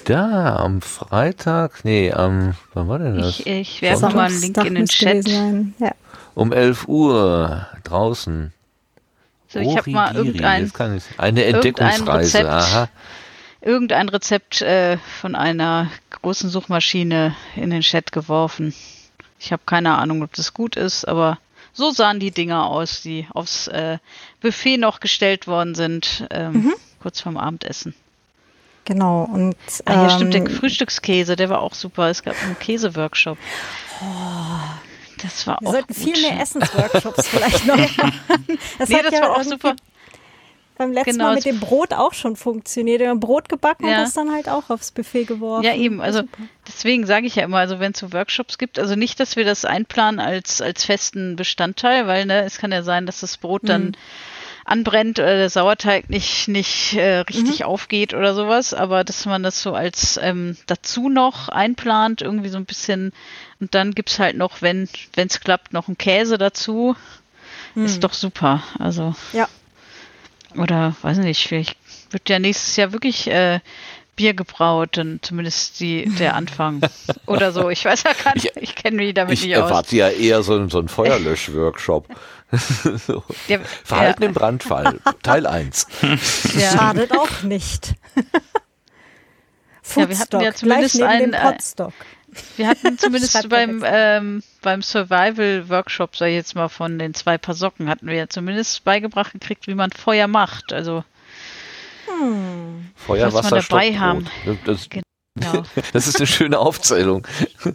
Da, am Freitag, nee, am, wann war denn das? Ich, ich werfe mal einen Link in den Chat. Ja. Um 11 Uhr draußen. So, ich habe mal irgendein, das kann ich, eine irgendein Entdeckungsreise, Rezept. aha. irgendein Rezept äh, von einer großen Suchmaschine in den Chat geworfen. Ich habe keine Ahnung, ob das gut ist, aber so sahen die Dinger aus, die aufs äh, Buffet noch gestellt worden sind, ähm, Mhm. kurz vorm Abendessen. Genau. Und Ah, ja, stimmt, der ähm, Frühstückskäse, der war auch super. Es gab einen Käseworkshop. Das war wir auch sollten gut. viel mehr Essensworkshops vielleicht noch machen. Das Nee, hat das ja war auch super. beim letzten Genau, Mal mit dem Brot auch schon funktioniert. Wir haben Brot gebacken Ja. und das dann halt auch aufs Buffet geworfen. Ja, eben. Also Super. deswegen sage ich ja immer, also wenn es so Workshops gibt, also nicht, dass wir das einplanen als, als festen Bestandteil, weil ne, es kann ja sein, dass das Brot dann anbrennt oder der Sauerteig nicht, nicht äh, richtig aufgeht oder sowas, aber dass man das so als ähm, dazu noch einplant, irgendwie so ein bisschen und dann gibt's halt noch, wenn es klappt, noch einen Käse dazu. Ist doch super. Also Ja. oder weiß nicht, vielleicht wird ja nächstes Jahr wirklich äh, Bier gebraut, dann zumindest die, der Anfang oder so. Ich weiß ja gar nicht, ich, kenne mich damit Ich nicht aus. erwarte ja eher so, einen- so einen Feuerlösch-Workshop. so. Der, Verhalten im Brandfall, Teil 1. ja, Schadet auch nicht. Ja, wir hatten ja zumindest einen, äh, Potstock. wir hatten zumindest beim, ähm, beim Survival-Workshop, sag ich jetzt mal, von den zwei Paar Socken, hatten wir ja zumindest beigebracht gekriegt, wie man Feuer macht. Also, Feuer, Was wir Wasser, dabei Stockbrot. haben. Das, genau. das ist eine schöne Aufzählung.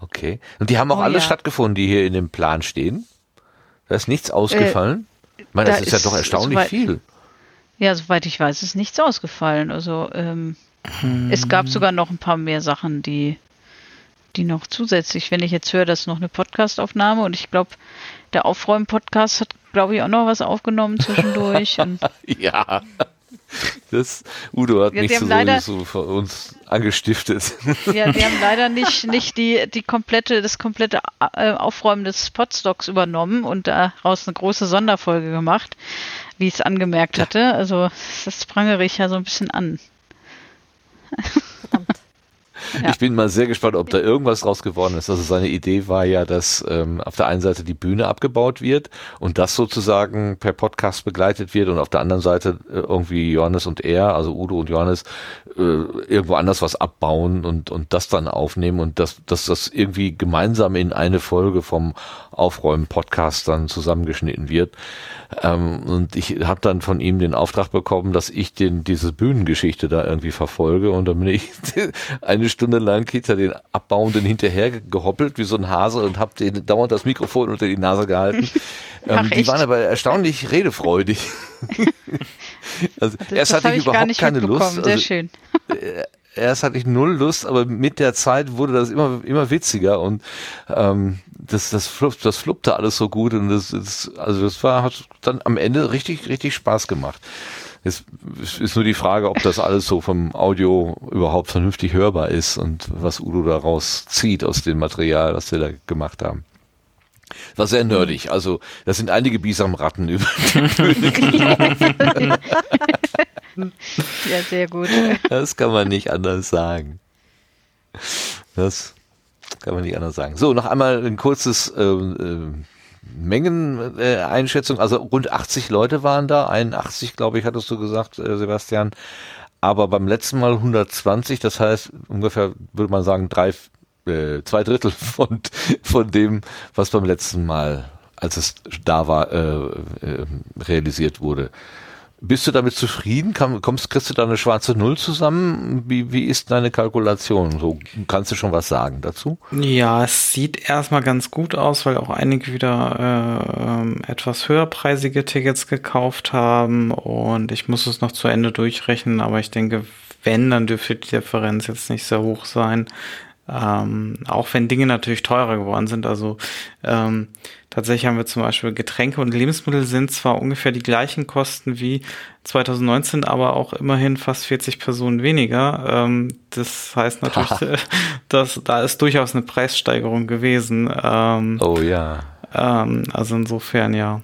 Okay. Und die haben auch Oh alle ja. stattgefunden, die hier in dem Plan stehen. Da ist nichts ausgefallen. ich meine, das da ist ja ist doch erstaunlich soweit- viel. Ja, soweit ich weiß, ist nichts ausgefallen. Also ähm, es gab sogar noch ein paar mehr Sachen, die, die noch zusätzlich, wenn ich jetzt höre, dass noch eine Podcastaufnahme und ich glaube, der Aufräumen-Podcast hat, glaube ich, auch noch was aufgenommen zwischendurch. und, Ja. Das, Udo hat Ja, mich sie so, leider- so für uns angestiftet. ja, wir haben leider nicht, nicht die, die komplette, das komplette äh, Aufräumen des Podstocks übernommen und daraus eine große Sonderfolge gemacht, wie ich es angemerkt hatte. Also das prangere ich ja so ein bisschen an. Ja. Ich bin mal sehr gespannt, ob da irgendwas draus geworden ist. Also seine Idee war ja, dass ähm, auf der einen Seite die Bühne abgebaut wird und das sozusagen per Podcast begleitet wird und auf der anderen Seite äh, irgendwie Johannes und er, also Udo und Johannes, äh, irgendwo anders was abbauen und, und das dann aufnehmen und dass, dass das irgendwie gemeinsam in eine Folge vom Aufräumen-Podcast dann zusammengeschnitten wird. Ähm, und ich habe dann von ihm den Auftrag bekommen, dass ich den diese Bühnengeschichte da irgendwie verfolge und dann bin ich eine Stunde lang hinter den Abbauenden hinterher gehoppelt wie so ein Hase und habe den dauernd das Mikrofon unter die Nase gehalten. Ähm, die waren aber erstaunlich redefreudig. also Das, erst das hatte ich ich überhaupt nicht keine. Lust. Sehr Also, schön. erst hatte ich null Lust, aber mit der Zeit wurde das immer immer witziger und ähm, das das flupp, das fluppte alles so gut und das, das also das war hat dann am Ende richtig richtig Spaß gemacht. Jetzt ist nur die Frage, ob das alles so vom Audio überhaupt vernünftig hörbar ist und was Udo daraus zieht aus dem Material, was wir da gemacht haben. War sehr nerdig. Also, das sind einige Bisamratten über die Bühne gelaufen. Ja, sehr gut. Das kann man nicht anders sagen. Das kann man nicht anders sagen. So, noch einmal ein kurzes ähm, ähm, Mengeneinschätzung. Also rund 80 Leute waren da, 81 glaube ich, hattest du gesagt, äh, Sebastian. Aber beim letzten Mal 120, das heißt ungefähr, würde man sagen, drei, äh, zwei Drittel von, von dem, was beim letzten Mal, als es da war, äh, äh, realisiert wurde. Bist du damit zufrieden? kommst, kriegst du da eine schwarze Null zusammen? Wie, wie ist deine Kalkulation? So, kannst du schon was sagen dazu? Ja, es sieht erstmal ganz gut aus, weil auch einige wieder äh, etwas höherpreisige Tickets gekauft haben und ich muss es noch zu Ende durchrechnen, aber ich denke, wenn, dann dürfte die Differenz jetzt nicht sehr hoch sein. Ähm, auch wenn Dinge natürlich teurer geworden sind. Also ähm, tatsächlich haben wir zum Beispiel Getränke und Lebensmittel sind zwar ungefähr die gleichen Kosten wie 2019, aber auch immerhin fast 40 Personen weniger. Ähm, das heißt natürlich, dass da ist durchaus eine Preissteigerung gewesen. Ähm, oh ja. Ähm, also insofern ja.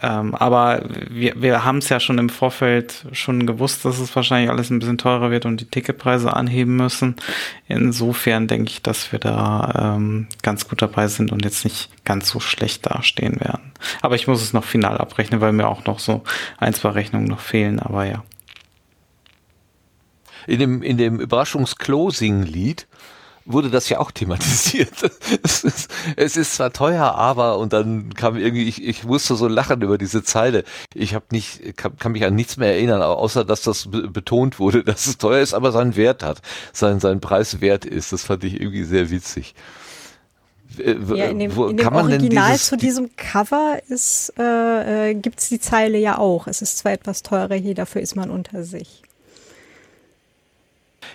Ähm, aber wir, wir haben es ja schon im Vorfeld schon gewusst, dass es wahrscheinlich alles ein bisschen teurer wird und die Ticketpreise anheben müssen. Insofern denke ich, dass wir da ähm, ganz gut dabei sind und jetzt nicht ganz so schlecht dastehen werden. Aber ich muss es noch final abrechnen, weil mir auch noch so ein, zwei Rechnungen noch fehlen, aber ja. In dem, in dem Überraschungs-Closing-Lied wurde das ja auch thematisiert. Es ist, es ist zwar teuer, aber und dann kam irgendwie, ich, ich musste so lachen über diese Zeile. Ich habe nicht, kann, kann mich an nichts mehr erinnern, außer dass das betont wurde, dass es teuer ist, aber seinen Wert hat, sein, sein Preis wert ist. Das fand ich irgendwie sehr witzig. Ja, in dem, in dem Original dieses, zu diesem Cover ist, äh, äh, gibt es die Zeile ja auch. Es ist zwar etwas teurer hier, dafür ist man unter sich.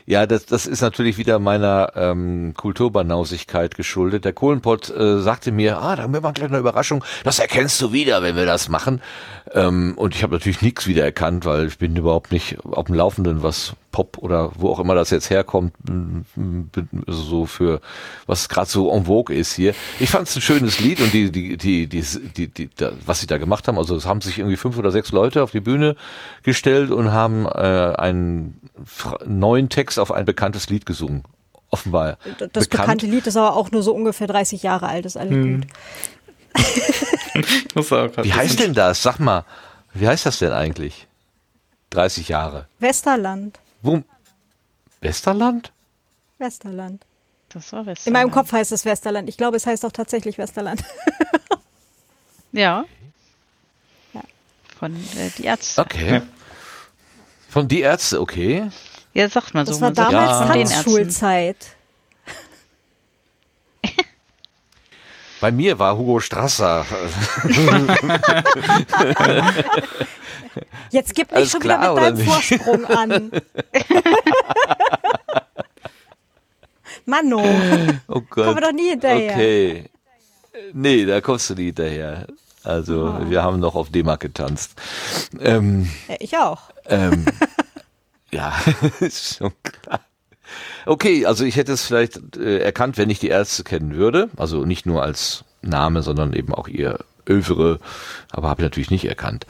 Ja, das, das ist natürlich wieder meiner ähm, Kulturbanausigkeit geschuldet. Der Kohlenpott äh, sagte mir, ah, da haben wir mal gleich eine Überraschung. Das erkennst du wieder, wenn wir das machen. Ähm, und ich habe natürlich nichts wiedererkannt, weil ich bin überhaupt nicht auf dem Laufenden, was Pop oder wo auch immer das jetzt herkommt, so für was gerade so en vogue ist hier. Ich fand es ein schönes Lied und die, die, die, die, die, die, die, was sie da gemacht haben, also es haben sich irgendwie fünf oder sechs Leute auf die Bühne gestellt und haben äh, einen neuen Text auf ein bekanntes Lied gesungen. Offenbar. Das bekannt. bekannte Lied ist aber auch nur so ungefähr 30 Jahre alt, ist alles hm. gut. wie heißt denn das? Sag mal, wie heißt das denn eigentlich? 30 Jahre. Westerland. Wo? Westerland? Westerland. Das war Westerland. In meinem Kopf heißt es Westerland. Ich glaube, es heißt auch tatsächlich Westerland. ja. ja. Von äh, die Ärzte. Okay. Von die Ärzte, okay. Ja, sagt man so. Das war damals ja. Schulzeit. Bei mir war Hugo Strasser. Jetzt gib mich schon klar, wieder mit deinem Vorsprung an. Manno. Oh Gott. Kommen wir doch nie hinterher. Okay. Nee, da kommst du nie hinterher. Also, oh. wir haben noch auf D-Mark getanzt. Ähm, ich auch. Ähm, ja, ist schon klar. Okay, also ich hätte es vielleicht äh, erkannt, wenn ich die Ärzte kennen würde. Also nicht nur als Name, sondern eben auch ihr Övre, aber habe ich natürlich nicht erkannt.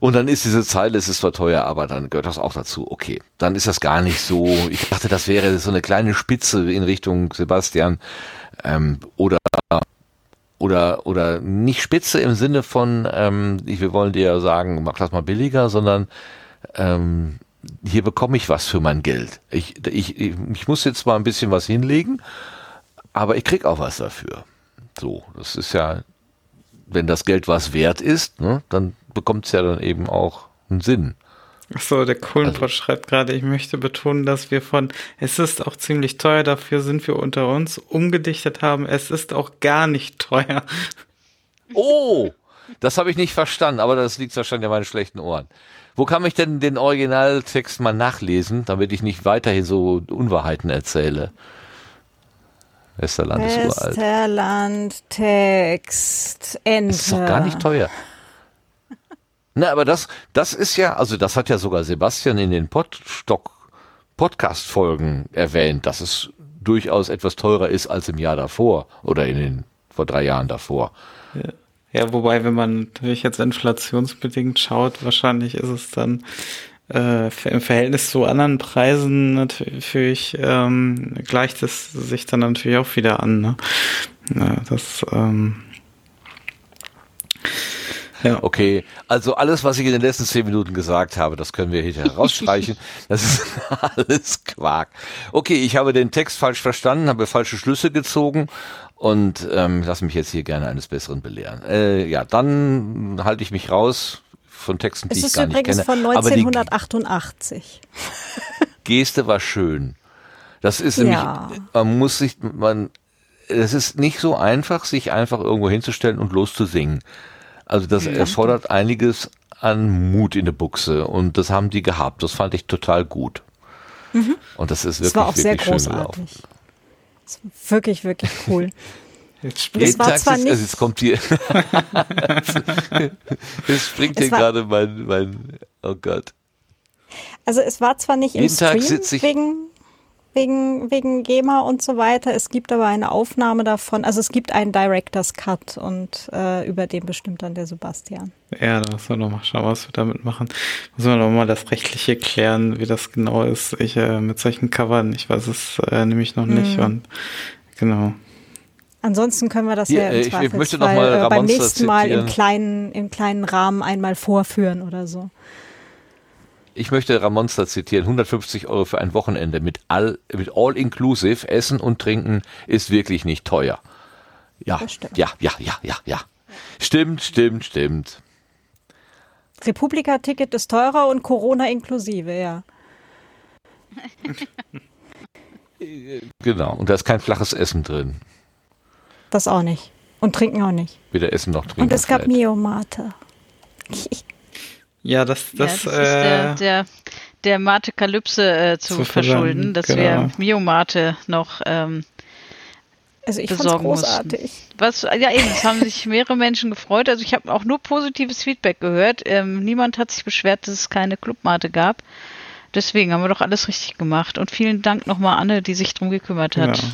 Und dann ist diese Zeile, es ist zwar teuer, aber dann gehört das auch dazu. Okay, dann ist das gar nicht so. Ich dachte, das wäre so eine kleine Spitze in Richtung Sebastian ähm, oder oder oder nicht Spitze im Sinne von, ähm, wir wollen dir sagen, mach das mal billiger, sondern ähm, hier bekomme ich was für mein Geld. Ich, ich, ich muss jetzt zwar ein bisschen was hinlegen, aber ich krieg auch was dafür. So, das ist ja, wenn das Geld was wert ist, ne, dann bekommt es ja dann eben auch einen Sinn. Achso, der Kohlenpott also, schreibt gerade, ich möchte betonen, dass wir von es ist auch ziemlich teuer, dafür sind wir unter uns, umgedichtet haben, es ist auch gar nicht teuer. Oh, das habe ich nicht verstanden, aber das liegt wahrscheinlich an meinen schlechten Ohren. Wo kann ich denn den Originaltext mal nachlesen, damit ich nicht weiterhin so Unwahrheiten erzähle? Westerland ist uralt. Westerland, Text, Enter. Das ist doch gar nicht teuer. Na, aber das, das ist ja, also das hat ja sogar Sebastian in den Podstock Podcast-Folgen erwähnt, dass es durchaus etwas teurer ist als im Jahr davor oder in den vor drei Jahren davor. Ja. Ja, wobei, wenn man natürlich jetzt inflationsbedingt schaut, wahrscheinlich ist es dann äh, im Verhältnis zu anderen Preisen natürlich ähm, gleicht es sich dann natürlich auch wieder an. Ne? Ja, das ähm, ja. Okay, also alles, was ich in den letzten zehn Minuten gesagt habe, das können wir hier rausstreichen. das ist alles Quark. Okay, ich habe den Text falsch verstanden, habe falsche Schlüsse gezogen und ähm, lasse mich jetzt hier gerne eines Besseren belehren. Äh, ja, dann halte ich mich raus von Texten, die Es ich ist gar nicht übrigens kenne. von Aber die 1988. Geste war schön. Das ist nämlich, Ja. man muss sich, man, es ist nicht so einfach, sich einfach irgendwo hinzustellen und loszusingen. Also das erfordert einiges an Mut in der Buchse und das haben die gehabt. Das fand ich total gut. Und das ist wirklich, war auch sehr großartig. Es war wirklich, wirklich cool. Jetzt es war Tag zwar nicht- also jetzt kommt hier, jetzt springt Es hier gerade mein, mein, oh Gott. Also es war zwar nicht im Jeden Tag Stream sitz ich- wegen, wegen, wegen GEMA und so weiter. Es gibt aber eine Aufnahme davon. Also es gibt einen Director's Cut und äh, über den bestimmt dann der Sebastian. Ja, da müssen wir noch mal schauen, was wir damit machen. Müssen wir noch mal das Rechtliche klären, wie das genau ist. Ich äh, mit solchen Covern, ich weiß es äh, nämlich noch nicht. Mhm. Und genau. Ansonsten können wir das Hier, ja äh, im ich- ich möchte noch Zweifelsfall, mal äh, beim nächsten Mal im kleinen, im kleinen Rahmen einmal vorführen oder so. Ich möchte Ramonster zitieren. 150 Euro für ein Wochenende mit all, mit all inclusive. Essen und Trinken ist wirklich nicht teuer. Ja, ja, ja, ja, ja, ja. Stimmt, stimmt, stimmt. Republika-Ticket ist teurer und Corona inklusive, ja. Genau. Und da ist kein flaches Essen drin. Das auch nicht. Und trinken auch nicht. Weder Essen noch Trinken. Und es gab. Mio Mate. Ja, das, Das, ja, das ist der, äh, der, der Mate-Kalypse äh, zu, zu verschulden, dass genau. wir Mio-Mate noch ähm, Also ich fand's besorgen großartig. mussten. Was, ja eben, es haben sich mehrere Menschen gefreut. Also ich habe auch nur positives Feedback gehört. Ähm, niemand hat sich beschwert, dass es keine Clubmate gab. Deswegen haben wir doch alles richtig gemacht. Und vielen Dank nochmal Anne, die sich drum gekümmert hat. Ja.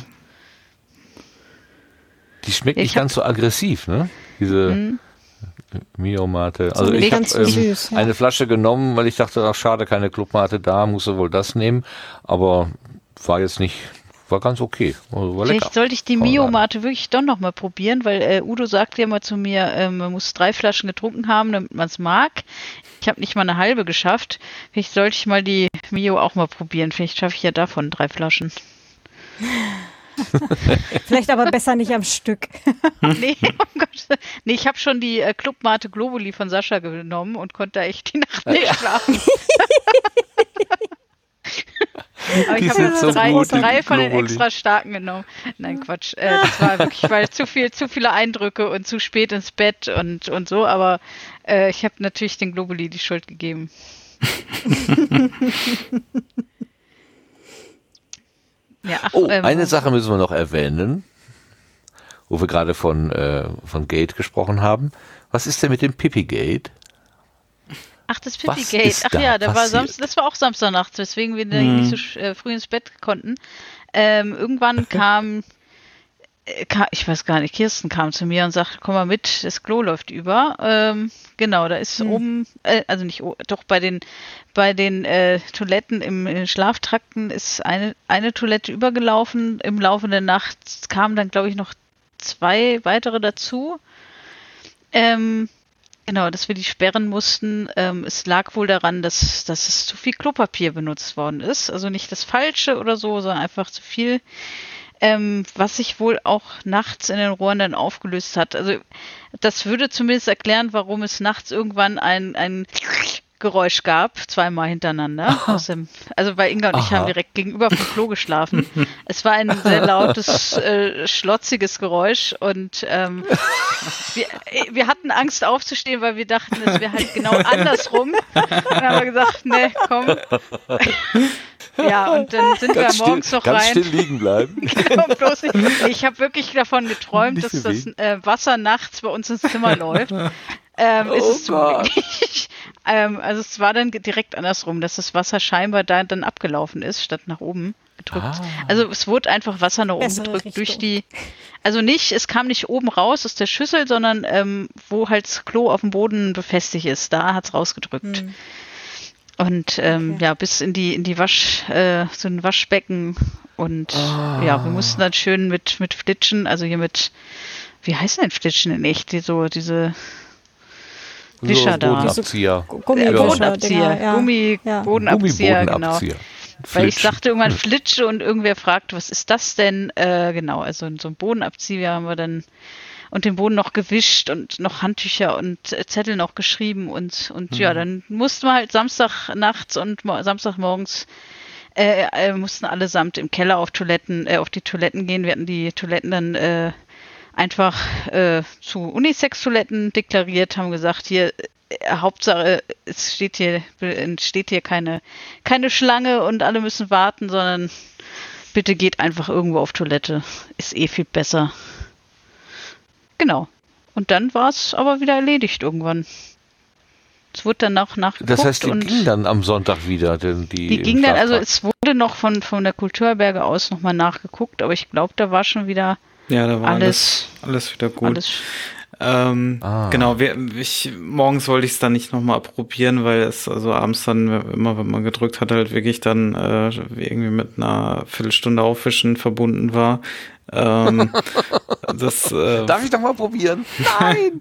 Die schmeckt Ich nicht hab- ganz so aggressiv, ne? Diese Mhm. Mio-Mate. Also ich habe ähm, ja. eine Flasche genommen, weil ich dachte, ach schade, keine Clubmate da, musst du wohl das nehmen. Aber war jetzt nicht, war ganz okay. Also war lecker. Vielleicht sollte ich die Mio-Mate wirklich doch nochmal probieren, weil äh, Udo sagte ja mal zu mir, ähm, man muss drei Flaschen getrunken haben, damit man es mag. Ich habe nicht mal eine halbe geschafft. Vielleicht sollte ich mal die Mio auch mal probieren. Vielleicht schaffe ich ja davon drei Flaschen. Vielleicht aber besser nicht am Stück. nee, oh Gott. Nee, ich habe schon die äh, Clubmate Globuli von Sascha genommen und konnte da echt die Nacht nicht schlafen. Aber Die ich habe so drei, gut, drei von den extra starken genommen. Nein, Quatsch. Äh, das war wirklich, weil zu viel, zu viele Eindrücke und zu spät ins Bett und, und so. Aber äh, ich habe natürlich den Globuli die Schuld gegeben. Ja, ach, Oh, ähm, eine Sache müssen wir noch erwähnen, wo wir gerade von, äh, von Gate gesprochen haben. Was ist denn mit dem Pipi-Gate? Ach, das Was Pipi-Gate. ist Ach da ja, da war? Samstag, das war auch Samstagnachts, weswegen wir Mhm. nicht so äh, früh ins Bett konnten. Ähm, irgendwann kam, ka ich weiß gar nicht, Kirsten kam zu mir und sagte, komm mal mit, das Klo läuft über. Ähm, genau, da ist oben, äh, also nicht, doch bei den, bei den äh, Toiletten im äh, Schlaftrakten ist eine, eine Toilette übergelaufen. Im Laufe der Nacht kamen dann, glaube ich, noch zwei weitere dazu. Ähm, Genau, dass wir die sperren mussten. Ähm, es lag wohl daran, dass, dass es zu viel Klopapier benutzt worden ist. Also nicht das Falsche oder so, sondern einfach zu viel, ähm, was sich wohl auch nachts in den Rohren dann aufgelöst hat. Also das würde zumindest erklären, warum es nachts irgendwann ein, ein Geräusch gab, zweimal hintereinander. Dem, also bei Inga und ich Aha. haben direkt gegenüber vom Klo geschlafen. es war ein sehr lautes, äh, schlotziges Geräusch und ähm, wir, äh, wir hatten Angst aufzustehen, weil wir dachten, es wäre halt genau andersrum. Und dann haben wir gesagt, ne, komm. Ja, und dann sind wir Ganz morgens still, noch ganz rein. still liegen bleiben. Bloß nicht. Nee, Ich habe wirklich davon geträumt, Nicht dass das äh, Wasser nachts bei uns ins Zimmer läuft. Ähm, ist Oh es zum nicht. Ähm, also es war dann direkt andersrum, dass das Wasser scheinbar da dann abgelaufen ist, statt nach oben gedrückt. Ah. Also es wurde einfach Wasser nach oben Bessere gedrückt durch Richtung. die, also nicht, es kam nicht oben raus aus der Schüssel, sondern ähm, wo halt das Klo auf dem Boden befestigt ist, da hat's rausgedrückt. Hm. Und ähm, Okay. ja, bis in die in die Wasch, äh, so ein Waschbecken und ja, wir mussten dann schön mit mit Flitschen, also hier mit wie heißen denn Flitschen in echt, die so diese Wischer da. Bodenabzieher. äh, Gummiwischer, Bodenabzieher, Dinger, ja. Gummi, Ja. Bodenabzieher, genau. Gummibodenabzieher. Weil ich sagte irgendwann Flitsche und irgendwer fragt, was ist das denn? Äh, genau, also so ein Bodenabzieher haben wir dann und den Boden noch gewischt und noch Handtücher und Zettel noch geschrieben und, und mhm. ja, dann mussten wir halt Samstag nachts und Samstagmorgens äh, äh, mussten allesamt im Keller auf Toiletten, äh, auf die Toiletten gehen. Wir hatten die Toiletten dann äh, einfach äh, zu Unisex-Toiletten deklariert, haben gesagt, hier äh, Hauptsache, es steht hier, entsteht hier keine, keine Schlange und alle müssen warten, sondern bitte geht einfach irgendwo auf Toilette. Ist eh viel besser. Genau. Und dann war es aber wieder erledigt irgendwann. Es wurde dann auch nachgeguckt. Das heißt, die ging dann am Sonntag wieder. Denn die die ging dann, also es wurde noch von, von der Kulturberge aus nochmal nachgeguckt, aber ich glaube, da war schon wieder ja, da war alles, alles, alles wieder gut. Alles ähm, ah. Genau, wir, ich, morgens wollte ich es dann nicht nochmal probieren, weil es also abends dann, immer wenn man gedrückt hat, halt wirklich dann äh, irgendwie mit einer Viertelstunde Aufwischen verbunden war. Ähm, das, äh, Darf ich doch mal probieren? Nein!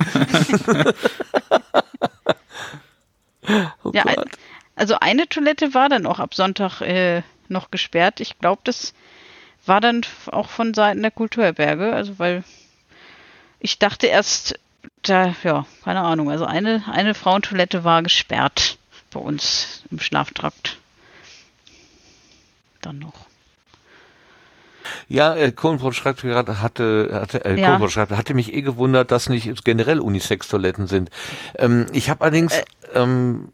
oh ja, Gott. also eine Toilette war dann auch ab Sonntag äh, noch gesperrt. Ich glaube, das war dann auch von Seiten der Kulturherberge, also weil ich dachte erst, da, ja, keine Ahnung, also eine, eine Frauentoilette war gesperrt bei uns im Schlaftrakt. Dann noch. Ja, äh, Kohlenbrot schreibt gerade, hatte, hatte, äh, ja. Kohlenbrot schreibt, hatte mich eh gewundert, dass nicht generell Unisex-Toiletten sind. Ähm, ich habe allerdings äh, ähm,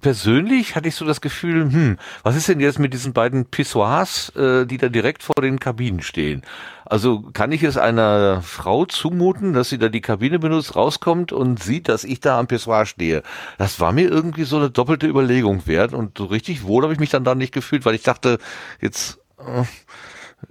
persönlich hatte ich so das Gefühl, hm, was ist denn jetzt mit diesen beiden Pissoirs, äh, die da direkt vor den Kabinen stehen? Also kann ich es einer Frau zumuten, dass sie da die Kabine benutzt, rauskommt und sieht, dass ich da am Pissoir stehe? Das war mir irgendwie so eine doppelte Überlegung wert und so richtig wohl habe ich mich dann da nicht gefühlt, weil ich dachte, jetzt äh,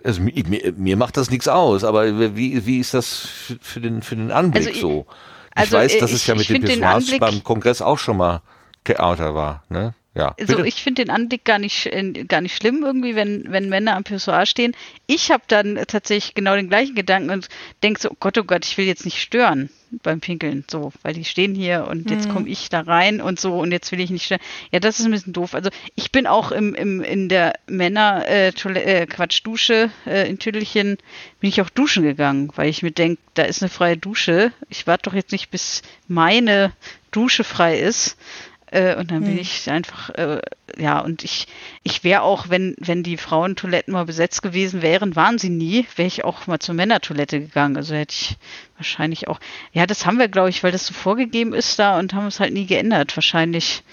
also mir, mir, macht das nichts aus, aber wie, wie ist das für, den, für den Anblick also so? Ich also weiß, dass ich, es ja mit den Pissoirs beim Kongress auch schon mal Theater war, ne? Ja. Also ich finde den Anblick gar nicht, äh, gar nicht schlimm irgendwie, wenn, wenn Männer am Pissoir stehen. Ich habe dann tatsächlich genau den gleichen Gedanken und denke so, oh Gott, oh Gott, ich will jetzt nicht stören beim Pinkeln, so, weil die stehen hier und jetzt mhm. komme ich da rein und so und jetzt will ich nicht stören. Ja, das ist ein bisschen doof. Also ich bin auch im, im, in der Männer, äh, äh, Quatsch, Dusche äh, in Tüdelchen, bin ich auch duschen gegangen, weil ich mir denke, da ist eine freie Dusche. Ich warte doch jetzt nicht, bis meine Dusche frei ist äh, und dann bin hm. ich einfach, äh, ja, und ich, ich wäre auch, wenn, wenn die Frauentoiletten mal besetzt gewesen wären, waren sie nie, wäre ich auch mal zur Männertoilette gegangen. Also hätte ich wahrscheinlich auch, ja, das haben wir, glaube ich, weil das so vorgegeben ist da und haben es halt nie geändert. Wahrscheinlich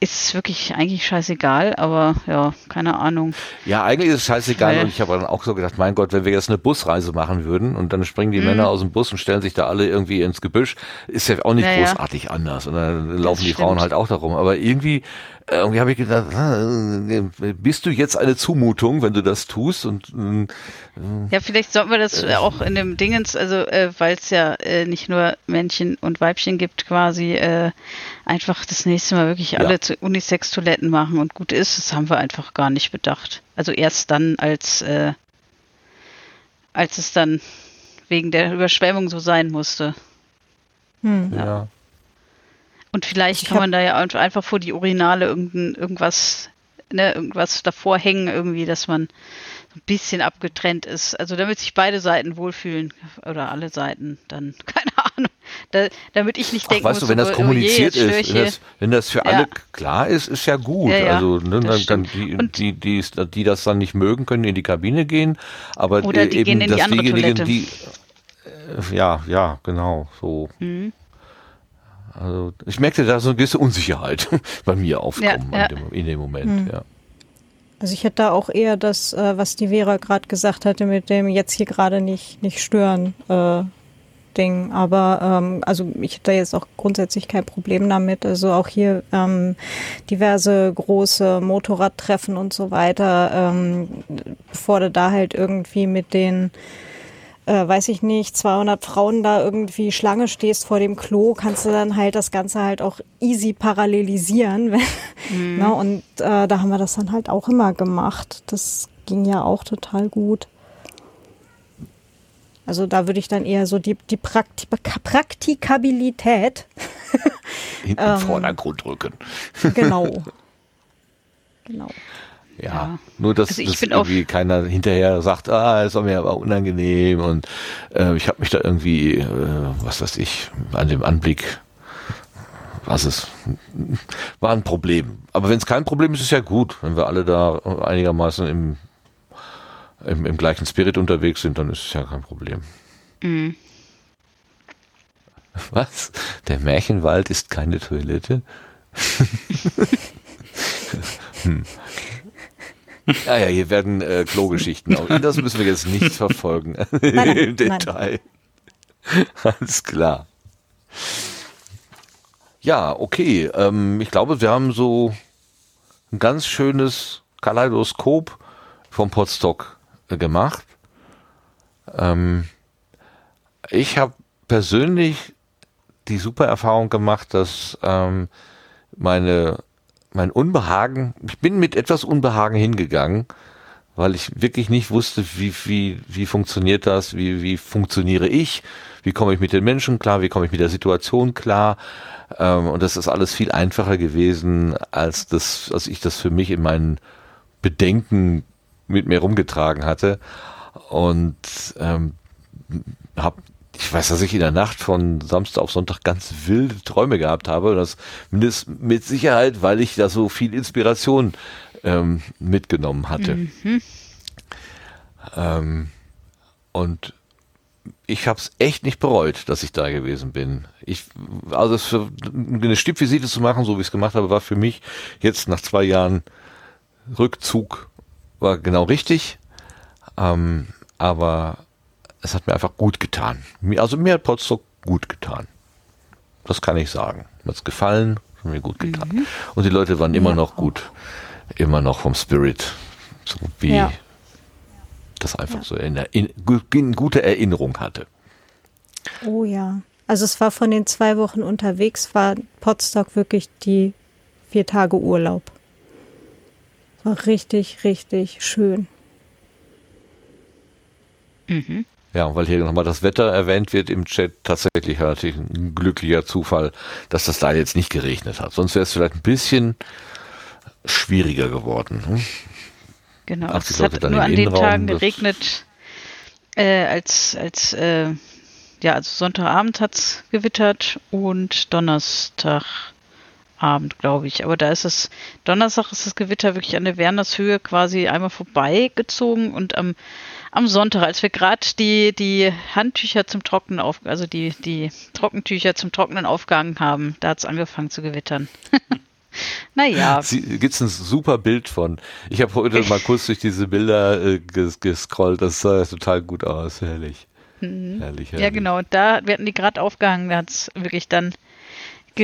ist wirklich eigentlich scheißegal, aber ja, keine Ahnung. Ja, eigentlich ist es scheißegal Weil, und ich habe dann auch so gedacht, mein Gott, wenn wir jetzt eine Busreise machen würden und dann springen die mhm. Männer aus dem Bus und stellen sich da alle irgendwie ins Gebüsch, ist ja auch nicht ja, großartig anders und dann laufen die Frauen halt auch darum, aber irgendwie irgendwie habe ich gedacht, äh, bist du jetzt eine Zumutung, wenn du das tust? Und äh, ja, vielleicht sollten wir das äh, auch in dem Dingens, also äh, weil es ja äh, nicht nur Männchen und Weibchen gibt, quasi äh, einfach das nächste Mal wirklich ja. alle Unisex-Toiletten machen und gut ist. Das haben wir einfach gar nicht bedacht. Also erst dann, als äh, als es dann wegen der Überschwemmung so sein musste. Hm. ja. ja. Und vielleicht ich kann man da ja einfach vor die Urinale irgendein, irgendwas, ne, irgendwas davor hängen, irgendwie, dass man ein bisschen abgetrennt ist. Also damit sich beide Seiten wohlfühlen oder alle Seiten, dann keine Ahnung. Da, damit ich nicht denke, weißt du, wenn das oh, kommuniziert oh je, ist, wenn das, wenn das, für ja. alle klar ist, ist ja gut. Ja, ja, also ne, dann, dann die, die, die, die, das dann nicht mögen, können in die Kabine gehen, aber oder die eben, gehen in die andere diejenigen, Toilette. die äh, ja, ja, genau, so. Mhm. Also ich merkte da so eine gewisse Unsicherheit bei mir aufkommen ja, ja. Dem, in dem Moment, hm. ja. Also ich hätte da auch eher das, äh, was die Vera gerade gesagt hatte, mit dem jetzt hier gerade nicht, nicht stören äh, Ding. Aber ähm, also ich hätte da jetzt auch grundsätzlich kein Problem damit. Also auch hier ähm, diverse große Motorradtreffen und so weiter, ähm, bevor du da halt irgendwie mit den äh, weiß ich nicht, 200 Frauen da irgendwie Schlange stehst vor dem Klo, kannst du dann halt das Ganze halt auch easy parallelisieren. mhm. ne? Und äh, da haben wir das dann halt auch immer gemacht. Das ging ja auch total gut. Also da würde ich dann eher so die, die Prakti Praktikabilität in den ähm, Vordergrund rücken. genau. Genau. Ja, ja. nur dass, also dass irgendwie keiner hinterher sagt, ah, es war mir aber unangenehm und äh, ich habe mich da irgendwie, äh, was weiß ich, an dem Anblick, was es war ein Problem. Aber wenn es kein Problem ist, ist ja gut, wenn wir alle da einigermaßen im, im, im gleichen Spirit unterwegs sind, dann ist es ja kein Problem. Mhm. Was? Der Märchenwald ist keine Toilette? hm. Ja, ja, hier werden äh, Klogeschichten. Das müssen wir jetzt nicht verfolgen nein, nein, im Detail. Nein. Alles klar. Ja, okay. Ähm, ich glaube, wir haben so ein ganz schönes Kaleidoskop vom Podstock äh, gemacht. Ähm, ich habe persönlich die super Erfahrung gemacht, dass ähm, meine mein Unbehagen, ich bin mit etwas Unbehagen hingegangen, weil ich wirklich nicht wusste, wie, wie, wie funktioniert das, wie, wie funktioniere ich, wie komme ich mit den Menschen klar, wie komme ich mit der Situation klar. Ähm, und das ist alles viel einfacher gewesen, als das, als ich das für mich in meinen Bedenken mit mir rumgetragen hatte. Und ähm, habe ich weiß, dass ich in der Nacht von Samstag auf Sonntag ganz wilde Träume gehabt habe. Und das mit Sicherheit, weil ich da so viel Inspiration ähm, mitgenommen hatte. Mhm. Ähm, und ich habe es echt nicht bereut, dass ich da gewesen bin. Ich, also für eine Stippvisite zu machen, so wie ich es gemacht habe, war für mich jetzt nach zwei Jahren Rückzug war genau richtig. Ähm, aber es hat mir einfach gut getan. Also mir hat Potsdok gut getan. Das kann ich sagen. Mir hat's gefallen, hat mir gut getan. Mhm. Und die Leute waren immer ja. noch gut, immer noch vom Spirit, so wie ja. das einfach ja. so in, in, in gute Erinnerung hatte. Oh ja. Also es war von den zwei Wochen unterwegs, war Potsdok wirklich die vier Tage Urlaub. War richtig, richtig schön. Mhm. Ja, weil hier nochmal das Wetter erwähnt wird im Chat, tatsächlich natürlich ein glücklicher Zufall, dass das da jetzt nicht geregnet hat. Sonst wäre es vielleicht ein bisschen schwieriger geworden. Hm? Genau, es hat nur an den Tagen geregnet, äh, als, als äh, ja, also Sonntagabend hat es gewittert und Donnerstagabend, glaube ich. Aber da ist es, Donnerstag ist das Gewitter wirklich an der Wernershöhe quasi einmal vorbeigezogen und am am Sonntag, als wir gerade die, die Handtücher zum Trocknen auf, also die, die Trockentücher zum Trocknen aufgehangen haben, da hat es angefangen zu gewittern. naja. Gibt es ein super Bild von. Ich habe heute mal kurz durch diese Bilder äh, ges gescrollt, das sah total gut aus, herrlich. Mhm. herrlich, herrlich. Ja, genau. Da, wir hatten die gerade aufgehangen, da hat es wirklich dann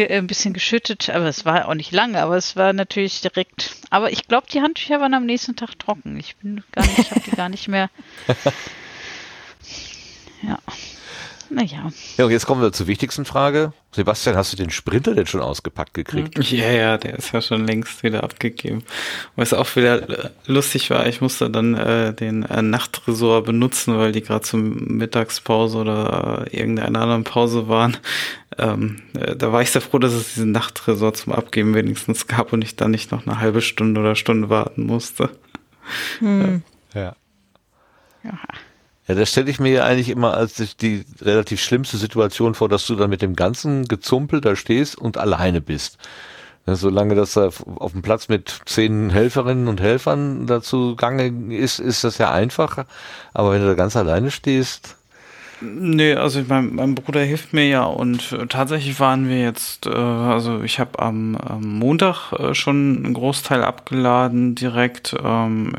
ein bisschen geschüttet, aber es war auch nicht lange, aber es war natürlich direkt. Aber ich glaube, die Handtücher waren am nächsten Tag trocken. Ich bin gar nicht, ich habe die gar nicht mehr. Ja. Naja. Ja, und jetzt kommen wir zur wichtigsten Frage. Sebastian, hast du den Sprinter denn schon ausgepackt gekriegt? Ja, ja, der ist ja schon längst wieder abgegeben. Was auch wieder lustig war, ich musste dann äh, den äh, Nachtresort benutzen, weil die gerade zur Mittagspause oder äh, irgendeiner anderen Pause waren. Ähm, äh, da war ich sehr froh, dass es diesen Nachtresort zum Abgeben wenigstens gab und ich dann nicht noch eine halbe Stunde oder Stunde warten musste. Hm. Ja. ja. Ja, das stelle ich mir ja eigentlich immer als die relativ schlimmste Situation vor, dass du dann mit dem ganzen Gezumpel da stehst und alleine bist. Solange das auf dem Platz mit zehn Helferinnen und Helfern dazu gange ist, ist das ja einfach. Aber wenn du da ganz alleine stehst, Nee, also mein, mein Bruder hilft mir ja und äh, tatsächlich waren wir jetzt, äh, also ich habe am, am, Montag äh, schon einen Großteil abgeladen direkt, ähm,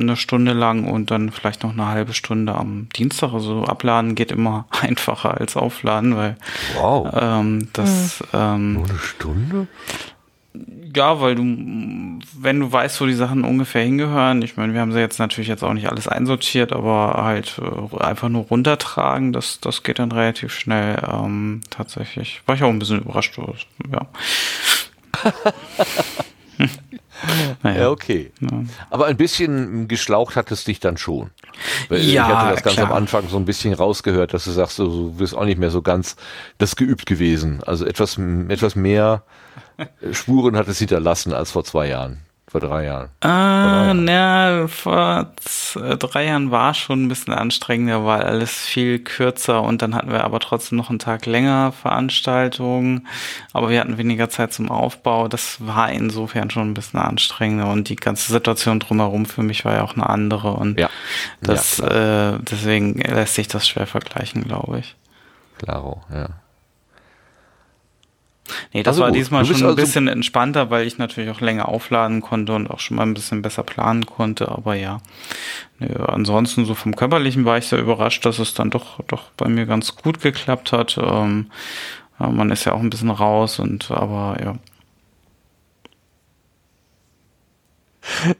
eine Stunde lang und dann vielleicht noch eine halbe Stunde am Dienstag. Also abladen geht immer einfacher als aufladen, weil wow. ähm, das ähm, nur eine Stunde? Ja, weil du, wenn du weißt, wo die Sachen ungefähr hingehören, ich meine, wir haben sie jetzt natürlich jetzt auch nicht alles einsortiert, aber halt äh, einfach nur runtertragen, das, das geht dann relativ schnell. Ähm, tatsächlich. War ich auch ein bisschen überrascht. Ja. naja. Ja, okay. Ja. Aber ein bisschen geschlaucht hat es dich dann schon. Weil ja, ich hatte das ganz klar. am Anfang so ein bisschen rausgehört, dass du sagst, du bist auch nicht mehr so ganz das geübt gewesen. Also etwas, etwas mehr Spuren hat es hinterlassen als vor zwei Jahren. Vor drei Jahren. Ah, na, vor äh, drei Jahren war schon ein bisschen anstrengender, weil alles viel kürzer und dann hatten wir aber trotzdem noch einen Tag länger Veranstaltungen, aber wir hatten weniger Zeit zum Aufbau. Das war insofern schon ein bisschen anstrengender und die ganze Situation drumherum für mich war ja auch eine andere und ja. das, ja, äh, deswegen lässt sich das schwer vergleichen, glaube ich. Klaro, ja. Nee, das also war gut. diesmal schon ein also bisschen entspannter, weil ich natürlich auch länger aufladen konnte und auch schon mal ein bisschen besser planen konnte. Aber ja, nee, ansonsten so vom Körperlichen war ich sehr überrascht, dass es dann doch, doch bei mir ganz gut geklappt hat. Ähm, man ist ja auch ein bisschen raus und aber ja.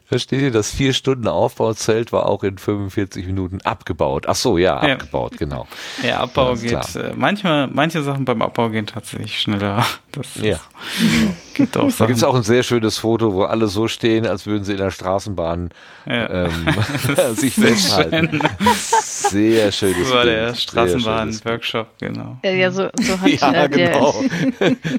Versteht ihr, das vier Stunden Aufbauzelt war auch in 45 Minuten abgebaut. Ach so, ja, abgebaut, ja. genau. Ja, Abbau geht, äh, manchmal, manche Sachen beim Abbau gehen tatsächlich schneller. Das ja. Gibt auch da gibt es auch ein sehr schönes Foto, wo alle so stehen, als würden sie in der Straßenbahn ja. ähm, sich festhalten. Sehr schönes Das war der Straßenbahn-Workshop, genau. Ja, so, so hat ja, äh, genau.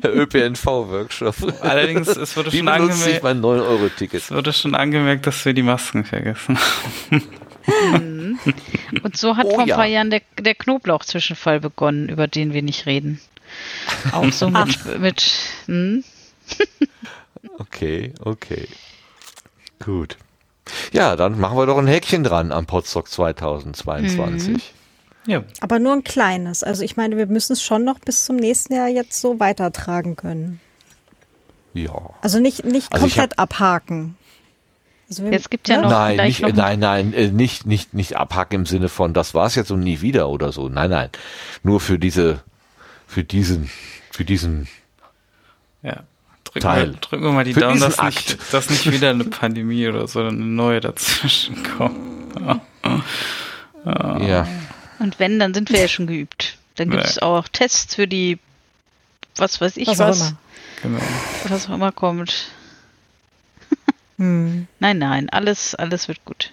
ÖPNV-Workshop. Allerdings, es wurde schon angemeldet. mein 9-Euro-Ticket. Es wurde schon angemerkt, dass wir die Masken vergessen haben. Und so hat oh, vor ein ja. paar Jahren der, der Knoblauch-Zwischenfall begonnen, über den wir nicht reden. Auch so mit. mit hm? okay, okay. Gut. Ja, dann machen wir doch ein Häkchen dran am Podstock 2022. Mhm. Ja. Aber nur ein kleines. Also ich meine, wir müssen es schon noch bis zum nächsten Jahr jetzt so weitertragen können. Ja. Also nicht, nicht also komplett hab, abhaken. Also es gibt ja noch nein, nicht, noch nein, nein, äh, nicht, nicht, nicht abhaken im Sinne von, das war's jetzt und nie wieder oder so. Nein, nein. Nur für diese, für diesen, für diesen ja. Drücken Teil. Wir, drücken wir mal die Daumen, dass nicht, dass nicht wieder eine Pandemie oder so eine neue dazwischen kommt. ja. Und wenn, dann sind wir ja schon geübt. Dann gibt es nee. auch Tests für die, was weiß ich was. was. Genau. Was auch immer kommt. Hm. Nein, nein, alles, alles wird gut.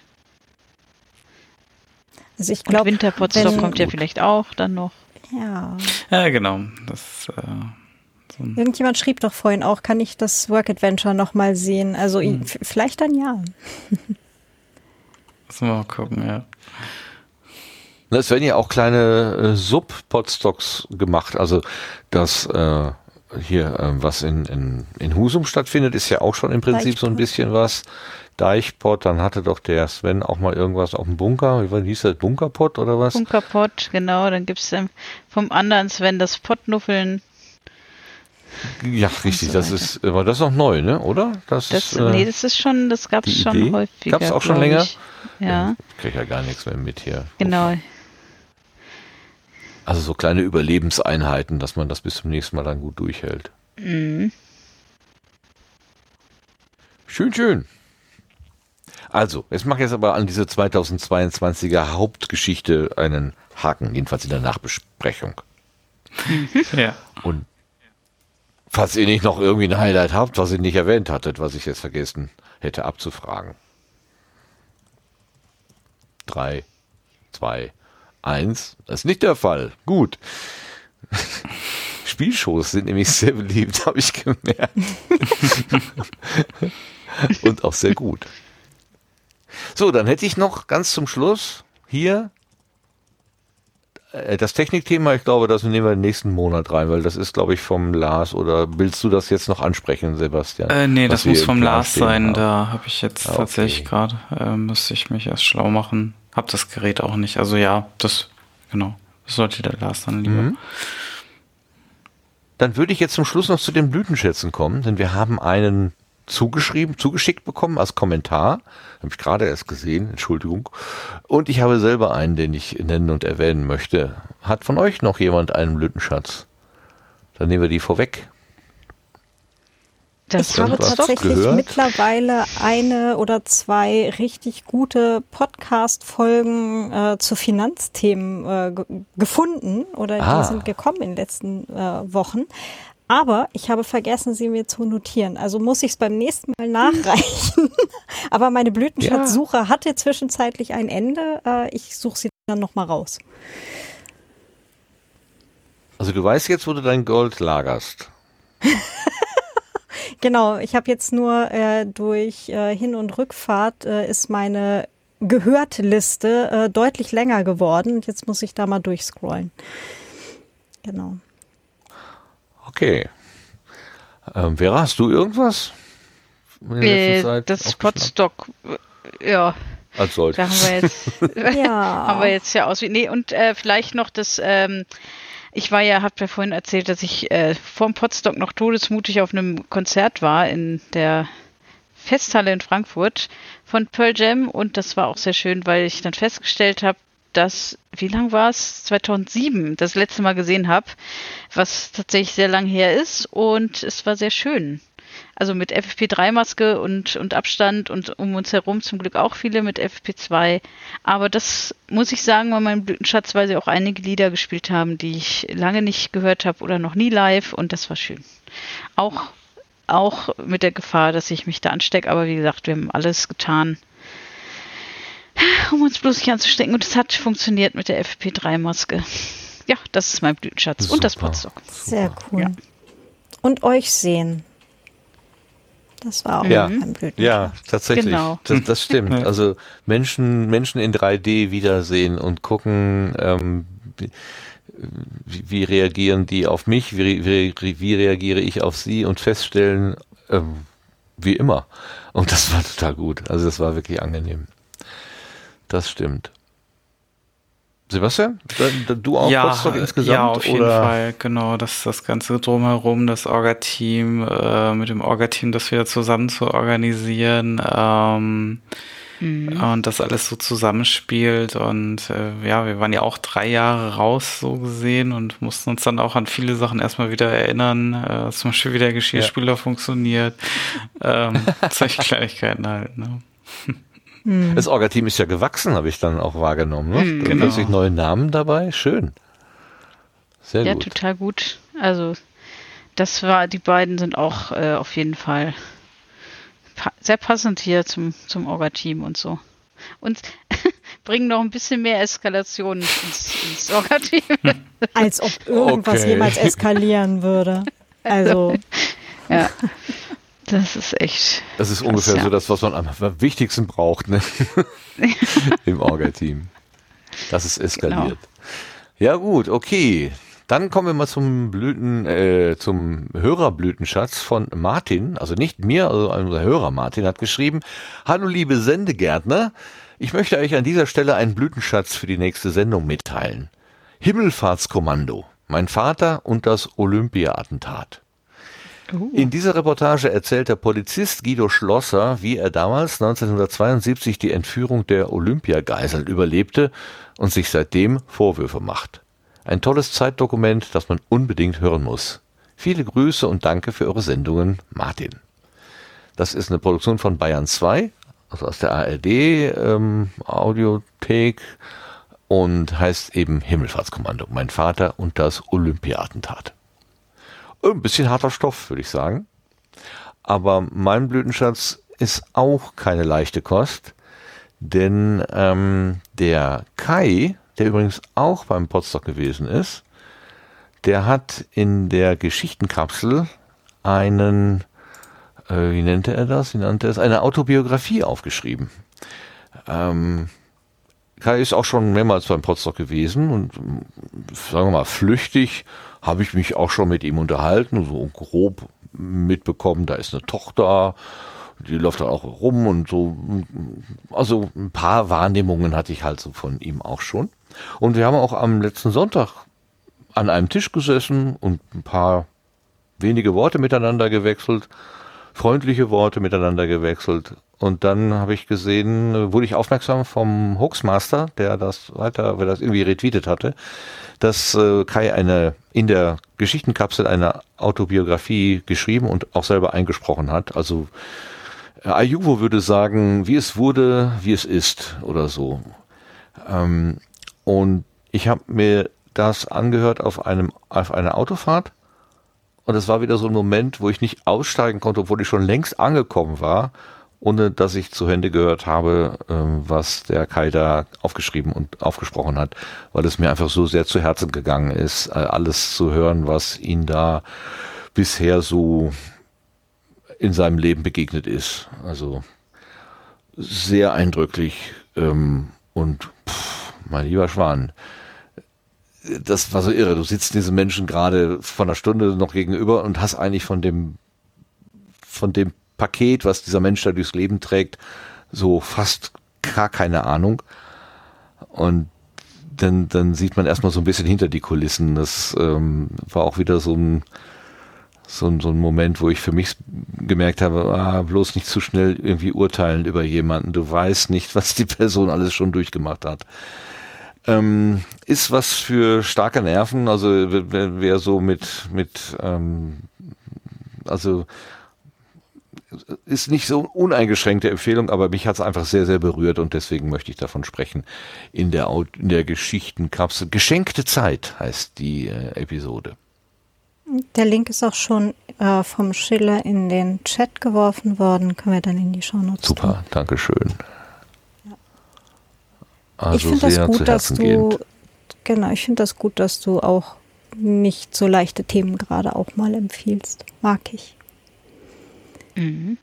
Also ich glaube, Winterpotsdam kommt ja vielleicht auch dann noch. Ja. Ja, genau. Das, äh, so Irgendjemand schrieb doch vorhin auch, kann ich das Work Adventure nochmal sehen? Also hm. vielleicht dann ja. Müssen wir mal gucken, ja. Es werden ja auch kleine äh, Sub-Podstocks gemacht. Also das äh, hier, äh, was in, in, in Husum stattfindet, ist ja auch schon im Prinzip so ein bisschen was. Deichpot, dann hatte doch der Sven auch mal irgendwas auf dem Bunker. Wie hieß das? Bunkerpot oder was? Bunkerpot, genau. Dann gibt es ähm, vom anderen Sven das Pottnuffeln. Ja, richtig, so das ist, aber das ist noch neu, ne? Oder? Das, das ist, äh, nee, das ist schon, das gab es schon Idee? häufiger. Gab es auch schon länger? Ich. Ja. ja Krieg ja gar nichts mehr mit hier. Genau. Also so kleine Überlebenseinheiten, dass man das bis zum nächsten Mal dann gut durchhält. Mhm. Schön, schön. Also, jetzt mache ich jetzt aber an diese 2022er Hauptgeschichte einen Haken, jedenfalls in der Nachbesprechung. ja. Und falls ihr nicht noch irgendwie ein Highlight habt, was ihr nicht erwähnt hattet, was ich jetzt vergessen hätte abzufragen. Drei, zwei, Eins, das ist nicht der Fall. Gut. Spielshows sind nämlich sehr beliebt, habe ich gemerkt. Und auch sehr gut. So, dann hätte ich noch ganz zum Schluss hier das Technikthema, ich glaube, das nehmen wir den nächsten Monat rein, weil das ist, glaube ich, vom Lars. Oder willst du das jetzt noch ansprechen, Sebastian? Äh, nee, das muss vom Lars sein. Haben? Da habe ich jetzt okay. tatsächlich gerade, äh, müsste ich mich erst schlau machen. Hab das Gerät auch nicht. Also ja, das, genau. Das sollte der Lars dann lieber. Mhm. Dann würde ich jetzt zum Schluss noch zu den Blütenschätzen kommen, denn wir haben einen zugeschrieben, zugeschickt bekommen als Kommentar. Habe ich gerade erst gesehen, Entschuldigung. Und ich habe selber einen, den ich nennen und erwähnen möchte. Hat von euch noch jemand einen Blütenschatz? Dann nehmen wir die vorweg. Das ich habe tatsächlich gehört? mittlerweile eine oder zwei richtig gute Podcast-Folgen äh, zu Finanzthemen äh, gefunden oder ah. die sind gekommen in den letzten äh, Wochen. Aber ich habe vergessen, sie mir zu notieren. Also muss ich es beim nächsten Mal nachreichen. Aber meine Blütenschatzsuche ja. hatte zwischenzeitlich ein Ende. Äh, ich suche sie dann nochmal raus. Also du weißt jetzt, wo du dein Gold lagerst. genau. Ich habe jetzt nur äh, durch äh, Hin- und Rückfahrt äh, ist meine Gehört-Liste äh, deutlich länger geworden. Und jetzt muss ich da mal durchscrollen. Genau. Okay. Ähm, Vera, hast du irgendwas? Äh, das Potstock, ja. Als solches. Da haben wir jetzt, ja. haben wir jetzt ja aus. Nee, und äh, vielleicht noch das, ähm, ich war ja, habt ja vorhin erzählt, dass ich äh, vorm Potstock noch todesmutig auf einem Konzert war in der Festhalle in Frankfurt von Pearl Jam und das war auch sehr schön, weil ich dann festgestellt habe, dass, wie lang war es? 2007 das letzte Mal gesehen habe, was tatsächlich sehr lang her ist und es war sehr schön. Also mit FFP3-Maske und, und Abstand und um uns herum zum Glück auch viele mit FFP2. Aber das muss ich sagen, war mein Blütenschatz, weil sie auch einige Lieder gespielt haben, die ich lange nicht gehört habe oder noch nie live und das war schön. Auch, auch mit der Gefahr, dass ich mich da anstecke, aber wie gesagt, wir haben alles getan, um uns bloß nicht anzustecken und es hat funktioniert mit der FFP3-Maske. Ja, das ist mein Blütenschatz Super. und das Potstock. Sehr cool. Ja. Und euch sehen. Das war auch ja. ein Blüten. Ja, tatsächlich. Genau. Das, das stimmt. Also Menschen, Menschen in 3D wiedersehen und gucken, ähm, wie, wie, reagieren die auf mich, wie, wie, wie reagiere ich auf sie und feststellen, ähm, wie immer. Und das war total gut. Also das war wirklich angenehm. Das stimmt. Sebastian, du auch ja, Potsdok insgesamt? Ja, auf jeden oder? Fall, genau. Das, das Ganze drumherum, das Orga-Team, äh, mit dem Orga-Team das wieder zusammen zu organisieren ähm, mhm. und das alles so zusammenspielt. Und äh, ja, wir waren ja auch drei Jahre raus, so gesehen, und mussten uns dann auch an viele Sachen erstmal wieder erinnern. Äh, zum Beispiel, wie der Geschirrspüler ja. funktioniert. Ähm, solche Kleinigkeiten halt, ne? Hm. Das Orga-Team ist ja gewachsen, habe ich dann auch wahrgenommen. Ne? Hm, genau. Plötzlich neue Namen dabei. Schön. Sehr ja, gut. Ja, total gut. Also, das war, die beiden sind auch äh, auf jeden Fall pa sehr passend hier zum, zum Orga-Team und so. Und bringen noch ein bisschen mehr Eskalation ins, ins Orga-Team. Als ob irgendwas okay. jemals eskalieren würde. Also. ja. Das ist echt. Das ist krass, ungefähr ja. so das, was man am wichtigsten braucht ne? im Orga-Team. Das ist eskaliert. Genau. Ja gut, okay. Dann kommen wir mal zum Blüten, äh, zum Hörerblütenschatz von Martin, also nicht mir, also unser Hörer Martin hat geschrieben: Hallo liebe Sendegärtner, ich möchte euch an dieser Stelle einen Blütenschatz für die nächste Sendung mitteilen. Himmelfahrtskommando, mein Vater und das Olympia-Attentat. Uh. In dieser Reportage erzählt der Polizist Guido Schlosser, wie er damals 1972 die Entführung der Olympiageiseln überlebte und sich seitdem Vorwürfe macht. Ein tolles Zeitdokument, das man unbedingt hören muss. Viele Grüße und danke für eure Sendungen, Martin. Das ist eine Produktion von Bayern 2, also aus der ARD ähm, Audiothek und heißt eben Himmelfahrtskommando. Mein Vater und das Olympia-Attentat. Ein bisschen harter Stoff, würde ich sagen. Aber mein Blütenschatz ist auch keine leichte Kost, denn ähm, der Kai, der übrigens auch beim Potsdok gewesen ist, der hat in der Geschichtenkapsel einen, äh, wie nannte er das? Wie nannte er es? Eine Autobiografie aufgeschrieben. Ähm, Kai ist auch schon mehrmals beim Potsdok gewesen und sagen wir mal flüchtig habe ich mich auch schon mit ihm unterhalten, so grob mitbekommen, da ist eine Tochter, die läuft dann auch rum und so. Also ein paar Wahrnehmungen hatte ich halt so von ihm auch schon. Und wir haben auch am letzten Sonntag an einem Tisch gesessen und ein paar wenige Worte miteinander gewechselt, freundliche Worte miteinander gewechselt. Und dann habe ich gesehen, wurde ich aufmerksam vom Hoaxmaster, der das weiter, wer das irgendwie retweetet hatte, dass äh, Kai eine in der Geschichtenkapsel eine Autobiografie geschrieben und auch selber eingesprochen hat. Also äh, Ayuvo würde sagen, wie es wurde, wie es ist oder so. Ähm, und ich habe mir das angehört auf einem auf einer Autofahrt und es war wieder so ein Moment, wo ich nicht aussteigen konnte, obwohl ich schon längst angekommen war ohne dass ich zu Hände gehört habe, ähm, was der Kai da aufgeschrieben und aufgesprochen hat, weil es mir einfach so sehr zu Herzen gegangen ist, äh, alles zu hören, was ihn da bisher so in seinem Leben begegnet ist. Also sehr eindrücklich ähm, und pff, mein lieber Schwan, das war so irre. Du sitzt diesen Menschen gerade von einer Stunde noch gegenüber und hast eigentlich von dem von dem Paket, was dieser Mensch da durchs Leben trägt, so fast gar keine Ahnung. Und dann, dann sieht man erstmal so ein bisschen hinter die Kulissen. Das ähm, war auch wieder so ein, so, ein, so ein Moment, wo ich für mich gemerkt habe, ah, bloß nicht zu schnell irgendwie urteilen über jemanden. Du weißt nicht, was die Person alles schon durchgemacht hat. Ähm, ist was für starke Nerven, also wer, wer so mit, mit ähm, also ist nicht so uneingeschränkte Empfehlung, aber mich hat es einfach sehr, sehr berührt und deswegen möchte ich davon sprechen. In der, in der Geschichtenkapsel. Geschenkte Zeit heißt die äh, Episode. Der Link ist auch schon äh, vom Schiller in den Chat geworfen worden. Können wir dann in die Shownotes Super, tun. danke schön. Also ich finde das gut, dass du gehend. genau, ich finde das gut, dass du auch nicht so leichte Themen gerade auch mal empfiehlst. Mag ich. Mhm.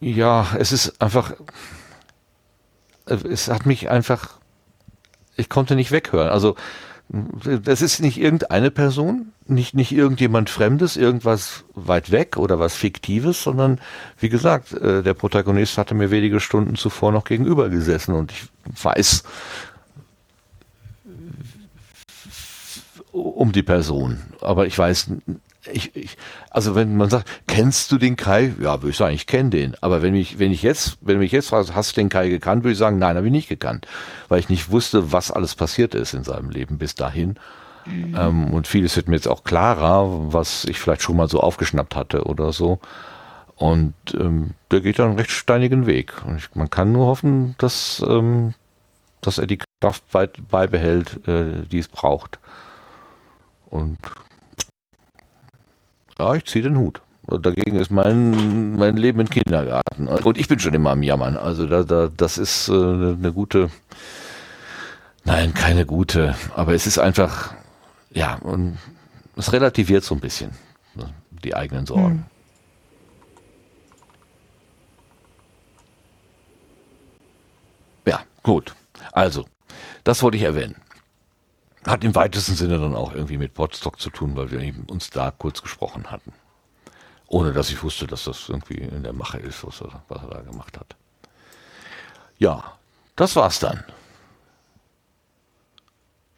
Ja, es ist einfach, es hat mich einfach, ich konnte nicht weghören. Also, das ist nicht irgendeine Person, nicht, nicht irgendjemand Fremdes, irgendwas weit weg oder was Fiktives, sondern wie gesagt, äh, der Protagonist hatte mir wenige Stunden zuvor noch gegenüber gesessen und ich weiß um die Person, aber ich weiß ich, ich, also wenn man sagt, kennst du den Kai? Ja, würde ich sagen, ich kenne den. Aber wenn ich, wenn ich jetzt, wenn mich jetzt fragst, hast du den Kai gekannt, würde ich sagen, nein, habe ich nicht gekannt. Weil ich nicht wusste, was alles passiert ist in seinem Leben bis dahin. Mhm. Ähm, und vieles wird mir jetzt auch klarer, was ich vielleicht schon mal so aufgeschnappt hatte oder so. Und ähm, der geht dann einen recht steinigen Weg. Und ich, man kann nur hoffen, dass, ähm, dass er die Kraft beibehält, äh, die es braucht. Und ja, ich ziehe den Hut. Dagegen ist mein, mein Leben im Kindergarten. Und ich bin schon immer am Jammern. Also da, da, das ist äh, eine gute, nein, keine gute, aber es ist einfach, ja, und es relativiert so ein bisschen ne, die eigenen Sorgen. Hm. Ja, gut. Also, das wollte ich erwähnen. Hat im weitesten Sinne dann auch irgendwie mit Podstock zu tun, weil wir uns da kurz gesprochen hatten. Ohne dass ich wusste, dass das irgendwie in der Mache ist, was er, was er da gemacht hat. Ja, das war's dann.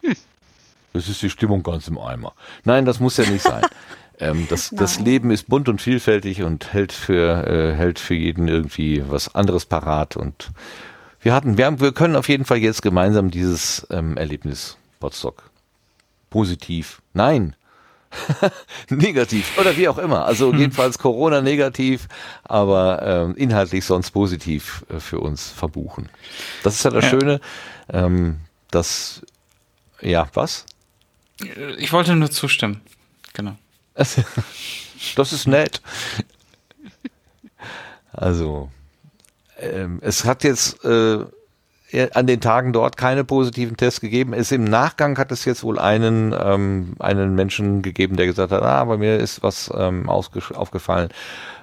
Hm. Das ist die Stimmung ganz im Eimer. Nein, das muss ja nicht sein. ähm, das, das Leben ist bunt und vielfältig und hält für, äh, hält für jeden irgendwie was anderes parat. Und wir hatten, wir, haben, wir können auf jeden Fall jetzt gemeinsam dieses ähm, Erlebnis Potsdok. Positiv. Nein. negativ oder wie auch immer. Also hm. jedenfalls Corona negativ, aber ähm, inhaltlich sonst positiv äh, für uns verbuchen. Das ist ja das ja. Schöne, ähm, dass ja was? Ich wollte nur zustimmen. Genau. das ist nett. Also ähm, es hat jetzt äh, an den Tagen dort keine positiven Tests gegeben. Es im Nachgang hat es jetzt wohl einen ähm, einen Menschen gegeben, der gesagt hat, ah, bei mir ist was ähm, aufgefallen,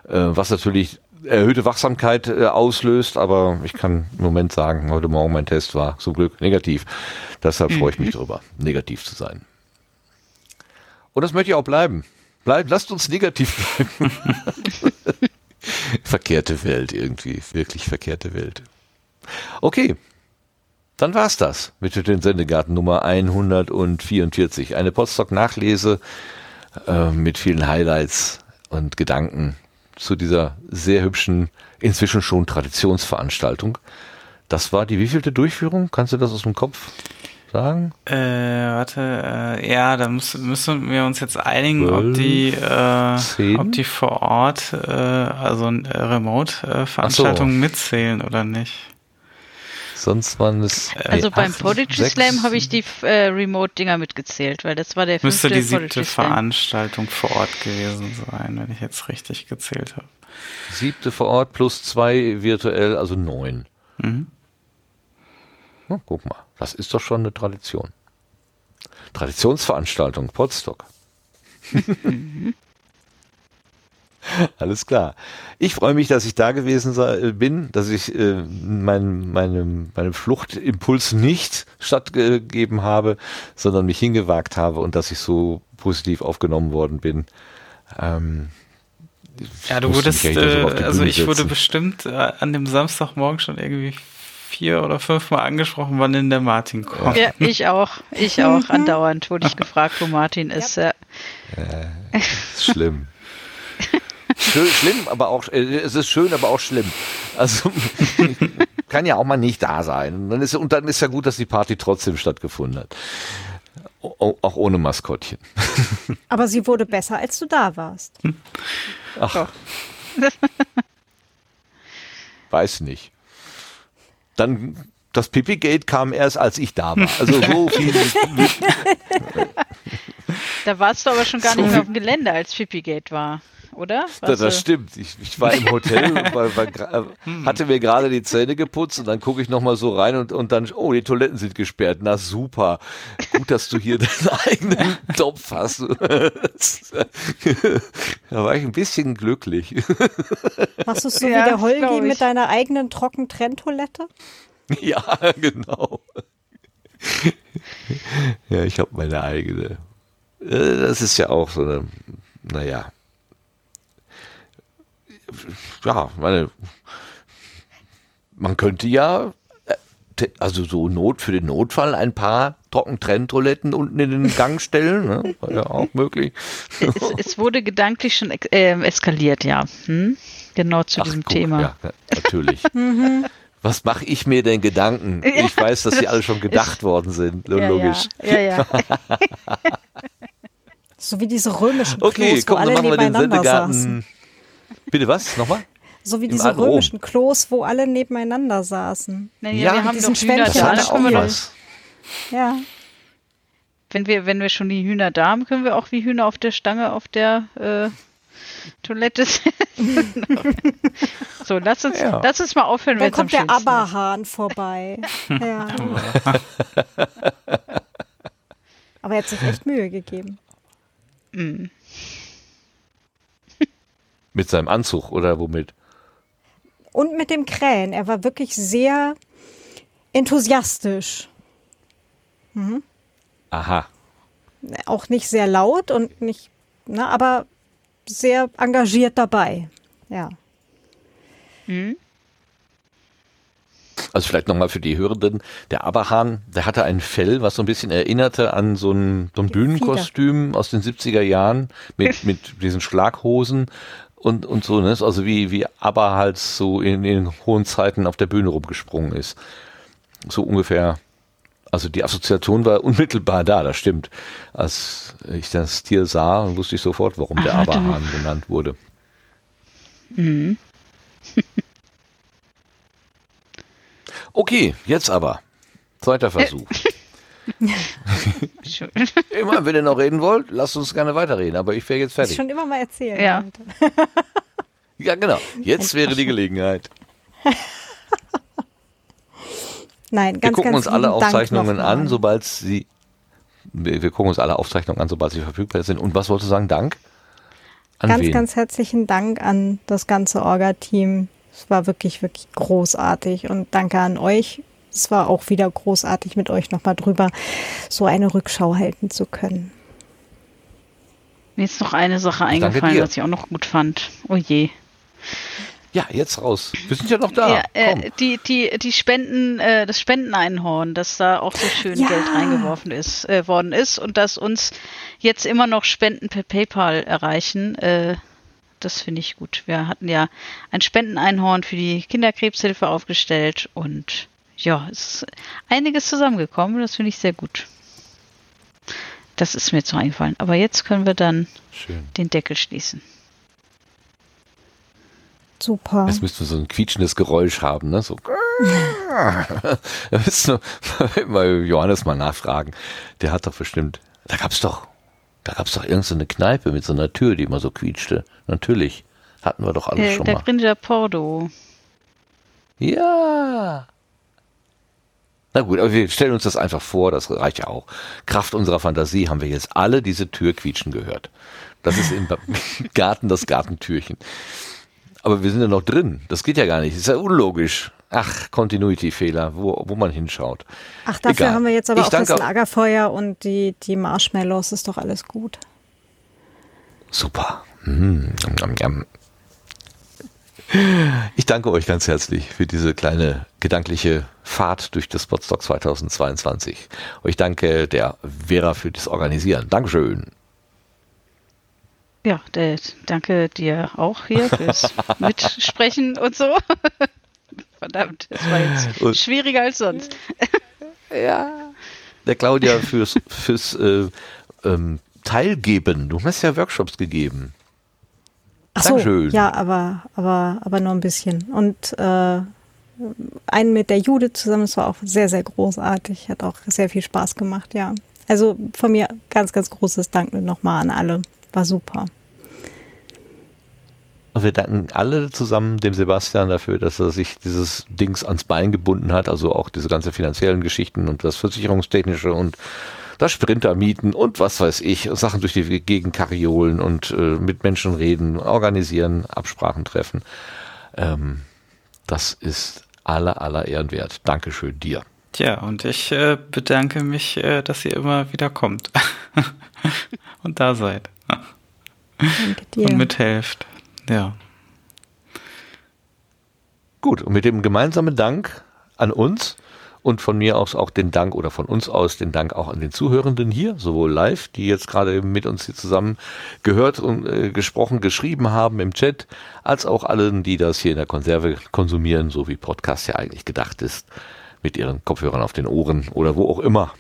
äh, was natürlich erhöhte Wachsamkeit äh, auslöst, aber ich kann im Moment sagen, heute Morgen mein Test war zum Glück negativ. Deshalb freue ich mich darüber, negativ zu sein. Und das möchte ich auch bleiben. Bleib, lasst uns negativ bleiben. verkehrte Welt irgendwie, wirklich verkehrte Welt. Okay, dann war's das mit den Sendegarten Nummer 144. Eine Postdoc-Nachlese äh, mit vielen Highlights und Gedanken zu dieser sehr hübschen, inzwischen schon Traditionsveranstaltung. Das war die wievielte Durchführung? Kannst du das aus dem Kopf sagen? Äh, warte, äh, ja, da müssen, müssen wir uns jetzt einigen, 12, ob die, äh, ob die vor Ort, äh, also äh, Remote-Veranstaltungen so. mitzählen oder nicht. Sonst waren es. Äh, also beim Prodigy Slam habe ich die äh, Remote-Dinger mitgezählt, weil das war der fünfte Müsste die siebte Veranstaltung vor Ort gewesen sein, wenn ich jetzt richtig gezählt habe. Siebte vor Ort plus zwei virtuell, also neun. Mhm. Na, guck mal, das ist doch schon eine Tradition. Traditionsveranstaltung, Potsdok. Alles klar. Ich freue mich, dass ich da gewesen sei, bin, dass ich äh, mein, meine, meinem Fluchtimpuls nicht stattgegeben habe, sondern mich hingewagt habe und dass ich so positiv aufgenommen worden bin. Ähm, ja, du wurdest, äh, also ich setzen. wurde bestimmt äh, an dem Samstagmorgen schon irgendwie vier oder fünfmal angesprochen, wann denn der Martin kommt. Ja, ich auch. Ich auch. Andauernd wurde ich gefragt, wo Martin ist. Ja. Äh, ist schlimm. Schön, schlimm, aber auch, äh, es ist schön, aber auch schlimm. Also, kann ja auch mal nicht da sein. Und dann ist, und dann ist ja gut, dass die Party trotzdem stattgefunden hat. O auch ohne Maskottchen. Aber sie wurde besser, als du da warst. Ach. Weiß nicht. Dann, das Pipi-Gate kam erst, als ich da war. Also so viel. da warst du aber schon gar so nicht mehr auf dem Gelände, als Pipi-Gate war oder? Das, das stimmt. Ich, ich, war im Hotel, war, war, hm. hatte mir gerade die Zähne geputzt und dann gucke ich nochmal so rein und, und dann, oh, die Toiletten sind gesperrt. Na super. Gut, dass du hier deinen eigenen Topf hast. da war ich ein bisschen glücklich. Machst du es so ja, wie der Holgi mit deiner eigenen Trockentrenntoilette? Ja, genau. Ja, ich habe meine eigene. Äh, das ist ja auch so eine, naja, ja, meine, man könnte ja, äh, also so Not für den Notfall ein paar Trockentrenntoiletten unten in den Gang stellen, ne? war ja auch möglich. Es, es wurde gedanklich schon äh, eskaliert, ja. Hm? Genau zu Ach, diesem guck, Thema. Ja, natürlich. Mhm. Was mache ich mir denn Gedanken? Ich weiß, dass sie alle schon gedacht worden sind. Logisch. Ja, ja. ja, so wie diese römischen Klos, okay, komm, wo alle nebeneinander saßen. Bitte was? Nochmal? So wie Im diese römischen Klos, wo alle nebeneinander saßen. Naja, ja, wir haben diesen Schwämmchen das auch was. Ja. Wenn wir, wenn wir schon die Hühner da haben, können wir auch wie Hühner auf der Stange auf der äh, Toilette so, lass uns, ja. lass uns mal aufhören, wenn kommt der Aberhahn vorbei. ja. Aber er hat sich echt Mühe gegeben. Mm. Mit seinem Anzug oder womit? Und mit dem Krähen. Er war wirklich sehr enthusiastisch. Mhm. Aha. Auch nicht sehr laut und nicht, ne, aber sehr engagiert dabei. Ja. Mhm. Also vielleicht nochmal für die Hörenden, der Aberhahn, der hatte ein Fell, was so ein bisschen erinnerte an so ein, so ein Bühnenkostüm aus den 70er Jahren mit, mit diesen Schlaghosen und, und so, ne? Also wie, wie ABBA halt so in, in hohen Zeiten auf der Bühne rumgesprungen ist. So ungefähr. Also die Assoziation war unmittelbar da, das stimmt. Als ich das Tier sah, wusste ich sofort, warum der Aberhahn genannt wurde. Mhm. okay, jetzt aber. Zweiter Versuch. immer, wenn ihr noch reden wollt, lasst uns gerne weiterreden, aber ich wäre jetzt fertig. Ich schon immer mal erzählen. Ja. ja, genau. Jetzt wäre die Gelegenheit. Nein, ganz, Wir gucken ganz uns alle Aufzeichnungen an, sobald sie. Wir, wir, gucken uns alle Aufzeichnungen an, sobald sie verfügbar sind. Und was wolltest du sagen? Dank? An ganz, wen? ganz herzlichen Dank an das ganze Orga-Team. Es war wirklich, wirklich großartig. Und danke an euch es war auch wieder großartig, mit euch nochmal drüber so eine Rückschau halten zu können. Mir ist noch eine Sache eingefallen, was ich auch noch gut fand. Oh je. Ja, jetzt raus. Wir sind ja noch da. Ja, äh, die, die, die Spenden, äh, das Spendeneinhorn, das da auch so schön ja. Geld reingeworfen ist, äh, worden ist und dass uns jetzt immer noch Spenden per PayPal erreichen, äh, das finde ich gut. Wir hatten ja ein Spendeneinhorn für die Kinderkrebshilfe aufgestellt und ja, es ist einiges zusammengekommen. Das finde ich sehr gut. Das ist mir jetzt noch eingefallen. Aber jetzt können wir dann Schön. den Deckel schließen. Super. Jetzt müssten wir so ein quietschendes Geräusch haben, ne? So. da müssen wir mal Johannes mal nachfragen. Der hat doch bestimmt. Da gab's doch. Da gab's doch irgendeine so Kneipe mit so einer Tür, die immer so quietschte. Natürlich. Hatten wir doch alles äh, schon der mal. Der Gringer Pordo. Ja. Na gut, aber wir stellen uns das einfach vor, das reicht ja auch. Kraft unserer Fantasie haben wir jetzt alle diese Tür quietschen gehört. Das ist im Garten das Gartentürchen. Aber wir sind ja noch drin. Das geht ja gar nicht. Das ist ja unlogisch. Ach, Continuity-Fehler, wo, wo man hinschaut. Ach, dafür Egal. haben wir jetzt aber ich auch das Lagerfeuer und die, die Marshmallows. Ist doch alles gut. Super. Mmh, ich danke euch ganz herzlich für diese kleine gedankliche Fahrt durch das Podstock 2022. Ich danke der Vera für das Organisieren. Dankeschön. Ja, der, danke dir auch hier fürs Mitsprechen und so. Verdammt, das war jetzt und, schwieriger als sonst. ja. Der Claudia fürs, fürs äh, ähm, Teilgeben. Du hast ja Workshops gegeben. Ach so, ja, aber, aber, aber nur ein bisschen. Und äh, einen mit der Jude zusammen, das war auch sehr, sehr großartig. Hat auch sehr viel Spaß gemacht, ja. Also von mir ganz, ganz großes Dank nochmal an alle. War super. Und wir danken alle zusammen dem Sebastian dafür, dass er sich dieses Dings ans Bein gebunden hat, also auch diese ganzen finanziellen Geschichten und das Versicherungstechnische und das Sprintermieten und was weiß ich, Sachen durch die Gegend kariolen und äh, mit Menschen reden, organisieren, Absprachen treffen. Ähm, das ist aller, aller Ehren wert. Dankeschön dir. Tja, und ich äh, bedanke mich, äh, dass ihr immer wieder kommt und da seid. Danke dir. Und mithelft. Ja. Gut, und mit dem gemeinsamen Dank an uns und von mir aus auch den Dank oder von uns aus den Dank auch an den Zuhörenden hier, sowohl live, die jetzt gerade mit uns hier zusammen gehört und äh, gesprochen, geschrieben haben im Chat, als auch allen, die das hier in der Konserve konsumieren, so wie Podcast ja eigentlich gedacht ist, mit ihren Kopfhörern auf den Ohren oder wo auch immer.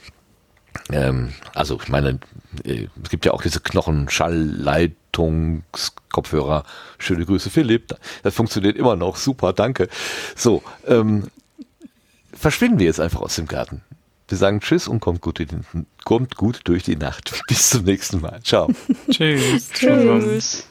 Ähm, also ich meine, äh, es gibt ja auch diese Knochenschallleitungskopfhörer. Schöne Grüße, Philipp. Das funktioniert immer noch. Super, danke. So, ähm, verschwinden wir jetzt einfach aus dem Garten. Wir sagen Tschüss und kommt gut, in, kommt gut durch die Nacht. Bis zum nächsten Mal. Ciao. tschüss. tschüss.